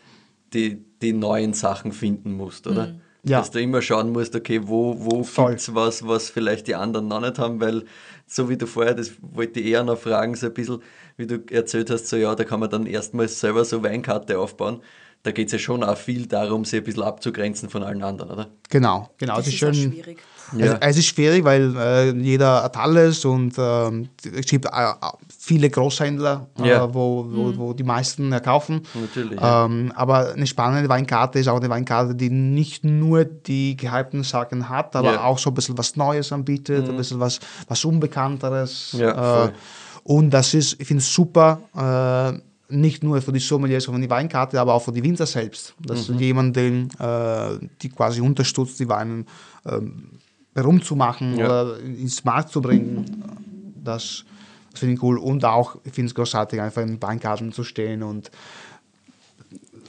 die, die neuen Sachen finden musst, oder? Ja. Dass du immer schauen musst, okay, wo, wo gibt es was, was vielleicht die anderen noch nicht haben, weil so wie du vorher, das wollte ich eher noch fragen, so ein bisschen, wie du erzählt hast, so ja, da kann man dann erstmals selber so Weinkarte aufbauen. Da geht es ja schon auch viel darum, sich ein bisschen abzugrenzen von allen anderen, oder? Genau, genau. Das es ist ist schön. schwierig. Ja. Es, es ist schwierig, weil äh, jeder hat alles und ähm, es gibt äh, viele Großhändler, Ja. äh, wo, wo, wo die meisten ja kaufen. Natürlich, ja. Ähm, aber eine spannende Weinkarte ist auch eine Weinkarte, die nicht nur die gehypten Sachen hat, aber Ja. auch so ein bisschen was Neues anbietet, ein bisschen was, was Unbekannteres. Ja, äh, und das ist, ich finde es super, äh, nicht nur für die Sommeliers, sondern die Weinkarte, aber auch für die Winzer selbst. Dass Mhm. jemanden, äh, die quasi unterstützt, die Weine ähm, herumzumachen Ja. oder ins Markt zu bringen, das, das finde ich cool. Und auch, ich finde es großartig, einfach in Weingarten zu stehen und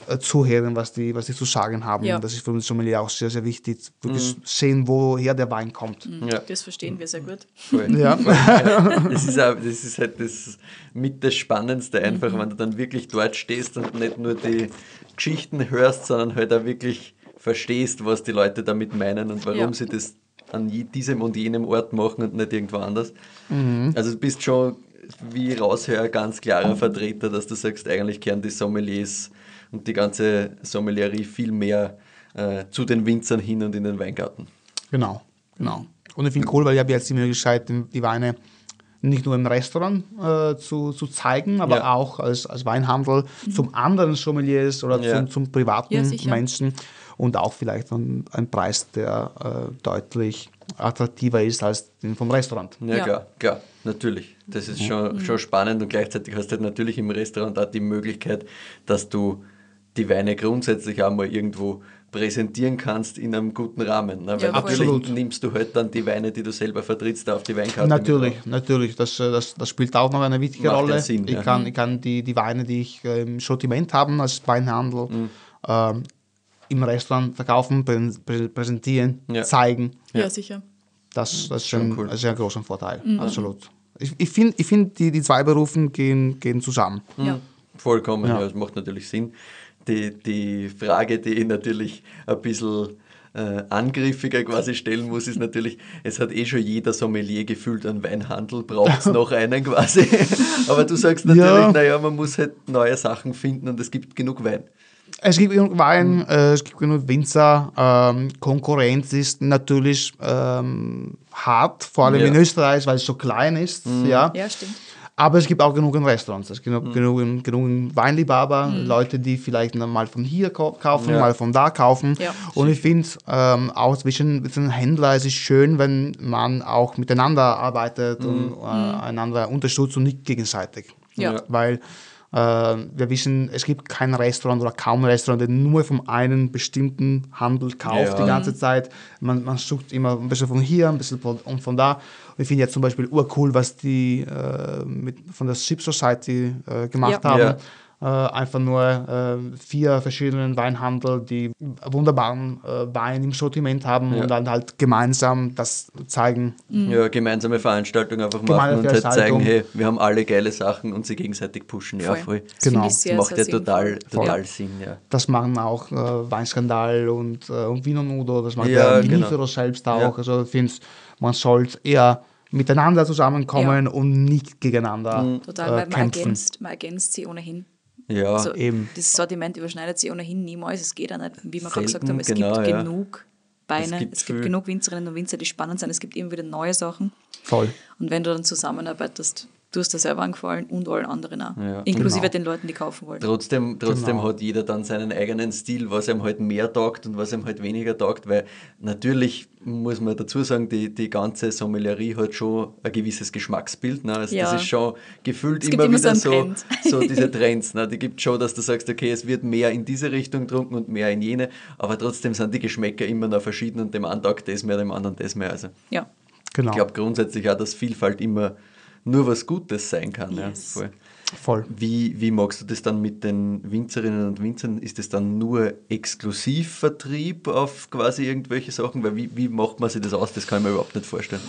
äh, zuhören, was die, was die zu sagen haben. Ja. Das ist für uns Sommelier auch sehr, sehr wichtig, wirklich sehen, woher der Wein kommt. Ja. Das verstehen wir sehr gut. Voll. [laughs] Ja. [laughs] Das ist, auch, das ist halt das mit das Spannendste einfach, wenn du dann wirklich dort stehst und nicht nur die Geschichten hörst, sondern halt auch wirklich verstehst, was die Leute damit meinen und warum Ja. sie das an diesem und jenem Ort machen und nicht irgendwo anders. Also du bist schon, wie ich raushöre, ein ganz klarer Vertreter, dass du sagst, eigentlich kehren die Sommeliers und die ganze Sommelierie viel mehr äh, zu den Winzern hin und in den Weingarten. Genau, genau. Und ich finde cool, weil ich habe jetzt die Möglichkeit, die Weine nicht nur im Restaurant äh, zu, zu zeigen, aber Ja. auch als, als Weinhandel zum anderen Sommeliers oder Ja. zum, zum privaten Ja. Menschen und auch vielleicht ein, ein Preis, der äh, deutlich attraktiver ist als den vom Restaurant. Ja, Ja. klar, klar, natürlich. Das ist schon, schon spannend und gleichzeitig hast du halt natürlich im Restaurant auch die Möglichkeit, dass du die Weine grundsätzlich auch mal irgendwo präsentieren kannst in einem guten Rahmen. Ne? Weil Ja, natürlich Absolut. nimmst du halt dann die Weine, die du selber vertrittst, auf die Weinkarte. Natürlich, natürlich. Das, äh, das, das spielt auch noch eine wichtige Macht ja Rolle. Sinn, ich, ja. kann, ich kann die, die Weine, die ich äh, im Sortiment habe als Weinhandel, Mhm. ähm, im Restaurant verkaufen, prä- prä- präsentieren, Ja. zeigen. Ja, sicher. Das, das ist Schon ein, cool. das ist ein großer Vorteil. Absolut. Ich, ich finde, ich find, die, die zwei Berufen gehen, gehen zusammen. Ja. Vollkommen, Ja. ja. das macht natürlich Sinn. Die, die Frage, die ich natürlich ein bisschen äh, angriffiger quasi stellen muss, ist natürlich, es hat eh schon jeder Sommelier gefühlt einen Weinhandel, braucht es [laughs] noch einen quasi. [laughs] Aber du sagst natürlich, Ja. naja, man muss halt neue Sachen finden und es gibt genug Wein. Es gibt genug Wein, äh, es gibt genug Winzer. Ähm, Konkurrenz ist natürlich ähm, hart, vor allem Ja. in Österreich, weil es so klein ist. Ja. Ja, stimmt. Aber es gibt auch genug in Restaurants. Es gibt genug, genug, genug Weinliebhaber, Leute, die vielleicht mal von hier kau- kaufen, Ja. mal von da kaufen. Ja. Und ich finde ähm, auch zwischen, zwischen Händlern ist es schön, wenn man auch miteinander arbeitet und äh, einander unterstützt und nicht gegenseitig. Ja. Weil wir wissen, es gibt kein Restaurant oder kaum ein Restaurant, der nur von einem bestimmten Handel kauft Ja. die ganze Zeit. Man, man sucht immer ein bisschen von hier, ein bisschen von, und von da. Und ich finde jetzt zum Beispiel urcool, was die äh, mit, von der Ship Society äh, gemacht Ja. haben. Ja. Äh, einfach nur äh, vier verschiedene Weinhandel, die wunderbaren äh, Wein im Sortiment haben Ja. und dann halt gemeinsam das zeigen. Ja, gemeinsame Veranstaltung einfach machen Gemeinsame und halt zeigen, hey, wir haben alle geile Sachen und sie gegenseitig pushen. Ja, Voll. voll. Das Genau. sehr, Macht sehr ja total, total Ja. Sinn, ja. Das machen auch äh, Weinskandal und, äh, und Vino Nudo, das macht Ja, ja, genau. Vinifero selbst auch. Ja. Also ich finde, man sollte eher miteinander zusammenkommen und nicht gegeneinander Mhm. Total, äh, weil man kämpfen. ergänzt, man ergänzt sie ohnehin. Ja, Also, eben. Das Sortiment überschneidet sich ohnehin niemals. Es geht auch nicht, wie wir gerade gesagt haben, es genau, gibt ja. genug Beine, Es es gibt gibt, viel. genug Winzerinnen und Winzer, die spannend sind. Es gibt immer wieder neue Sachen. Voll. Und wenn du dann zusammenarbeitest, Du hast dir selber angefallen und allen anderen auch. Ja. Inklusive Genau. den Leuten, die kaufen wollen. Trotzdem, trotzdem Genau. hat jeder dann seinen eigenen Stil, was ihm halt mehr taugt und was ihm halt weniger taugt, weil natürlich muss man dazu sagen, die, die ganze Sommelierie hat schon ein gewisses Geschmacksbild. Ne? Also Ja. Das ist schon gefühlt Es immer immer wieder so so, einen so, diese Trends. Ne? Die gibt schon, dass du sagst, okay, es wird mehr in diese Richtung getrunken und mehr in jene, aber trotzdem sind die Geschmäcker immer noch verschieden und dem einen taugt das mehr, dem anderen das mehr. Also Ja. Genau. ich glaube grundsätzlich auch, dass Vielfalt immer nur was Gutes sein kann. Yes. Ja, voll. Voll. Wie, wie magst du das dann mit den Winzerinnen und Winzern? Ist das dann nur Exklusivvertrieb auf quasi irgendwelche Sachen? Weil wie, wie macht man sich das aus? Das kann ich mir überhaupt nicht vorstellen.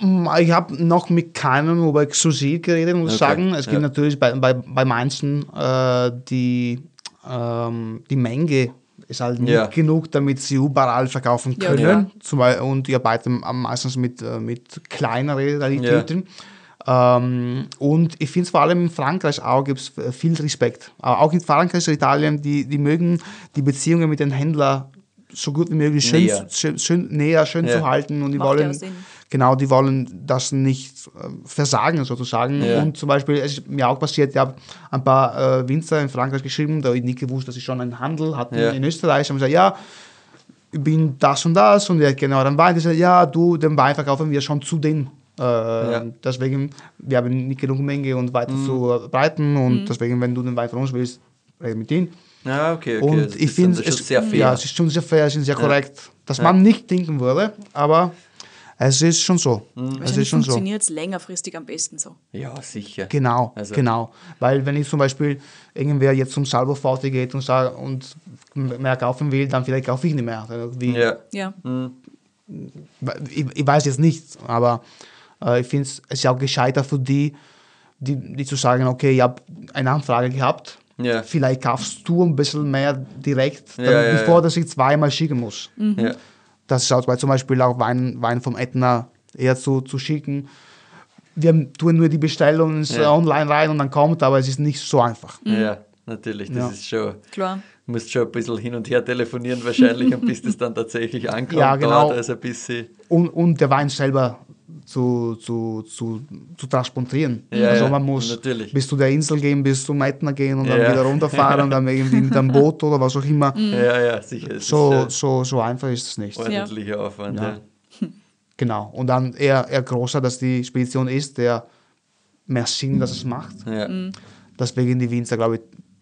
Mm, Ich habe noch mit keinem über exklusiv geredet, muss ich Okay, sagen. Es gibt ja. natürlich bei, bei, bei manchen äh, die, ähm, die Menge ist halt nicht Ja. genug, damit sie überall verkaufen Ja, können. klar. Zum Beispiel, und ich arbeite meistens mit, äh, mit kleineren Realitäten. Ähm, und ich finde es vor allem in Frankreich auch gibt es viel Respekt. Aber auch in Frankreich und Italien, die, die mögen die Beziehungen mit den Händlern so gut wie möglich schön, Näher. schön, schön näher, schön Ja. zu halten und die Macht ja wollen. Genau, die wollen das nicht äh, versagen sozusagen. Ja. Und zum Beispiel, es ist mir auch passiert, ich habe ein paar äh, Winzer in Frankreich geschrieben, da habe ich nicht gewusst, dass sie schon einen Handel hatten Ja. in Österreich. Haben gesagt, ja, ich bin das und das und er hat genau den Wein. Die sagen, ja, du, den Wein verkaufen wir schon zu denen. Äh, Deswegen, wir haben nicht genug Menge und weiter Mhm. zu breiten und deswegen, wenn du den Wein von uns willst, rede mit ihnen. Ja, okay, okay. Und Also ich das sind finde schon es sehr fair. Ja, es ist schon sehr fair, es ist sehr korrekt, dass man nicht denken würde, aber es ist schon so. Es ist schon so. funktioniert es längerfristig am besten so. ja, sicher. Genau, Also- genau. Weil wenn ich zum Beispiel irgendwer jetzt zum Salvo VT geht und, sag, und mehr kaufen will, dann vielleicht kaufe ich nicht mehr. Wie, Ja. Ja. ich, ich weiß jetzt nicht, aber ich finde es ist ja auch gescheiter für die, die, die zu sagen, okay, ich habe eine Anfrage gehabt, Ja. vielleicht kaufst du ein bisschen mehr direkt, dann, ja, bevor ja. dass ich zweimal schicken muss. Ja. Das ist auch weil zum Beispiel auch Wein, Wein vom Ätna eher zu, zu schicken. Wir tun nur die Bestellung ins, Ja. äh, online rein und dann kommt, aber es ist nicht so einfach. ja, natürlich. Das Ja. ist schon. Klar. Du musst schon ein bisschen hin und her telefonieren wahrscheinlich und bis das dann tatsächlich [laughs] ankommt, Ja, genau. dauert also ein bisschen. Und, und der Wein selber zu, zu, zu, zu transportieren. Ja, also man muss natürlich. bis zu der Insel gehen, bis zum Ätna gehen und dann wieder runterfahren und dann [laughs] irgendwie mit einem Boot oder was auch immer. Ja, ja, sicher. So, ist so, so einfach ist es nicht. ordentlicher Aufwand. Ja. Ja. [laughs] Genau. Und dann eher, eher größer, dass die Spedition ist, der mehr Sinn, dass es macht. Ja. Deswegen die Winzer, glaube ich,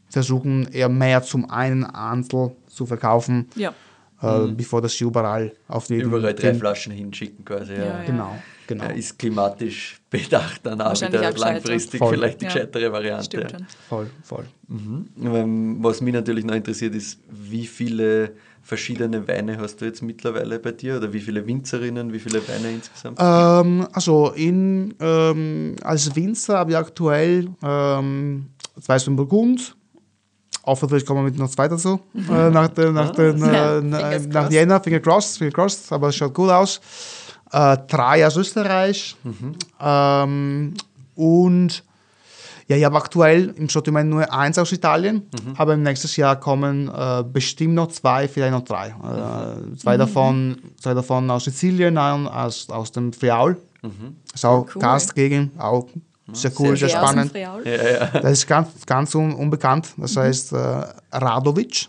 versuchen eher mehr zum einen Antel zu verkaufen, Ja. äh, bevor das sie überall auf die Überall drei Flaschen hinschicken quasi. Ja. Ja, ja. Genau, genau. Ja, ist klimatisch bedacht dann auch wieder langfristig Voll. vielleicht die Ja. gescheitere Variante. Stimmt schon. Voll, voll. Ähm, Was mich natürlich noch interessiert ist, wie viele verschiedene Weine hast du jetzt mittlerweile bei dir oder wie viele Winzerinnen, wie viele Weine insgesamt? Ähm, also in, ähm, als Winzer habe ich aktuell ähm, zwei in Burgund. Hoffentlich kommen wir mit noch zwei dazu. Äh, nach den, nach, den, [laughs] Ja, äh, nach. Jänner, Finger crossed, Finger crossed, aber es schaut gut aus. Äh, drei aus Österreich. Ähm, und ja, ich habe aktuell im Sortiment nur eins aus Italien, aber im nächsten Jahr kommen äh, bestimmt noch zwei, vielleicht noch drei. Äh, zwei, davon, zwei davon aus Sizilien, ein aus, aus dem Friaul. Ist auch Cool. Gastgegend, auch sehr cool, sehr, dem spannend. Ja, ja. Das ist ganz, ganz un unbekannt. Das heißt äh, Radovic.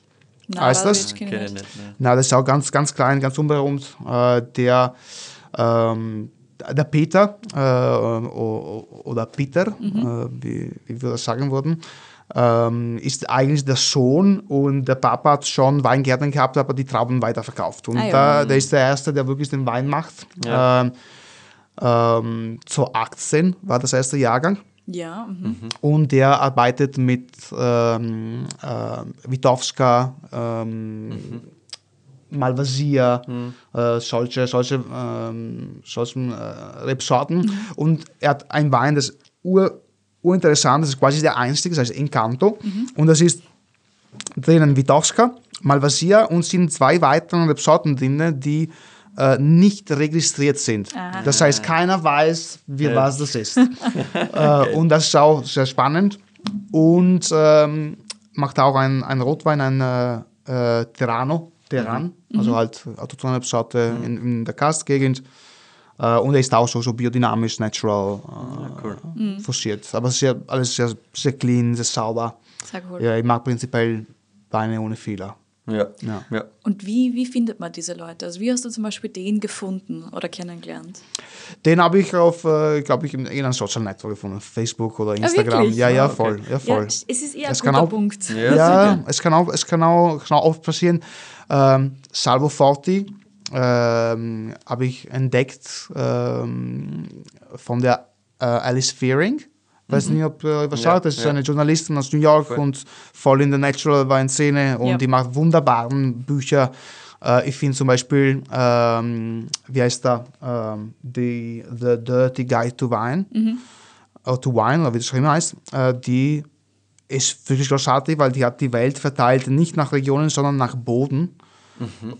heißt das? Radovic kenn ich nicht. Ne? Na, das ist auch ganz, ganz klein, ganz unberühmt. Äh, der, ähm, der Peter äh, oder Peter, äh, wie, wie wir das sagen würden, ähm, ist eigentlich der Sohn und der Papa hat schon Weingärten gehabt, aber die Trauben weiterverkauft. Und Ah, ja. da, der ist der Erste, der wirklich den Wein macht. Ja. Ähm, ähm, zu 18 war das erste Jahrgang. Ja, mhm. Und der arbeitet mit ähm, äh, Witowska, ähm, Malvasia, äh, solche, solche, ähm, solchen äh, Rebsorten. Und er hat ein Wein, das ur, urinteressant das ist quasi der einzige, das heißt Encanto. Und das ist drinnen Witowska, Malvasia und sind zwei weitere Rebsorten drin, die äh, nicht registriert sind. Aha. Das heißt, keiner weiß, wie was das ist. [laughs] äh, und das ist auch sehr spannend. Und ähm, macht auch ein, ein Rotwein, ein äh, äh, Terrano, Terran, also halt autochtone Rebsorte in, in der Karstgegend. Äh, und er ist auch so, so biodynamisch, natural äh, cool. forciert. Aber sehr, alles sehr, sehr clean, sehr sauber. Sehr cool. Ja, ich mag prinzipiell Weine ohne Fehler. Ja. Ja. ja. Und wie, wie findet man diese Leute? Also wie hast du zum Beispiel den gefunden oder kennengelernt? Den habe ich auf, äh, glaube ich, in irgendeinem Social Network gefunden, Facebook oder Instagram. wirklich? ja, ja, Ah, okay. voll. Ja, Ja, voll. es ist eher Das ein guter auch- Punkt. Ja, Ja, es kann auch, es kann auch, kann auch oft passieren. Ähm, Salvo Forti ähm, habe ich entdeckt ähm, von der äh, Alice Fearing. Weiß nicht, ob äh, was Ja, sagt. Das ist ja. eine Journalistin aus New York Voll. und voll in der Natural Wine-Szene und Ja. die macht wunderbaren Bücher. Äh, ich finde zum Beispiel, ähm, wie heißt der? Ähm, the, the Dirty Guide to Wine. Oder to Wine, oder wie das geschrieben heißt. Äh, die ist wirklich großartig, weil die hat die Welt verteilt, nicht nach Regionen, sondern nach Boden.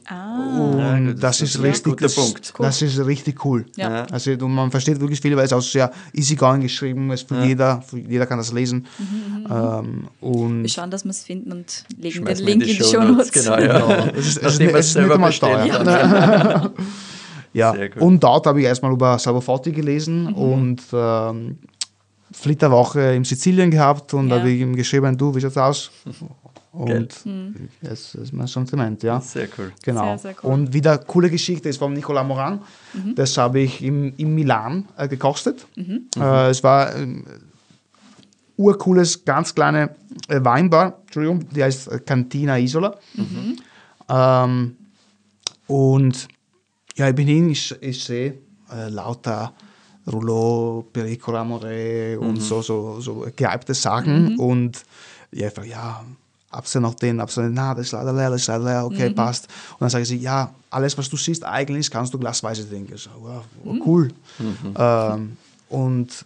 Ah, Und Ja, das, das ist ist richtig, guter das, Punkt. das ist richtig cool. Ja. Ja. Also du, man versteht wirklich viel, weil es auch sehr easygoing geschrieben ist für Ja. jeder, für jeder kann das lesen. Mhm, Ähm, und wir schauen, dass wir es finden und legen den Link in die Show Notes. Genau, [laughs] ja. es ist, es ist, es ist nicht einmal teuer. ja. [laughs] Gut. Und dort habe ich erstmal über Salvo Forti gelesen Mhm. und ähm, Flitterwoche in Sizilien gehabt und Ja. habe ich ihm geschrieben, du, wie schaut's aus? Und das ist mein Sentiment, ja. Sehr cool. Genau. Sehr, sehr cool. Und wieder coole Geschichte ist vom Nicolas Moran. Mhm. Das habe ich im, in Milan äh, gekostet. Äh, es war ein urcooles, ganz kleine äh, Weinbar, Entschuldigung, die heißt äh, Cantina Isola. Ähm, und ja, ich bin hin, ich, ich sehe äh, lauter Rouleau, Perico Ramore und so, so, so gehypte Sachen. Und ich einfach, ja, ja noch den, den, na, das ist leider leer, das ist leider leer, okay, passt. Und dann sage ich, ja, alles, was du siehst, eigentlich kannst du glasweise trinken. Ich so, wow, wow, cool. Ähm, und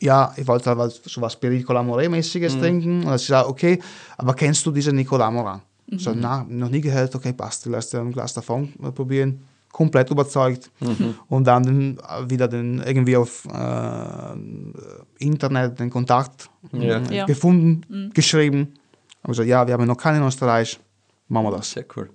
ja, ich wollte halt so was Pericola More-mäßiges trinken. Und dann ist ja okay, aber kennst du diese Nicolas Moran? Ich So, na, noch nie gehört, okay, passt, du lässt dir ein Glas davon äh, probieren. Komplett überzeugt. Und dann den, äh, wieder den irgendwie auf äh, Internet den Kontakt Ja. äh, Ja. gefunden, geschrieben. Aber so, ja, wir haben noch keinen in Österreich, machen wir das. Sehr cool.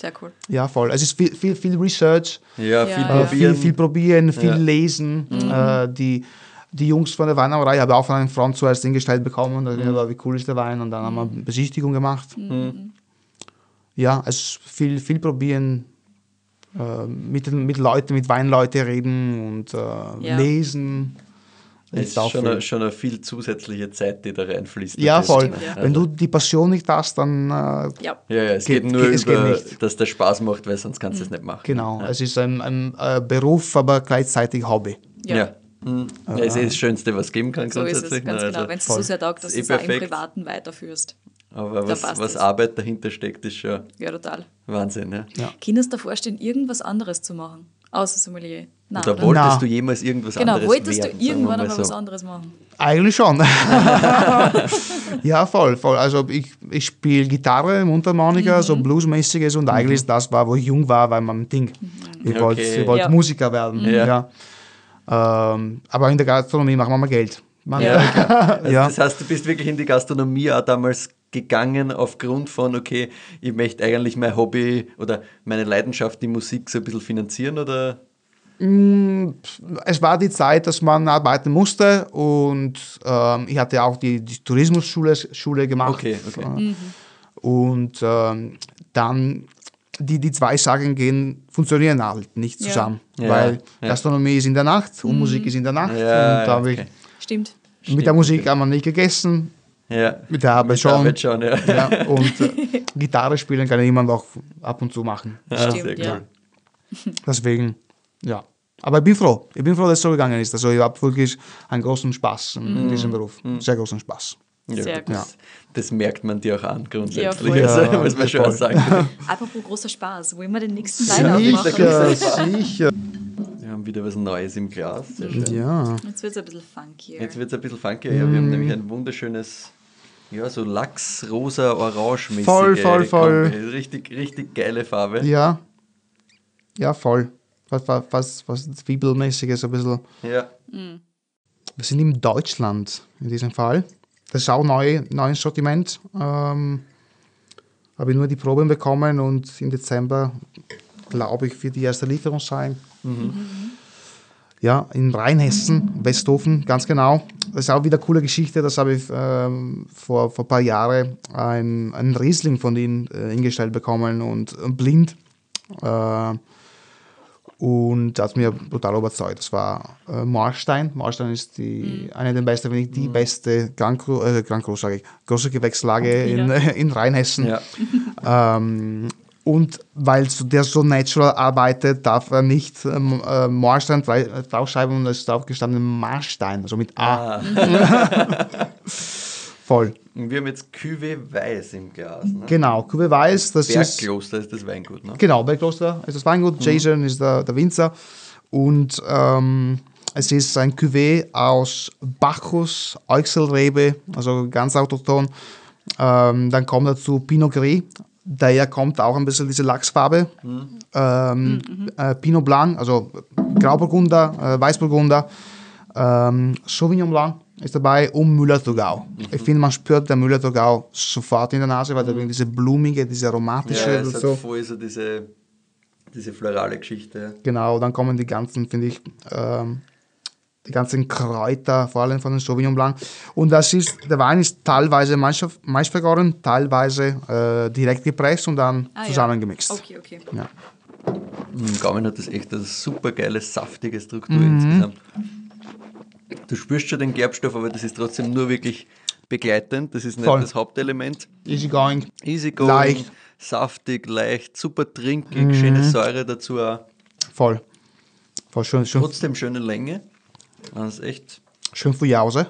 Sehr cool. Ja, voll. Es ist viel, viel, viel Research, Ja, viel ja. äh, viel, probieren. viel probieren, viel Ja. lesen. Äh, die, die Jungs von der Weinauerei haben auch von einem Freund zuerst hingestellt bekommen. Da mhm. wie cool ist der Wein? Und dann haben wir eine Besichtigung gemacht. Ja, es ist viel, viel probieren, äh, mit, mit Leuten, mit Weinleuten reden und äh, Ja. lesen. Es Ist ist schon eine, schon eine viel zusätzliche Zeit, die da reinfließt. Ja, voll. Stimmt, ja. Wenn du die Passion nicht hast, dann äh, Ja. Ja, ja, es Geht- geht, nur geht- es geht über, nicht. dass der Spaß macht, weil sonst kannst du es nicht machen. genau, Ja. es ist ein, ein äh, Beruf, aber gleichzeitig Hobby. Ja. Ja. Mhm. ja. Es ist das Schönste, was es geben kann, So ist grundsätzlich. es, ganz ne? genau. Also, Wenn es so sehr taugt, dass Ist du es auch im. Privaten weiterführst. aber was, was. Arbeit dahinter steckt, ist schon Ja, total. Wahnsinn. Ja. Ja. Kindest du dir vorstellen, irgendwas anderes zu machen? Außer Sommelier? Nein, Oder wolltest Na. du jemals irgendwas Genau, anderes wolltest werden, du irgendwann mal einmal was so. anderes machen? Eigentlich schon. [laughs] [laughs] ja, voll, voll. Also ich, ich spiele Gitarre, Mundharmonika, so Bluesmäßiges und eigentlich ist das war, wo ich jung war, war mein Ding. Ich wollte Okay. ich wollte Ja. Musiker werden. Ja. Ja. Ähm, aber in der Gastronomie machen wir mal Geld. Man, Ja. Also [laughs] Ja. Das heißt, du bist wirklich in die Gastronomie auch damals gegangen aufgrund von, okay, ich möchte eigentlich mein Hobby oder meine Leidenschaft, die Musik, so ein bisschen finanzieren oder? es war die Zeit, dass man arbeiten musste und ähm, ich hatte auch die, die Tourismusschule Schule gemacht. Okay, okay. Und ähm, dann die, die zwei Sachen gehen, funktionieren halt nicht zusammen. Ja, Weil ja. Gastronomie ist in der Nacht und Musik ist in der Nacht. Ja, und da habe ich, okay. Stimmt. mit der Musik haben wir nicht gegessen, Ja. mit der Arbeit Mit schon. Arbeit schon, ja. Ja, [laughs] und äh, Gitarre spielen kann jemand auch ab und zu machen. Ja, Stimmt, sehr ja. cool. [laughs] Deswegen, ja. Aber ich bin froh. Ich bin froh, dass es so gegangen ist. Also ich habe wirklich einen großen Spaß in diesem Beruf. Sehr großen Spaß. Ja, Sehr gut, gut. Das, merkt man dir auch an, grundsätzlich. Ja, also, [laughs] Ja, muss man schon sagen. Apropos großer Spaß, wollen wir den nächsten Wein aufmachen? Sicher, sicher. Wir haben wieder was Neues im Glas. Sehr schön. Ja. Jetzt wird es ein bisschen funkier. Jetzt wird es ein bisschen funkier. Ja, wir haben nämlich ein wunderschönes, ja, so Lachs, rosa, orange mäßige Voll, voll, voll. Kombi. Richtig, richtig geile Farbe. Ja. Ja, voll. Was, was, was, was Zwiebelmäßiges, ein bisschen. Ja. Wir sind in Deutschland in diesem Fall. Das ist auch neu, neues Sortiment. Ähm, habe ich nur die Proben bekommen und im Dezember, glaube ich, wird die erste Lieferung sein. Ja, in Rheinhessen, Westhofen, ganz genau. Das ist auch wieder eine coole Geschichte. Das habe ich ähm, vor, vor ein paar Jahren ein, ein Riesling von ihnen äh, hingestellt bekommen und, und blind. Äh, und das hat mir brutal überzeugt. Das war äh, Marstein. Marstein ist die, Mhm. eine der besten, wenn nicht die beste Grand Cru, äh, Grand Cru, sage ich, große Gewächslage in, [laughs] in Rheinhessen. Ja. Ähm, und weil der so natural arbeitet, darf er nicht ähm, äh, Marstein drei- äh, draufschreiben und es ist drauf gestanden Marstein, also mit A. Ah, [laughs] Voll. und wir haben jetzt Cuvée Weiß im Glas. Ne? Genau, Cuvée Weiß, das ist. Bergkloster ist das Weingut, ne? Genau, Bergkloster ist das Weingut, Jason ist der, der Winzer. Und ähm, es ist ein Cuvée aus Bacchus, Euchselrebe, also ganz autochton. Ähm, dann kommt dazu Pinot Gris, daher kommt auch ein bisschen diese Lachsfarbe. Ähm, äh, Pinot Blanc, also Grauburgunder, äh, Weißburgunder, ähm, Sauvignon Blanc ist dabei und Müller-Thurgau. Ich finde, man spürt der Müller-Thurgau sofort in der Nase, weil da irgendwie diese blumige, diese aromatische Ja, und so. voll so diese, diese florale Geschichte. Genau, dann kommen die ganzen, finde ich, ähm, die ganzen Kräuter, vor allem von den Sauvignon Blanc. Und das ist, der Wein ist teilweise Maische- Maisvergoren, teilweise äh, direkt gepresst und dann Ah, ja. zusammengemixt. Okay, okay. Ja. Im Gaumen hat das echt eine super geile, saftige Struktur Mhm. insgesamt. Du spürst schon den Gerbstoff, aber das ist trotzdem nur wirklich begleitend. Das ist nicht Voll. das Hauptelement. Easy going. Easy going, Leicht. saftig, leicht, super trinkig, Mhm. schöne Säure dazu auch. Voll. Voll schön, schön, Trotzdem schöne Länge. Das ist echt, schön für Jause,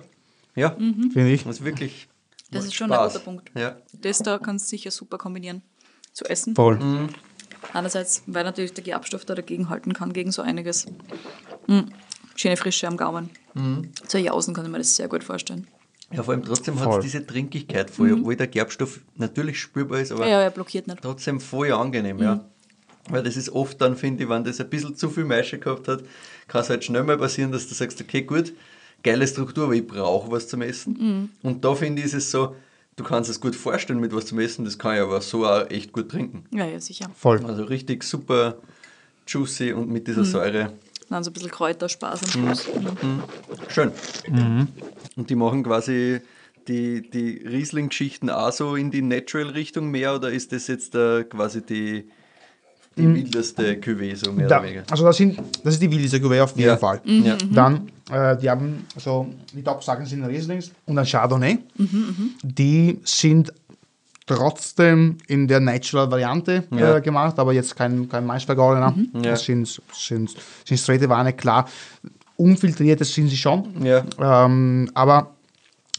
ja, finde ich. das ist wirklich. Das ist schon ein Spaß. guter Punkt. Ja. Das da kannst du sicher super kombinieren. Zu essen. Voll. Einerseits, weil natürlich der Gerbstoff da dagegen halten kann, gegen so einiges. Mm. Schöne Frische am Gaumen. Mhm. Zu Jausen kann ich mir das sehr gut vorstellen. ja, vor allem trotzdem hat es diese Trinkigkeit voll, obwohl der Gerbstoff natürlich spürbar ist, aber Ja, er blockiert nicht. trotzdem voll angenehm, ja. Weil das ist oft dann, finde ich, wenn das ein bisschen zu viel Maische gehabt hat, kann es halt schnell mal passieren, dass du sagst, okay, gut, geile Struktur, aber ich brauche was zum Essen. Und da finde ich, ist es so, du kannst es gut vorstellen mit was zum Essen, das kann ich aber so auch echt gut trinken. Ja, ja, sicher. Voll. Also richtig super juicy und mit dieser Säure. Dann so ein bisschen Kräuterspaß am Schluss. Mhm. Schön. Und die machen quasi die, die Riesling-Geschichten auch so in die Natural-Richtung mehr oder ist das jetzt äh, quasi die, die wildeste Cuvée, so mehr Da, oder weniger? also das, sind, das ist die wildeste Cuvée auf jeden Ja. Fall. Ja. Dann, äh, die haben, also die Top-Sachen sind Rieslings und ein Chardonnay. Die sind trotzdem in der Natural-Variante Ja. äh, gemacht, aber jetzt kein, kein Maisvergorener. Ja. Das sind, sind, sind straighte Weine, klar. Unfiltrierte sind sie schon. Ähm, aber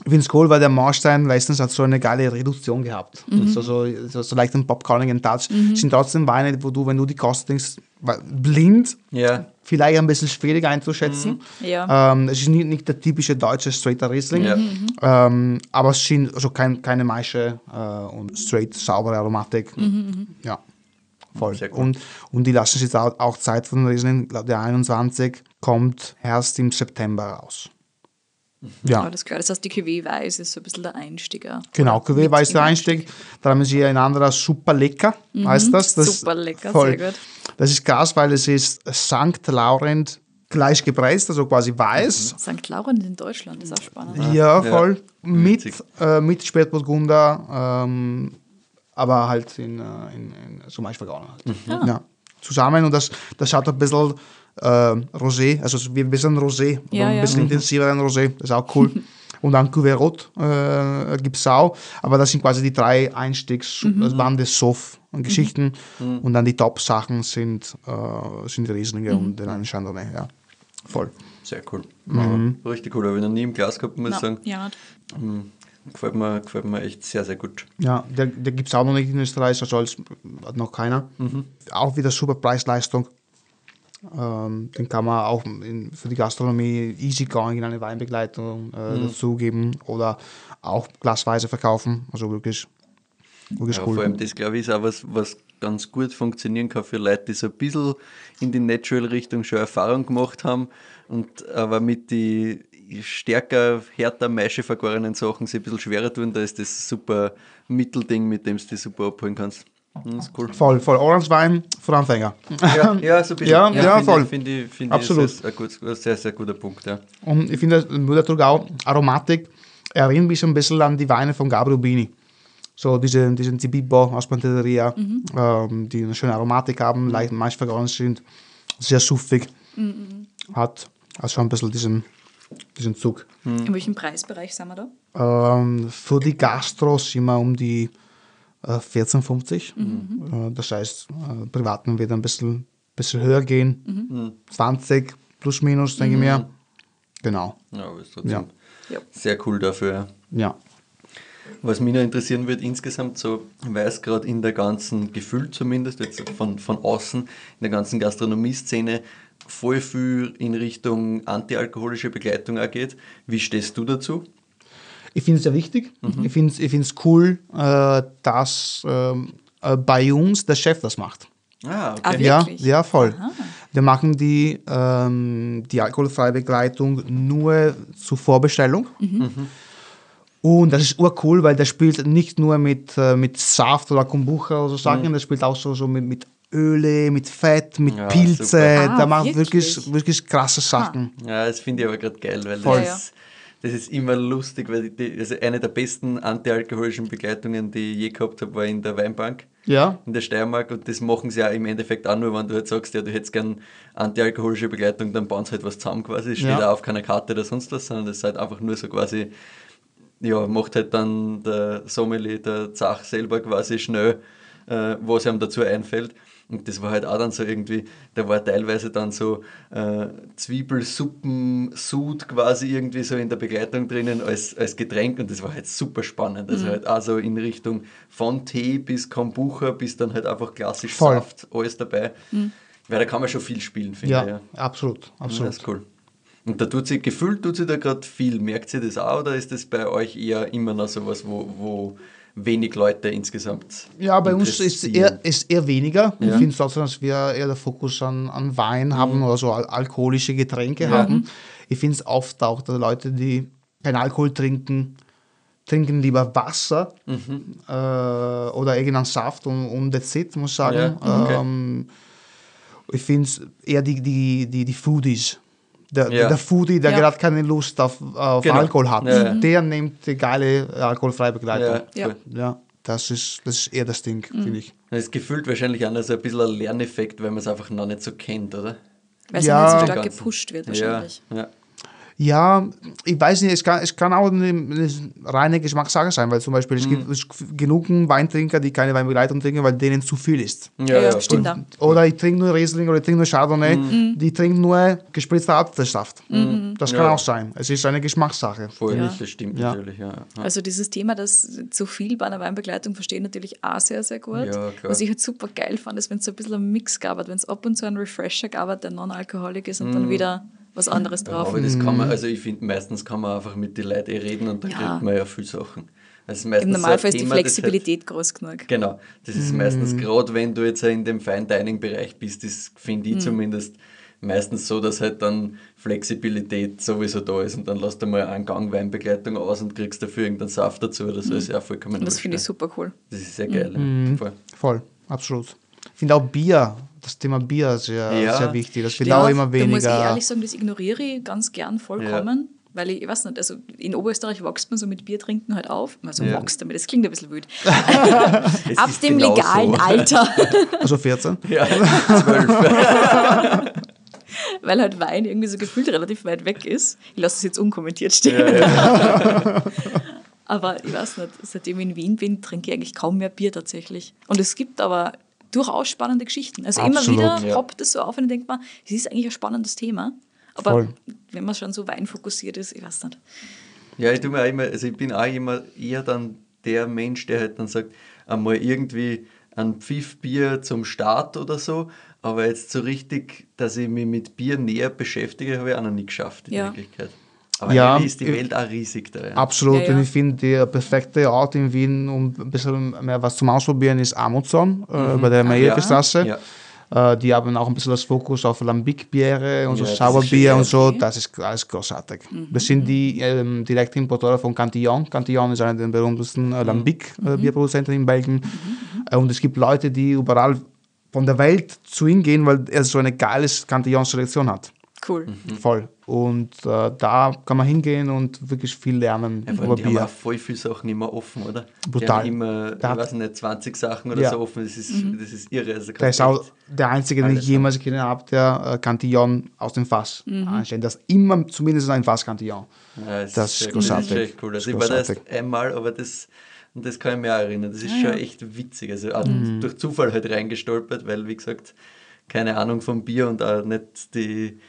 ich finde es cool, weil der Marstein meistens hat so eine geile Reduktion gehabt. So, so, so, so leicht einen popcornigen Touch. Sind trotzdem Weine, wo du, wenn du die kostest, denkst, blind, Ja, vielleicht ein bisschen schwierig einzuschätzen. Ja. Ähm, es ist nicht, nicht der typische deutsche straighter Riesling, Ja. ähm, aber es sind also kein, keine Maische äh, und straight saubere Aromatik. Ja, voll. Sehr cool. Und, und die lassen sich auch, auch Zeit von Riesling, der 21 kommt erst im September raus. Ja. Alles klar. Das heißt, die Cuvée Weiß ist so ein bisschen der Einstieger. Genau, Cuvée war jetzt der Einstieg. Dann haben sie ein anderer Super Lecker, heißt das. das Super lecker, voll. sehr gut. Das ist krass, weil es ist St. Laurent gleich gepresst, also quasi weiß. St. Laurent in Deutschland ist auch spannend. Ja, Ja, voll. Mit, witzig. äh, mit Spätburgunder, ähm, aber halt in, äh, in, in so Maisvergauern halt. Ja. Zusammen und das, das schaut ein bisschen Rosé, also wie ein bisschen Rosé, Ja, ein bisschen intensiveren Rosé, das ist auch cool. [laughs] Und dann Cuvée Rot äh, gibt es auch, aber das sind quasi die drei Einstiegs, das waren die Sof-Geschichten und dann die Top-Sachen sind, äh, sind die Rieslinge und den einen Chardonnay, ja. Voll. sehr cool. Aber Richtig cool, habe ich noch nie im Glas gehabt, muss ich sagen. ja, nicht. Gefällt mir, gefällt mir echt sehr, sehr gut. Ja, der, der gibt es auch noch nicht in Österreich, also als, hat noch keiner. Auch wieder super Preis-Leistung. Ähm, den kann man auch in, für die Gastronomie easy going in eine Weinbegleitung äh, dazugeben oder auch glasweise verkaufen. Also wirklich, wirklich Ja, cool. Vor allem das, glaube ich, ist auch was, was ganz gut funktionieren kann für Leute, die so ein bisschen in die Natural-Richtung schon Erfahrung gemacht haben und aber mit die stärker, härter, Maische vergorenen Sachen sich ein bisschen schwerer tun. Da ist das super Mittelding, mit dem du die super abholen kannst. Das ist cool. Voll, voll. Orangewein für Anfänger. Ja, [laughs] ja so ein bisschen. Ja, ja, finde voll. Ich, finde ich, finde Absolut. Ich, ist ein, gut, ein sehr, sehr guter Punkt. Ja. Und ich finde, Müller auch Aromatik erinnert mich ein bisschen an die Weine von Gabriel Bini. So diese, diesen Zibibo aus Pantelleria, ähm, die eine schöne Aromatik haben, leicht meist vergoren sind, sehr suffig. Hat also ein bisschen diesen, diesen Zug. In welchem Preisbereich sind wir da? Ähm, für die Gastros sind wir um die äh, 14, 50. Äh, das heißt, äh, Privaten wird ein bisschen, bisschen höher gehen. 20 plus minus, denke ich mir. Genau. Ja, aber ist trotzdem Ja. Sehr cool dafür. Ja. Was mich noch interessieren würde, insgesamt so, weil es gerade in der ganzen, gefühlt zumindest, jetzt von, von außen, in der ganzen Gastronomie-Szene voll viel in Richtung antialkoholische Begleitung auch geht. Wie stehst du dazu? Ich finde es sehr wichtig. Ich finde es ich find's cool, äh, dass ähm, äh, bei uns der Chef das macht. Ah, Ah, okay. wie- Ja, Wirklich? ja, voll. Wir machen die, ähm, die alkoholfreie Begleitung nur zur Vorbestellung. Und das ist urcool, weil der spielt nicht nur mit, äh, mit Saft oder Kombucha oder so Sachen, der spielt auch so, so mit, mit Öle, mit Fett, mit Ja, Pilze. Ah, der macht wirklich? wirklich, wirklich krasse Sachen. Ja, das finde ich aber gerade geil, weil Voll. das, das ist immer lustig, weil die, also eine der besten antialkoholischen Begleitungen, die ich je gehabt habe, war in der Weinbank Ja, in der Steiermark und das machen sie ja im Endeffekt auch nur, wenn du halt sagst, ja, du hättest gern antialkoholische Begleitung, dann bauen sie halt was zusammen quasi, steht Ja. auch auf keiner Karte oder sonst was, sondern das ist halt einfach nur so quasi, ja, macht halt dann der Sommelier, der Zach selber quasi schnell, äh, was ihm dazu einfällt. Und das war halt auch dann so irgendwie, da war teilweise dann so äh, Zwiebelsuppen-Sud quasi irgendwie so in der Begleitung drinnen als, als Getränk und das war halt super spannend. Also halt auch so in Richtung von Tee bis Kombucha bis dann halt einfach klassisch Voll. Saft, alles dabei. Weil da kann man schon viel spielen, finde ja, ich. Ja. absolut, absolut. das ist cool. Und da tut sich, gefühlt tut sich da gerade viel. Merkt sie das auch oder ist das bei euch eher immer noch sowas, wo, wo wenig Leute insgesamt Ja, bei uns ist eher, ist eher weniger. Ich Ja. finde trotzdem, dass wir eher den Fokus an, an Wein haben oder so al alkoholische Getränke Mhm. Ja. haben. Ich finde es oft auch, dass Leute, die keinen Alkohol trinken, trinken lieber Wasser Mhm. äh, oder irgendeinen Saft und, und that's it, muss ich sagen. Ja, okay. ähm, ich finde es eher die, die, die, die Foodies. Der, Ja. der Foodie, der Ja. gerade keine Lust auf, auf Genau. Alkohol hat, Ja, ja. der nimmt die geile alkoholfreie Begleitung. Ja, Ja. das ist, das ist eher das Ding, finde ich. Das ist gefühlt wahrscheinlich auch noch so ein bisschen ein Lerneffekt, weil man es einfach noch nicht so kennt, oder? Weil es Ja. nicht so stark gepusht wird Ja, wahrscheinlich. ja. Ja, ich weiß nicht, es kann, es kann auch eine, eine reine Geschmackssache sein, weil zum Beispiel es gibt es gibt genug Weintrinker, die keine Weinbegleitung trinken, weil denen zu viel ist. Ja, ja, stimmt auch. Oder ich trinke nur Riesling oder ich trinke nur Chardonnay, die trinken nur gespritzter Apfelsaft. Das kann Ja. auch sein. Es ist eine Geschmackssache. Voll, Ja. das stimmt Ja. natürlich, ja. ja. Also dieses Thema, das zu viel bei einer Weinbegleitung verstehen natürlich auch sehr, sehr gut. Ja, klar. Was ich halt super geil fand, ist, wenn es so ein bisschen ein Mix gab, wenn es ab und zu ein Refresher gab, der non-alkoholik ist und dann wieder was anderes drauf. Aber das kann man, also ich finde, meistens kann man einfach mit den Leuten eh reden und dann Ja. kriegt man ja viel Sachen. Das ist meistens Im so ein Normalfall ist die Thema, das halt- Flexibilität groß genug. Genau, das ist Mhm. meistens gerade, wenn du jetzt in dem Fine Dining Bereich bist, das finde Mhm. ich zumindest meistens so, dass halt dann Flexibilität sowieso da ist und dann lässt du mal einen Gang Weinbegleitung aus und kriegst dafür irgendeinen Saft dazu oder so, ist ja vollkommen Und das finde ich ja. super cool. Das ist sehr geil. Mhm. Ja. Voll. Voll, absolut. Ich finde auch Bier, das Thema Bier sehr, Ja, sehr wichtig. Das wird stimmt. auch immer Da muss ich weniger. ehrlich sagen, das ignoriere ich ganz gern vollkommen. Weil ich, ich weiß nicht, also in Oberösterreich wächst man so mit Bier trinken halt auf. Also Ja. wächst damit, das klingt ein bisschen wild. [laughs] [laughs] Es Ab dem genau legalen so. Alter. [laughs] Also 14. Ja, zwölf. weil halt Wein irgendwie so gefühlt relativ weit weg ist. Ich lasse das jetzt unkommentiert stehen. aber ich weiß nicht, seitdem ich in Wien bin, trinke ich eigentlich kaum mehr Bier tatsächlich. Und es gibt aber durchaus spannende Geschichten. Also immer Absolut, wieder ja. poppt es so auf und ich denke mal, es ist eigentlich ein spannendes Thema. Aber Voll. wenn man schon so weinfokussiert ist, ich weiß nicht. Ja, ich tue mir auch immer, also ich bin auch immer eher dann der Mensch, der halt dann sagt, einmal irgendwie ein Pfiff Bier zum Start oder so, aber jetzt so richtig, dass ich mich mit Bier näher beschäftige, habe ich auch noch nie geschafft in Ja. Wirklichkeit. Aber Ja, ist die ich- Welt auch riesig da. Ja. Absolut. Ja, ja. Und ich finde, der perfekte Ort in Wien, um ein bisschen mehr was zum Ausprobieren, ist Amazon, äh, bei der. Mhm. Ja. Äh, die haben auch ein bisschen das Fokus auf Lambic-Biere und so Ja, das ist Sauerbier und so. okay. Das ist alles großartig. Das sind die ähm, Direktimporteure von Cantillon. Cantillon ist einer der berühmtesten äh, Lambic-Bierproduzenten in Belgien. Äh, und es gibt Leute, die überall von der Welt zu ihm gehen, weil er so eine geile Cantillon-Selektion hat. Cool. Voll. Und äh, da kann man hingehen und wirklich viel lernen Ja, vor über allem, die haben Bier. auch voll viele Sachen immer offen, oder? Die Brutal. haben immer, Der ich weiß nicht, 20 Sachen oder Ja. so offen. Das ist, das ist irre. Also Der ist auch der einzige, den ich jemals gesehen habe, der äh, Cantillon aus dem Fass einstellt. Das ist immer zumindest ein Fass Cantillon. Ja, Das ist sehr- großartig. Das ist echt cool. Das Also ist ich war da erst einmal, aber das, und das kann ich mir auch erinnern. Das ist schon echt witzig. Also auch Mhm. durch Zufall halt reingestolpert, weil, wie gesagt, keine Ahnung vom Bier und auch nicht die,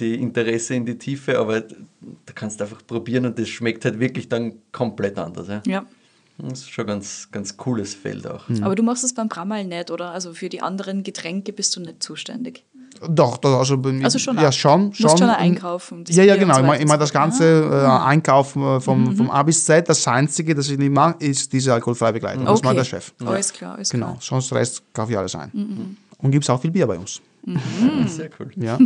die Interesse in die Tiefe, aber da kannst du einfach probieren und das schmeckt halt wirklich dann komplett anders. Ja. Ja. Das ist schon ganz, ganz cooles Feld auch. Mhm. Aber du machst es beim Brammal nicht, oder? Also für die anderen Getränke bist du nicht zuständig. Doch, doch also, bei mir- Also schon ja, schon. Du musst schon einkaufen, Ja, ja, genau. so ich meine ich mein, das ganze äh, Einkaufen äh, vom, vom A bis Z, das Einzige, das ich nicht mache, ist diese alkoholfreie Begleitung. Das macht Okay. der Chef. Alles klar, alles Genau, klar. sonst Rest kaufe ich alles ein. Und gibt es auch viel Bier bei uns. Sehr cool. Ja.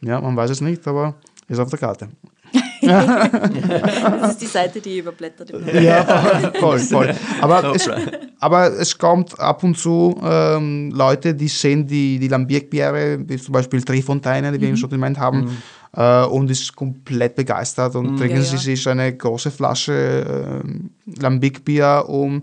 ja, man weiß es nicht, aber ist auf der Karte. Das ist die Seite, die überblättert. Ja, voll, voll. Aber, No es, aber es kommt ab und zu ähm, Leute, die sehen die, die Lambic-Biere, wie zum Beispiel Trifontaine, die wir im Sortiment haben, äh, und ist komplett begeistert und trinken Ja, sie ja. sich eine große Flasche äh, Lambic-Bier um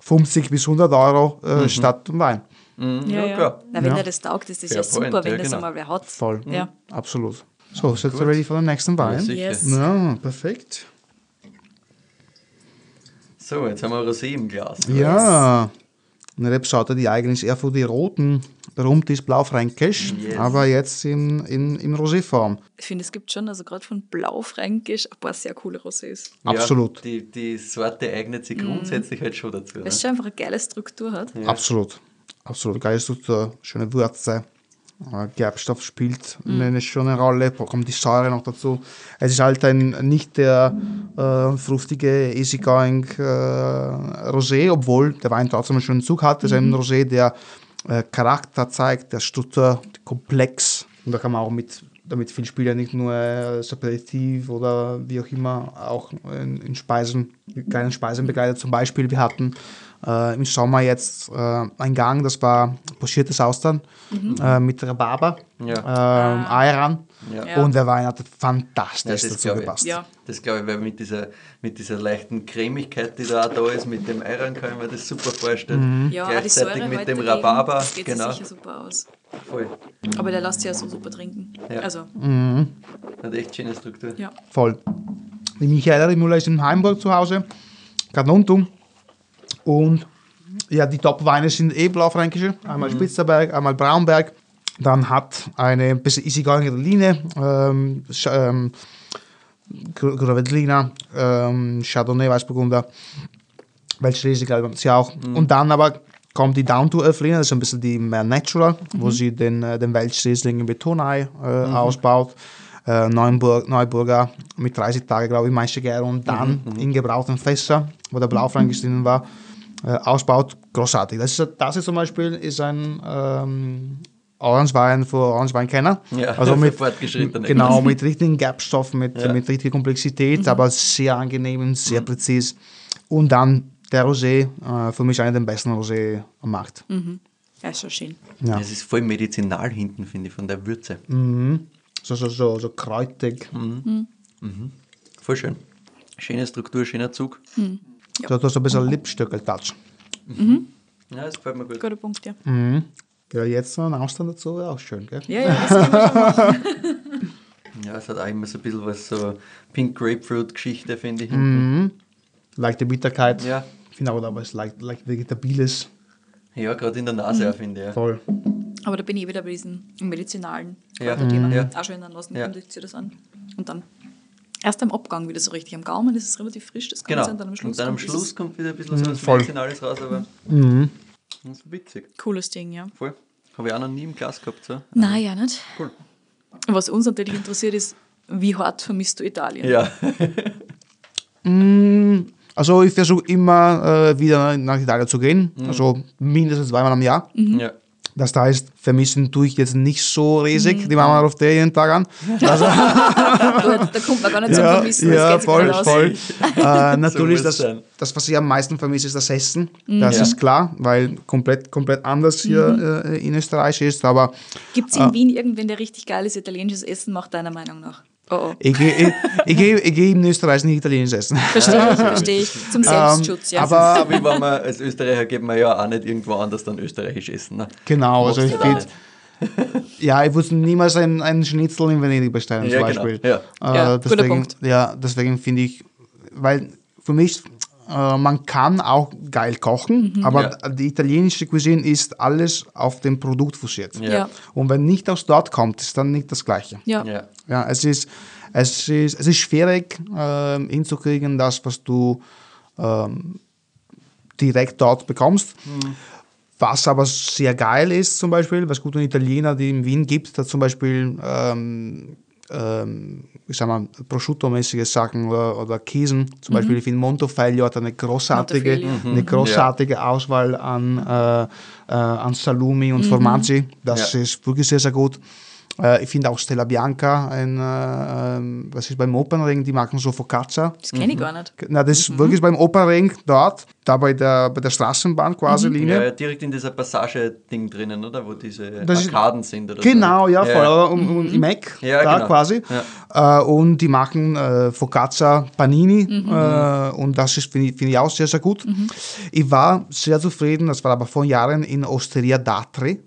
50 bis 100 Euro äh, statt Wein. Mhm, Ja, ja, ja. klar. Na, wenn Ja. dir das taugt, ist das Fair ja super, point, wenn ja, das genau. einmal wer hat. Voll. Ja. Absolut. So, seid ihr ready für den nächsten Ja, Wein? sicher. Yes. Ja, perfekt. So, jetzt haben wir Rosé im Glas. Ja, eine Rebsorte, die eigentlich eher für die Roten berühmt ist, Blaufränkisch, Yes. aber jetzt in, in, in Roséform. Ich finde, es gibt schon, also gerade von Blaufränkisch, ein paar sehr coole Rosés. Absolut. Ja, die, die Sorte eignet sich grundsätzlich halt schon dazu. Weil Ne? es schon einfach eine geile Struktur hat. Absolut. Absolut. Geile Struktur, schöne Würze. Äh, Gerbstoff spielt Mhm. eine schöne Rolle, da kommt die Säure noch dazu. Es ist halt ein, nicht der äh, fruchtige, easygoing äh, Rosé, obwohl der Wein trotzdem einen schönen Zug hat. Es ist Mhm. ein Rosé, der äh, Charakter zeigt, der Struktur, komplex. Und da kann man auch mit, damit viel spielen, nicht nur äh, als Aperitif oder wie auch immer, auch in, in Speisen, kleinen Speisen begleitet. Zum Beispiel, wir hatten äh, im Sommer jetzt äh, ein Gang, das war pochiertes Austern äh, mit Rhabarber, Ja. ähm, Ayran. Ja. Ja. Und der Wein hat Ja, fantastisch das dazu ich. gepasst. Ja. Das glaube ich, weil mit dieser, mit dieser leichten Cremigkeit, die da auch da ist, mit dem Eiran kann ich mir das super vorstellen. Die Gleichzeitig mit dem Rhabarber. Das geht Genau. sich sicher super aus. Voll. Aber der lässt sich ja so super trinken. Ja. Also, Hat echt schöne Struktur. ja. Voll. Die Michaela Rimula ist in Heimburg zu Hause, Kanuntum. Und ja, die Top-Weine sind eh blaufränkische. Einmal Spitzerberg, einmal Braunberg. Dann hat eine ein bisschen easygoingere Linie, ähm, ähm, Gr- Grovedliner, ähm, Chardonnay, Weißburgunder, Welschriesling, glaube ich, sie auch. Und dann aber kommt die Down-to-Earth-Linie, das ist ein bisschen die mehr Natural, wo sie den, äh, den Welschriesling in Betonei äh, ausbaut. Äh, Neuenburg, Neuburger mit 30 Tage, glaube ich, meiste Gäre und dann in gebrauchten Fässer, wo der Blaufränkisch drin war, äh, ausbaut. Großartig. Das ist, das ist zum Beispiel ist ein ähm, Orangewein für Orangewein-Kenner. Ja, also [laughs] mit, genau, mit richtigen Gapstoff, mit, Ja. mit richtiger Komplexität, aber sehr angenehm und sehr präzise. Und dann der Rosé, äh, für mich einer der besten Rosé am Markt. Ja, ist schon schön. Ja. Es ist voll medizinal hinten, finde ich, von der Würze. So, so, so, so kräutig. Voll schön. Schöne Struktur, schöner Zug. So, du hast ein bisschen Lipstöckel-Touch. Ja, das gefällt mir gut. Guter Punkt, ja. Ja, jetzt noch ein Austern dazu wäre auch schön, gell? Ja, ja, das schon machen. [laughs] Ja, es hat auch immer so ein bisschen was so Pink Grapefruit-Geschichte, finde ich. hinten. Leichte Bitterkeit. Ja. Ich finde aber, es ist leicht, leicht vegetabiles. Ja, gerade in der Nase auch, finde ich. Ja. Voll. Aber da bin ich wieder bei diesem medizinalen Ja. Thema. Ja. Auch schon in der Nase Ja. kommt sich das an. Und dann erst am Abgang wieder so richtig. Am Gaumen ist es relativ frisch, das Genau. Ganze. Und dann am Schluss, dann am kommt Schluss dieses kommt wieder ein bisschen so was voll. Medizinales raus, aber das ist witzig. Cooles Ding, ja. Voll. Habe ich auch noch nie im Glas gehabt. So. Nein, ja nicht. Cool. Was uns natürlich interessiert ist, wie hart vermisst du Italien? Ja. Also ich versuche immer äh, wieder nach Italien zu gehen. Also mindestens zweimal am Jahr. ja. Das heißt, vermissen tue ich jetzt nicht so riesig. Die Mama ruft der jeden Tag an. Also, [laughs] da kommt man gar nicht zum Vermissen, ja, voll, voll. [laughs] äh, natürlich, das, das, was ich am meisten vermisse, ist das Essen. Das Ja. ist klar, weil komplett, komplett anders hier äh, in Österreich ist. Aber Gibt es in Wien irgendwen, der richtig geiles italienisches Essen macht, deiner Meinung nach? Oh, oh. ich gehe ich, ich ich geh in Österreich nicht Italienisch essen. [laughs] Verstehe ich, verstehe ich. Zum Selbstschutz, ja. Aber So wie wenn man als Österreicher geht man ja auch nicht irgendwo anders dann österreichisch essen. Ne? Genau, also ich nicht? ja, ich würde niemals einen, einen Schnitzel in Venedig bestellen Ja, zum genau, Beispiel. ja. Äh, Ja, guter deswegen, Punkt. Ja, deswegen finde ich, weil für mich, äh, man kann auch geil kochen, Mhm. aber Ja. die italienische Cuisine ist alles auf dem Produkt fokussiert. Ja. Und wenn nicht aus dort kommt, ist dann nicht das Gleiche. ja. Ja. Ja, es ist, es ist, es ist schwierig ähm, hinzukriegen, das, was du ähm, direkt dort bekommst. Was aber sehr geil ist, zum Beispiel, was gute Italiener, die in Wien gibt, da zum Beispiel, ähm, ähm, ich sag mal, Prosciutto-mäßige Sachen oder, oder Käsen. Zum Beispiel, ich finde Montefiglio hat eine großartige, Montefiglio. eine großartige Auswahl an, äh, äh, an Salumi und Formaggi. Das Ja. ist wirklich sehr, sehr gut. Äh, ich finde auch Stella Bianca, ein, äh, was ist beim Opernring, die machen so Focaccia. Das kenne ich gar nicht. Na, das ist wirklich beim Opernring dort, da bei der, bei der Straßenbahn quasi Linie. Ja, ja, direkt in dieser Passage-Ding drinnen, oder? Wo diese Das ist- Arkaden sind oder Genau, so. ja, voll. Oder? Um, um, Im Eck, Ja, da genau. quasi. Äh, und die machen äh, Focaccia Panini äh, und das ist, finde ich, finde ich auch sehr, sehr gut. Ich war sehr zufrieden, das war aber vor Jahren in Osteria d'Atri.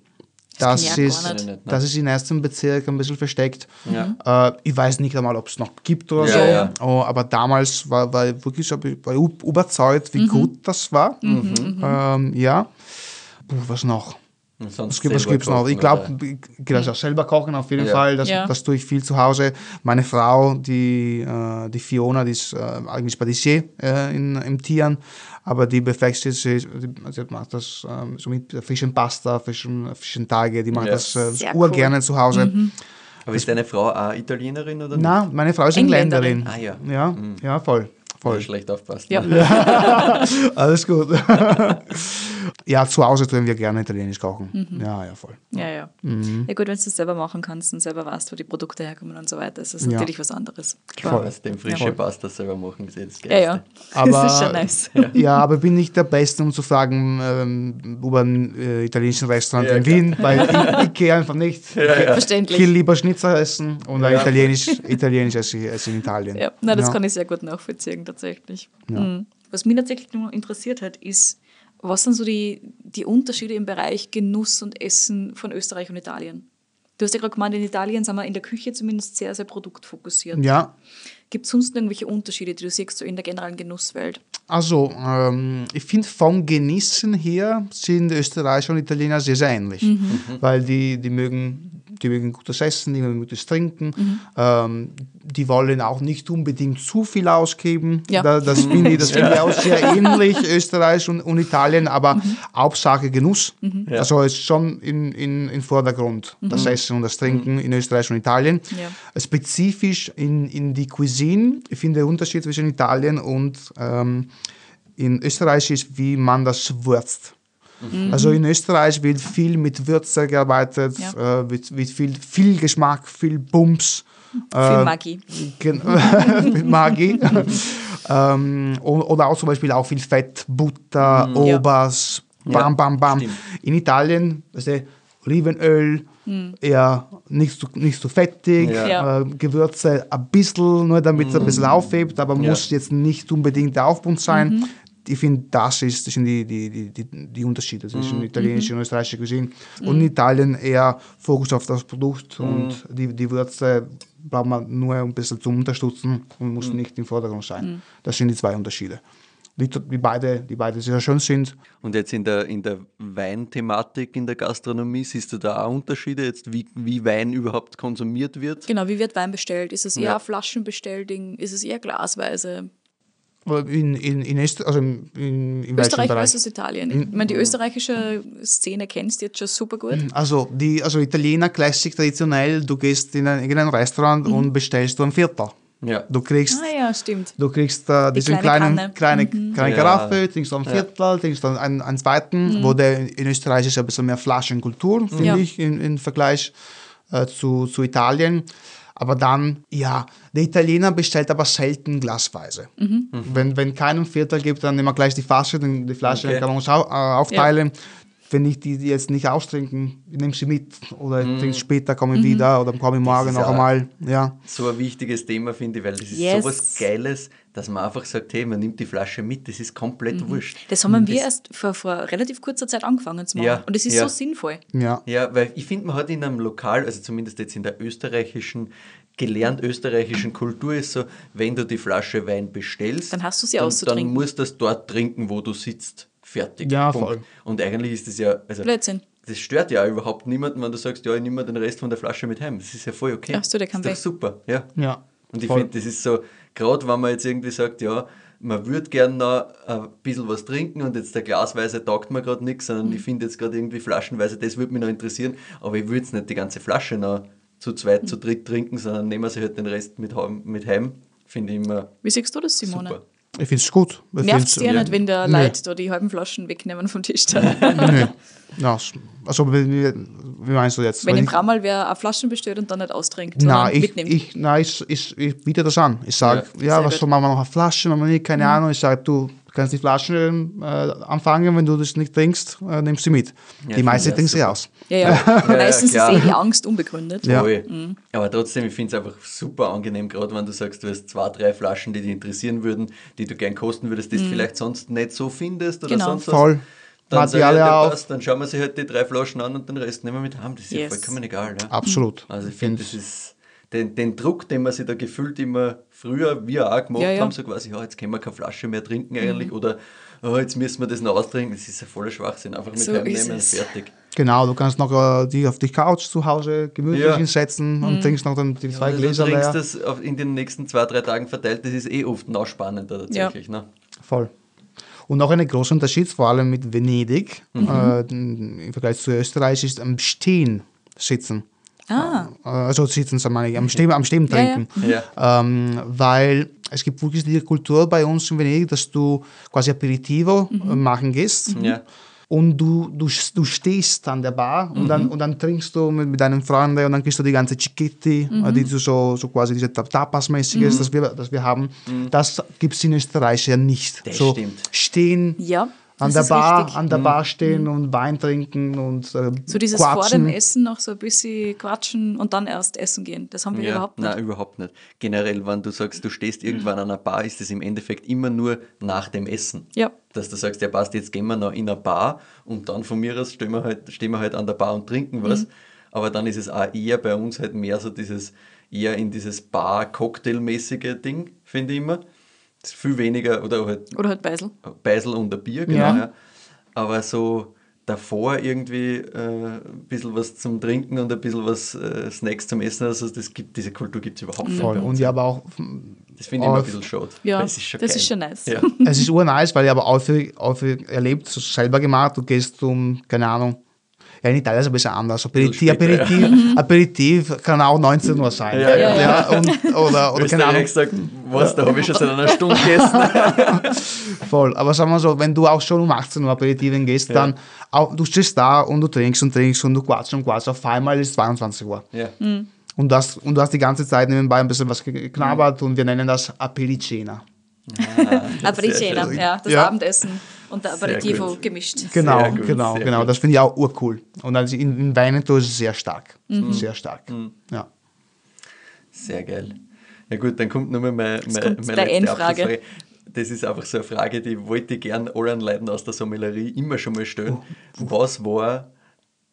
Das, auch ist, nicht. Das ist im ersten Bezirk ein bisschen versteckt. Ja. Äh, ich weiß nicht einmal, ob es noch gibt oder Ja, so. ja. Oh, aber damals war, war ich wirklich war ich überzeugt, wie gut das war. Ähm, ja. Puh, was noch? Was, gibt- gibt's noch? Ich glaube, ich kann das auch selber kochen auf jeden Ja. Fall. Das, Ja. das tue ich viel zu Hause. Meine Frau, die, äh, die Fiona, die ist äh, eigentlich Patissier äh, in, im Tieren, aber die beflext jetzt, sie, sie macht das ähm, so mit frischen Pasta, frischen, frischen Tage, die macht Ja. das äh, urgerne zu Hause. Aber ist deine Frau auch Italienerin oder nicht? Na, meine Frau ist Engländerin. Engländerin. Ah, ja. Ja, ja, voll. voll. Ja, schlecht aufpasst. Ja. Ne? [laughs] [laughs] Alles gut. [laughs] ja, zu Hause tun wir gerne italienisch kochen. Mhm. Ja, ja, voll. Ja, ja. Mhm. Ja gut, wenn du das selber machen kannst und selber weißt, wo die Produkte herkommen und so weiter, ist das Ja. natürlich was anderes. Voll. Aus dem frische Ja. Pasta selber machen ist jetzt das Ja, ja. Geilste. [laughs] das Aber- ist schon nice. [laughs] Ja, aber ich bin nicht der Beste, um zu fragen ähm, über ein äh, italienisches Restaurant Ja, in klar. Wien, weil [laughs] ich, ich gehe einfach nicht. Ich Verständlich. gehe lieber Schnitzel essen und Ja. italienisch, italienisch esse ich esse in Italien. Ja, na, das Ja. kann ich sehr gut nachvollziehen, tatsächlich. Mhm. Was mich tatsächlich nur interessiert hat, ist, was sind so die, die Unterschiede im Bereich Genuss und Essen von Österreich und Italien? Du hast ja gerade gemeint, in Italien sind wir in der Küche zumindest sehr, sehr produktfokussiert. Ja, Gibt es sonst irgendwelche Unterschiede, die du siehst so in der generellen Genusswelt? also ähm, ich finde vom Genießen her sind Österreicher und Italiener sehr, sehr ähnlich, Mhm. weil die, die mögen die mögen gutes Essen, die mögen gutes Trinken, Mhm. ähm, die wollen auch nicht unbedingt zu viel ausgeben. Ja. Da, das finde ich, das [laughs] finde ich auch sehr ähnlich, Österreich und, und Italien, aber Mhm. Hauptsache Genuss. Ja. Also ist schon in, in, in Vordergrund das Essen und das Trinken in Österreich und Italien. Mhm. Ja. Spezifisch in, in die Cuisine, ich finde der Unterschied zwischen Italien und ähm, in Österreich ist, wie man das würzt. Also in Österreich wird viel mit Würze gearbeitet, Ja. äh, wird, wird viel, viel Geschmack, viel Bums. Viel Äh, Magie. Gen- [laughs] mit Magie. [laughs] ähm, oder auch zum Beispiel auch viel Fett, Butter, Ja. Obers, Ja, bam, bam, bam. stimmt. In Italien, weißt du, Olivenöl, eher nicht so, nicht so fettig, Ja. Äh, Gewürze ein bisschen, nur damit es ein bisschen aufhebt, aber Ja. muss jetzt nicht unbedingt der Aufbund sein. Ich finde, das, ist, das sind die, die, die, die, Unterschiede zwischen italienischer und österreichischer Cuisine. Und in Italien eher Fokus auf das Produkt und die, die Würze braucht man nur ein bisschen zum Unterstützen und muss nicht im Vordergrund sein. Das sind die zwei Unterschiede. Die, die, beide, die beide sehr schön sind. Und jetzt in der, in der Weinthematik in der Gastronomie, siehst du da auch Unterschiede, jetzt wie, wie Wein überhaupt konsumiert wird? Genau, wie wird Wein bestellt? Ist es eher Ja. Flaschenbestellding? Ist es eher glasweise? In, in, in Österreich, also in, in, in Österreich versus Italien. Ich meine, die österreichische Szene kennst du jetzt schon super gut. Also, die, also Italiener Classic traditionell, du gehst in ein, irgendein Restaurant und bestellst du ein Viertel. Ja. Du kriegst Ah ja, stimmt. Du kriegst äh, diese kleine kleine, Kanne. kleine, kleine Ja. Karaffe, trinkst du ein Viertel, trinkst dann einen, einen zweiten, wo der in Österreich ist ein bisschen mehr Flaschenkultur, finde Ja. ich, im, im Vergleich äh, zu, zu Italien. Aber dann, ja, der Italiener bestellt aber selten glasweise. Wenn, wenn keinen Viertel gibt, dann immer gleich die Flasche, dann die Flasche Okay. kann man uns au, äh, aufteilen. Wenn ich die, jetzt nicht austrinken, ich nehme sie mit oder ich trinke später, komme ich wieder oder komme ich morgen noch einmal. Ja. So ein wichtiges Thema, finde ich, weil das ist Yes. sowas Geiles, dass man einfach sagt, hey, man nimmt die Flasche mit, das ist komplett wurscht. Das haben wir erst vor, vor relativ kurzer Zeit angefangen zu machen. Ja, Und es ist ja. so sinnvoll. Ja. Ja, weil ich finde, man hat in einem Lokal, also zumindest jetzt in der österreichischen, gelernt österreichischen Kultur ist so, wenn du die Flasche Wein bestellst, Dann hast du sie dann, auszutrinken. Dann musst du das dort trinken, wo du sitzt. Fertig. Ja, Punkt. voll. Und eigentlich ist das ja, also Blödsinn. das stört ja überhaupt niemanden, wenn du sagst, ja, ich nehme den Rest von der Flasche mit heim. Das ist ja voll okay. Ja, hast du, der kann das ist doch super, ja. Ja. Und ich finde, das ist so, gerade wenn man jetzt irgendwie sagt, ja, man würde gerne noch ein bisschen was trinken und jetzt der Glasweise taugt mir gerade nichts, sondern Mhm. ich finde jetzt gerade irgendwie Flaschenweise, das würde mich noch interessieren, aber ich würde jetzt nicht die ganze Flasche noch zu zweit, Mhm. zu dritt trinken, sondern nehmen wir sich halt den Rest mit heim, mit heim. finde ich immer Wie siehst du das, Simone? super. Ich finde es gut. Nervt es dir nicht, wenn der Nee. Leute da die halben Flaschen wegnehmen vom Tisch? Ja, s- also wie, meinst du jetzt? wenn Weil im Brammal wer eine Flaschen bestellt und dann nicht austrinkt, Nein, sondern ich, mitnimmt. ich, nein, ich, ich, ich biete das an. Ich sage, Ja, ja, was gut. soll man noch eine Flasche, wenn man nicht, keine Ahnung. Ich sage, du kannst die Flaschen äh, anfangen, wenn du das nicht trinkst, äh, nimmst sie mit. Ja, die meisten trinken sie aus. ja, ja. [laughs] Meistens ist eh die Angst unbegründet. Ja. Mhm. Aber trotzdem, ich finde es einfach super angenehm, gerade wenn du sagst, du hast zwei, drei Flaschen, die dich interessieren würden, die du gern kosten würdest, die du vielleicht sonst nicht so findest oder Mhm. Genau. sonst was. Voll. Dann, sag ja, auf. passt, dann schauen wir sich halt die drei Flaschen an und den Rest nehmen wir mit heim. Das ist ja Yes. vollkommen egal. Ja. Absolut. Also ich finde, das ist den, den Druck, den man sich da gefühlt immer früher, wir auch gemacht Ja, ja. haben, so quasi, ja, jetzt können wir keine Flasche mehr trinken eigentlich oder oh, jetzt müssen wir das noch austrinken. Das ist ein voller Schwachsinn. Einfach mit So heimnehmen und fertig. Genau, du kannst noch äh, die auf die Couch zu Hause gemütlich Ja. hinsetzen Mhm. und trinkst noch dann die zwei Also Gläser du trinkst leer. das auf, in den nächsten zwei, drei Tagen verteilt, das ist eh oft noch spannender tatsächlich. Ne? Voll. Und noch ein großer Unterschied, vor allem mit Venedig, Mhm. äh, im Vergleich zu Österreich, ist am Stehen sitzen. Ah, Äh, also sitzen, sagen wir, am Stehen, am Stehen Ja, ja. trinken. Ja. Ähm, weil es gibt wirklich die Kultur bei uns in Venedig, dass du quasi Aperitivo Mhm. äh, machen gehst. Ja. Und du, du, du stehst an der Bar und, Mhm. dann, und dann trinkst du mit, mit deinen Freunden und dann kriegst du die ganze Chiquetti, Mhm. äh, die du so, so quasi diese Ta- Tapas-mäßiges, das, wir, das wir haben. Das gibt es in Österreich ja nicht. Das so stimmt. stehen ja. An das der ist Bar, an der Bar stehen und Wein trinken und äh, So dieses vor quatschen. dem Essen noch so ein bisschen quatschen und dann erst essen gehen. Das haben wir Ja, überhaupt nicht. Nein, überhaupt nicht. Generell, wenn du sagst, du stehst irgendwann an einer Bar, ist es im Endeffekt immer nur nach dem Essen. Ja. Dass du sagst, ja passt, jetzt gehen wir noch in eine Bar und dann von mir aus stehen wir halt, stehen wir halt an der Bar und trinken Mhm. was. Aber dann ist es auch eher bei uns halt mehr so dieses, eher in dieses Bar-Cocktail-mäßige Ding, finde ich immer. Das viel weniger, oder halt Oder halt Beisel. Beisel und ein Bier, genau. Ja. Ja. Aber so davor irgendwie äh, ein bisschen was zum Trinken und ein bisschen was äh, Snacks zum Essen, also das gibt, diese Kultur gibt es überhaupt nicht. Voll. bei uns. Und ja, aber auch, Das finde ich immer ein bisschen schade. Ja, es ist schon das ist schon nice. Ja. es ist urnice, weil ich aber häufig, häufig erlebt, so selber gemacht, du gehst um, keine Ahnung, ja, in Italien ist es ein bisschen anders. Aperitif, später, Aperitif, Aperitif kann auch 19 Uhr sein. Ja, ja, ja. und, oder, oder keine Ahnung. Österreich sagt, was, da habe ich schon seit einer Stunde [laughs] gegessen. Voll. Aber sagen wir so, wenn du auch schon um 18 Uhr Aperitiven gehst, dann auch, du stehst da und du trinkst und trinkst und du quatschst und quatschst. Auf einmal ist es 22 Uhr. ja. Und, das, und du hast die ganze Zeit nebenbei ein bisschen was geknabbert und wir nennen das Apericena. Apericena, schön. ja, das Ja. Abendessen und der Aperitivo gemischt. Genau, Sehr gut, genau, genau. gut. Das finde ich auch urcool. Und also in, in Veneto ist es sehr stark. Sehr stark. Ja. Sehr geil. Ja gut, dann kommt nochmal meine, meine, kommt meine letzte Endfrage. Abschlussfrage. Das ist einfach so eine Frage, die wollte ich gern allen Leuten aus der Sommelerie immer schon mal stellen. Was war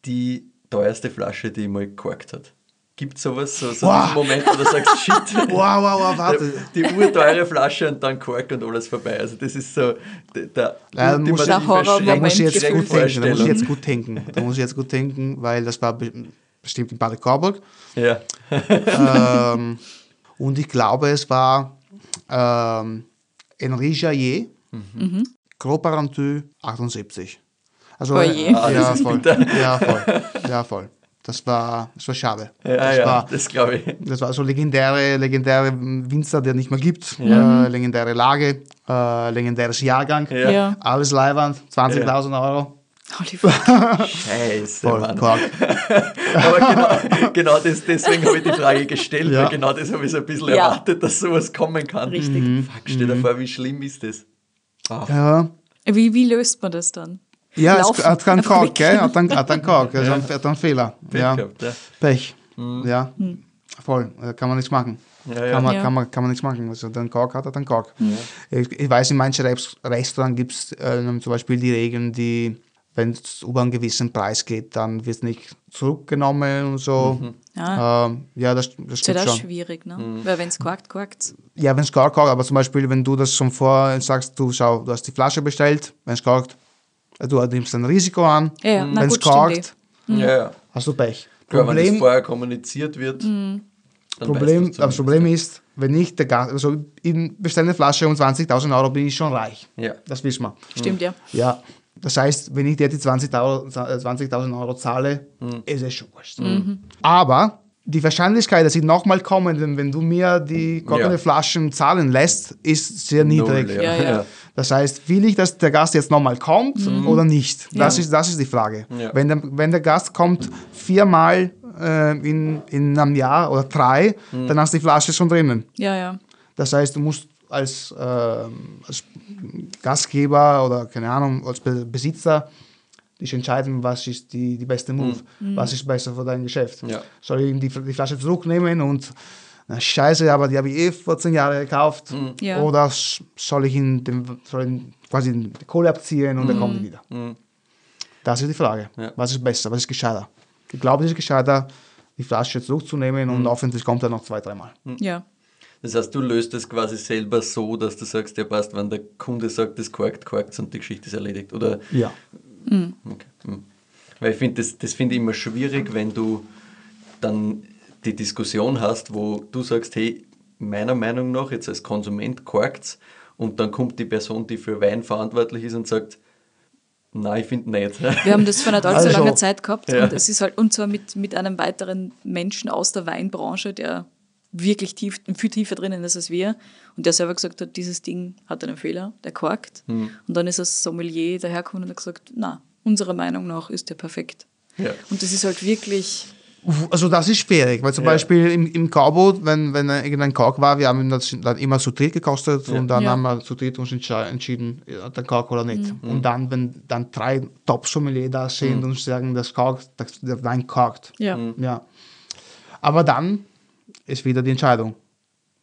die teuerste Flasche, die ich mal gekorkt hat? Gibt es sowas, so, so Wow. Moment, wo du sagst, [laughs] shit, Wow, wow, wow, warte. die urteure Flasche und dann Kork und alles vorbei. Also das ist so der, der Ja, muss- Da muss ich jetzt gut denken. Da muss ich jetzt gut denken. Da muss ich jetzt gut denken, weil das war be- bestimmt in Bad Coburg. Ja. ähm, und ich glaube, es war ähm, Henri Jaillet, Mhm. Gros Parentu 78. Also, Oh je. Ah, ja, voll. ja, voll. Ja, voll. Das war, das war schade. Ja, das, ja, war, das glaube ich. das war so legendäre, legendäre Winzer, der nicht mehr gibt. Äh, legendäre Lage, äh, legendäres Jahrgang. Ja. Ja. Alles Leihwand, 20.000 Euro. Holy fuck. Scheiße, Voll, Mann. [laughs] Aber genau, genau das, deswegen habe ich die Frage gestellt, Ja. weil genau das habe ich so ein bisschen Ja. erwartet, dass sowas kommen kann. Richtig. Fuck, stell dir vor, wie schlimm ist das? Ah, Ja, Wie, wie löst man das dann? Ja es Laufen. hat keinen Kork, gell? Hat einen, hat einen Kork, also ein, hat einen Fehler. Pech Ja. gehabt, ja. Pech. Ja, voll. Äh, Kann man nichts machen. Ja, ja. Kann, man, Ja. kann, man, kann man nichts machen. Also den Kork hat er den Kork. Ich, ich weiß, in manchen Res- Restaurants gibt es äh, zum Beispiel die Regeln, die, wenn es über einen gewissen Preis geht, dann wird es nicht zurückgenommen und so. Ah. Ähm, ja, das, das Das ist halt auch schon. schwierig, ne? Weil wenn es korkt, korkt Ja, wenn es Kork korkt, aber zum Beispiel, wenn du das schon vorher sagst, du schau, du hast die Flasche bestellt, wenn es korkt, äh, du nimmst ein Risiko an. Ja, ja. Na Wenn es korkt, Ja, ja. hast du Pech. Klar, wenn das Problem, vorher kommuniziert wird, dann Problem, das Problem ist, wenn ich der Gast, also ich bestelle eine Flasche um 20.000 Euro, bin ich schon reich. Ja. Das wissen wir. Stimmt, ja. Ja, das heißt, wenn ich dir die 20.000 Euro, 20 Euro zahle, ist es schon wurscht. Aber die Wahrscheinlichkeit, dass sie nochmal kommen, wenn, wenn du mir die goldene Ja. Flaschen zahlen lässt, ist sehr niedrig. Null, Ja, ja. Das heißt, will ich, dass der Gast jetzt nochmal kommt oder nicht? Das, Ja. ist, das ist die Frage. Ja. Wenn, der, wenn der Gast kommt viermal äh, in, in einem Jahr oder drei, dann hast du die Flasche schon drinnen. Ja, ja. Das heißt, du musst als, ähm, als Gastgeber oder keine Ahnung, als Be Besitzer dich entscheiden, was ist die, die beste Move, was ist besser für dein Geschäft. Ja. Soll ich die, die Flasche zurücknehmen und na, scheiße, aber die habe ich eh vor zehn Jahren gekauft. Ja. Oder soll ich ihn, dem, soll ihn quasi die Kohle abziehen und er kommt nicht wieder? Das ist die Frage. Ja. Was ist besser, was ist gescheiter? Ich glaube, es ist gescheiter, die Flasche zurückzunehmen und hoffentlich kommt er noch zwei, dreimal. Ja. Das heißt, du löst es quasi selber so, dass du sagst, ja passt, wenn der Kunde sagt, das korkt, korkt und die Geschichte ist erledigt. Oder Ja. Okay. Weil ich finde, das, das finde ich immer schwierig, wenn du dann die Diskussion hast, wo du sagst, hey, meiner Meinung nach, jetzt als Konsument korkt's und dann kommt die Person, die für Wein verantwortlich ist und sagt, nein, ich finde nicht. [laughs] Wir haben das vor nicht allzu Also- langer Zeit gehabt Ja. und es ist halt, und zwar mit, mit einem weiteren Menschen aus der Weinbranche, der wirklich tief, viel tiefer drinnen ist als wir und der selber gesagt hat, dieses Ding hat einen Fehler, der korkt. Hm. Und dann ist das Sommelier dahergekommen und hat gesagt, na, unserer Meinung nach ist der perfekt. Ja. Und das ist halt wirklich, Also das ist schwierig, weil zum Ja. Beispiel im, im Cowboy, wenn, wenn irgendein Kork war, wir haben das dann immer zu dritt gekostet und dann Ja. haben wir zu dritt uns entschieden, ja, der Kork oder nicht. Und dann, wenn dann drei Top-Sommelier da sind und sagen, das Kork, das, der Wein korkt. ja. Ja. Aber dann ist wieder die Entscheidung.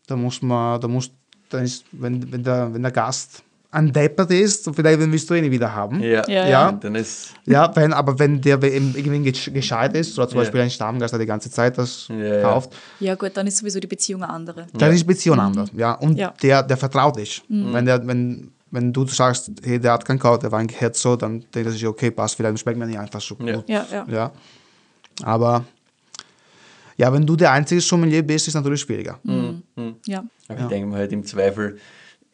Da muss man, da muss, dann ist, wenn, wenn, der, wenn der Gast ein Deppert ist, vielleicht willst du ihn wieder haben. Ja, Ja, ja. Dann ist, Ja, wenn, aber wenn der irgendwie gesch- gescheit ist, oder zum Ja. Beispiel ein Stammgast, der die ganze Zeit das Ja, kauft, ja gut, dann ist sowieso die Beziehung eine andere. dann ist die Beziehung anders. Ja, und Ja. Der, der vertraut dich. Wenn, der, wenn, wenn du sagst, hey, der hat keinen Kauf, der Wein gehört so, dann denkt er sich, okay, passt, vielleicht schmeckt mir nicht einfach so gut. Ja, ja. Ja. Aber ja, wenn du der einzige Sommelier bist, ist es natürlich schwieriger. ja. aber ich denke mal halt im Zweifel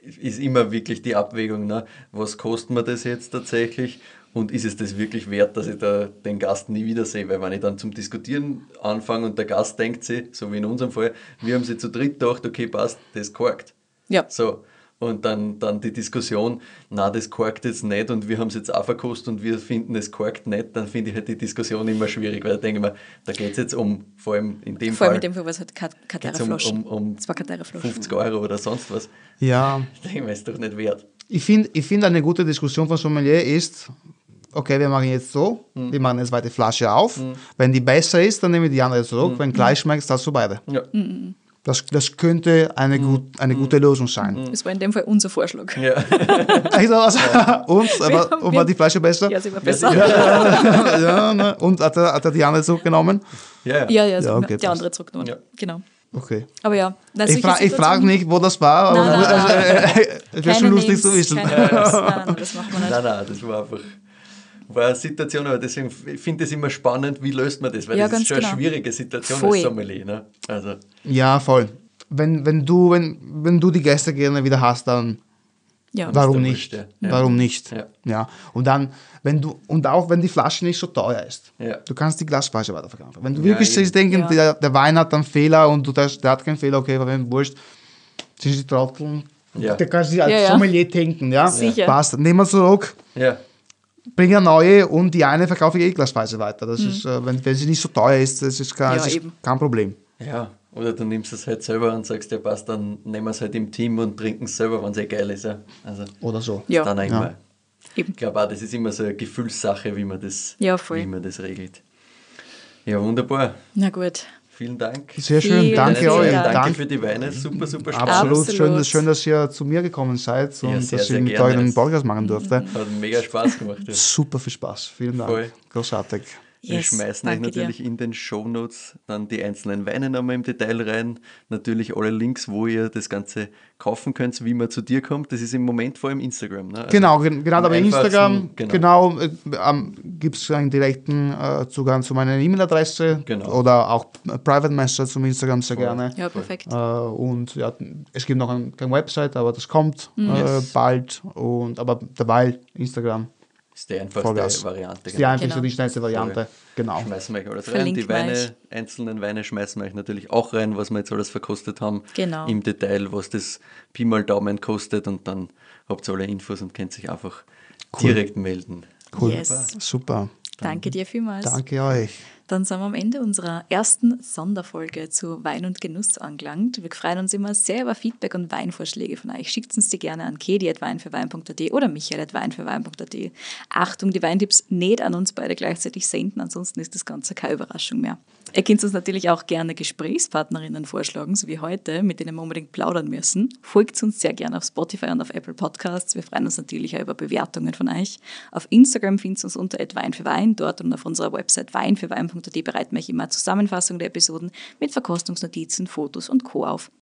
ist immer wirklich die Abwägung, ne? was kostet mir das jetzt tatsächlich und ist es das wirklich wert, dass ich da den Gast nie wiedersehe? Weil wenn ich dann zum Diskutieren anfange und der Gast denkt sich, so wie in unserem Fall, wir haben sie zu dritt gedacht, okay, passt, das korkt. Ja. So. Und dann, dann die Diskussion, na, das korkt jetzt nicht und wir haben es jetzt auch verkostet und wir finden, es korkt nicht, dann finde ich halt die Diskussion immer schwierig, weil da denke ich mir, da geht es jetzt um, vor allem in dem Vor allem Fall, in dem Fall, was halt geht's um, Flaschen. um, um war Flaschen. 50 Euro oder sonst was. Ja, Ich denke mir, ist doch nicht wert. ich finde, ich find eine gute Diskussion von Sommelier ist, okay, wir machen jetzt so, wir machen eine zweite Flasche auf. Wenn die besser ist, dann nehmen wir die andere zurück. Wenn gleich schmeckt, hast du beide. Ja. Das, das könnte eine, gut, eine gute Lösung sein. Das war in dem Fall unser Vorschlag. Ja. Also, also, und, aber, und war die Flasche besser? Ja, sie war besser. [laughs] ja, ne? Und hat er, hat er die andere zurückgenommen? Ja, Ja, ja, Ja, okay, die passt. andere zurückgenommen. Ja. Genau. Okay. Aber ja, na, Ich, solche fra ich frage nicht, wo das war, aber [laughs] es wäre schon lustig Names, zu wissen. Nein, nein, nein, das macht man nicht. Nein, nein, das war einfach war eine Situation, aber deswegen ich finde ich es immer spannend, wie löst man das, weil Ja, das ist schon eine genau. schwierige Situation Voll. als Sommelier. Ne? Also, Ja, voll. Wenn, wenn, du, wenn, wenn du die Gäste gerne wieder hast, dann Ja. Warum nicht? Ja. Warum nicht? Ja. Ja. Und dann, wenn du, und auch wenn die Flasche nicht so teuer ist, Ja. du kannst die Glasflasche weiterverkaufen. Wenn du wirklich Ja. der, der Wein hat einen Fehler und du das, der hat keinen Fehler, okay, aber wenn wurscht, sind die Trotteln. Ja. Der kann sich als Ja, ja. Sommelier denken, ja? Sicher. Passt. Nehmen wir zurück, Ja, bringe eine neue und die eine verkaufe ich eh glasweise weiter. Das ist, äh, wenn, wenn sie nicht so teuer ist, das ist kein, Mhm. Ja, das ist kein Problem. ja. Oder du nimmst es halt selber und sagst, ja passt, dann nehmen wir es halt im Team und trinken es selber, wenn es eh geil ist. Ja. Also Oder so. Ja. dann auch immer. Eben. Ich glaube auch, das ist immer so eine Gefühlssache, wie man das, Ja, voll. wie man das regelt. Ja, wunderbar. Na gut. Vielen Dank. Sehr schön, Vielen, danke vielen euch. Dank. Danke Dank- für die Weine, super, super spannend. Absolut, Absolut. Schön, dass, schön, dass ihr zu mir gekommen seid und Ja, sehr, dass sehr ich mit euch einen Podcast machen durfte. Hat mega Spaß gemacht. Ja. Super viel Spaß. Vielen Dank. Voll. Großartig. Wir Yes, schmeißen euch danke dir. natürlich in den Shownotes dann die einzelnen Weine nochmal im Detail rein. Natürlich alle Links, wo ihr das Ganze kaufen könnt, wie man zu dir kommt. Das ist im Moment vor allem Instagram. Ne? Also Genau, gen- genau, aber Instagram, genau, äh, ähm, gibt es einen direkten äh, Zugang zu meiner E-Mail-Adresse Genau. oder auch äh, Private Message zum Instagram sehr gerne. Ja, perfekt. Äh, und ja, es gibt noch ein, keine Website, aber das kommt Mhm. äh, Yes. bald. Und, aber dabei Instagram ist die einfachste Vollgas. Variante. ist die einfachste, Genau. die schnellste Variante. Genau. Schmeißen wir euch alles rein. Verlinken Die Weine, euch. einzelnen Weine schmeißen wir euch natürlich auch rein, was wir jetzt alles verkostet haben. Genau. Im Detail, was das Pi mal Daumen kostet und dann habt ihr alle Infos und könnt sich einfach direkt melden. Cool. Yes. Super. Danke dir vielmals. Danke euch. Dann sind wir am Ende unserer ersten Sonderfolge zu Wein und Genuss angelangt. Wir freuen uns immer sehr über Feedback und Weinvorschläge von euch. Schickt uns die gerne an kedi.weinfürwein.at oder michael.weinfürwein.at. Achtung, die Weintipps nicht an uns beide gleichzeitig senden, ansonsten ist das Ganze keine Überraschung mehr. Ihr könnt uns natürlich auch gerne Gesprächspartnerinnen vorschlagen, so wie heute, mit denen wir unbedingt plaudern müssen. Folgt uns sehr gerne auf Spotify und auf Apple Podcasts. Wir freuen uns natürlich auch über Bewertungen von euch. Auf Instagram findet ihr uns unter Wein für Wein. Dort und auf unserer Website weinfürwein.at bereiten wir euch immer eine Zusammenfassung der Episoden mit Verkostungsnotizen, Fotos und Co. auf.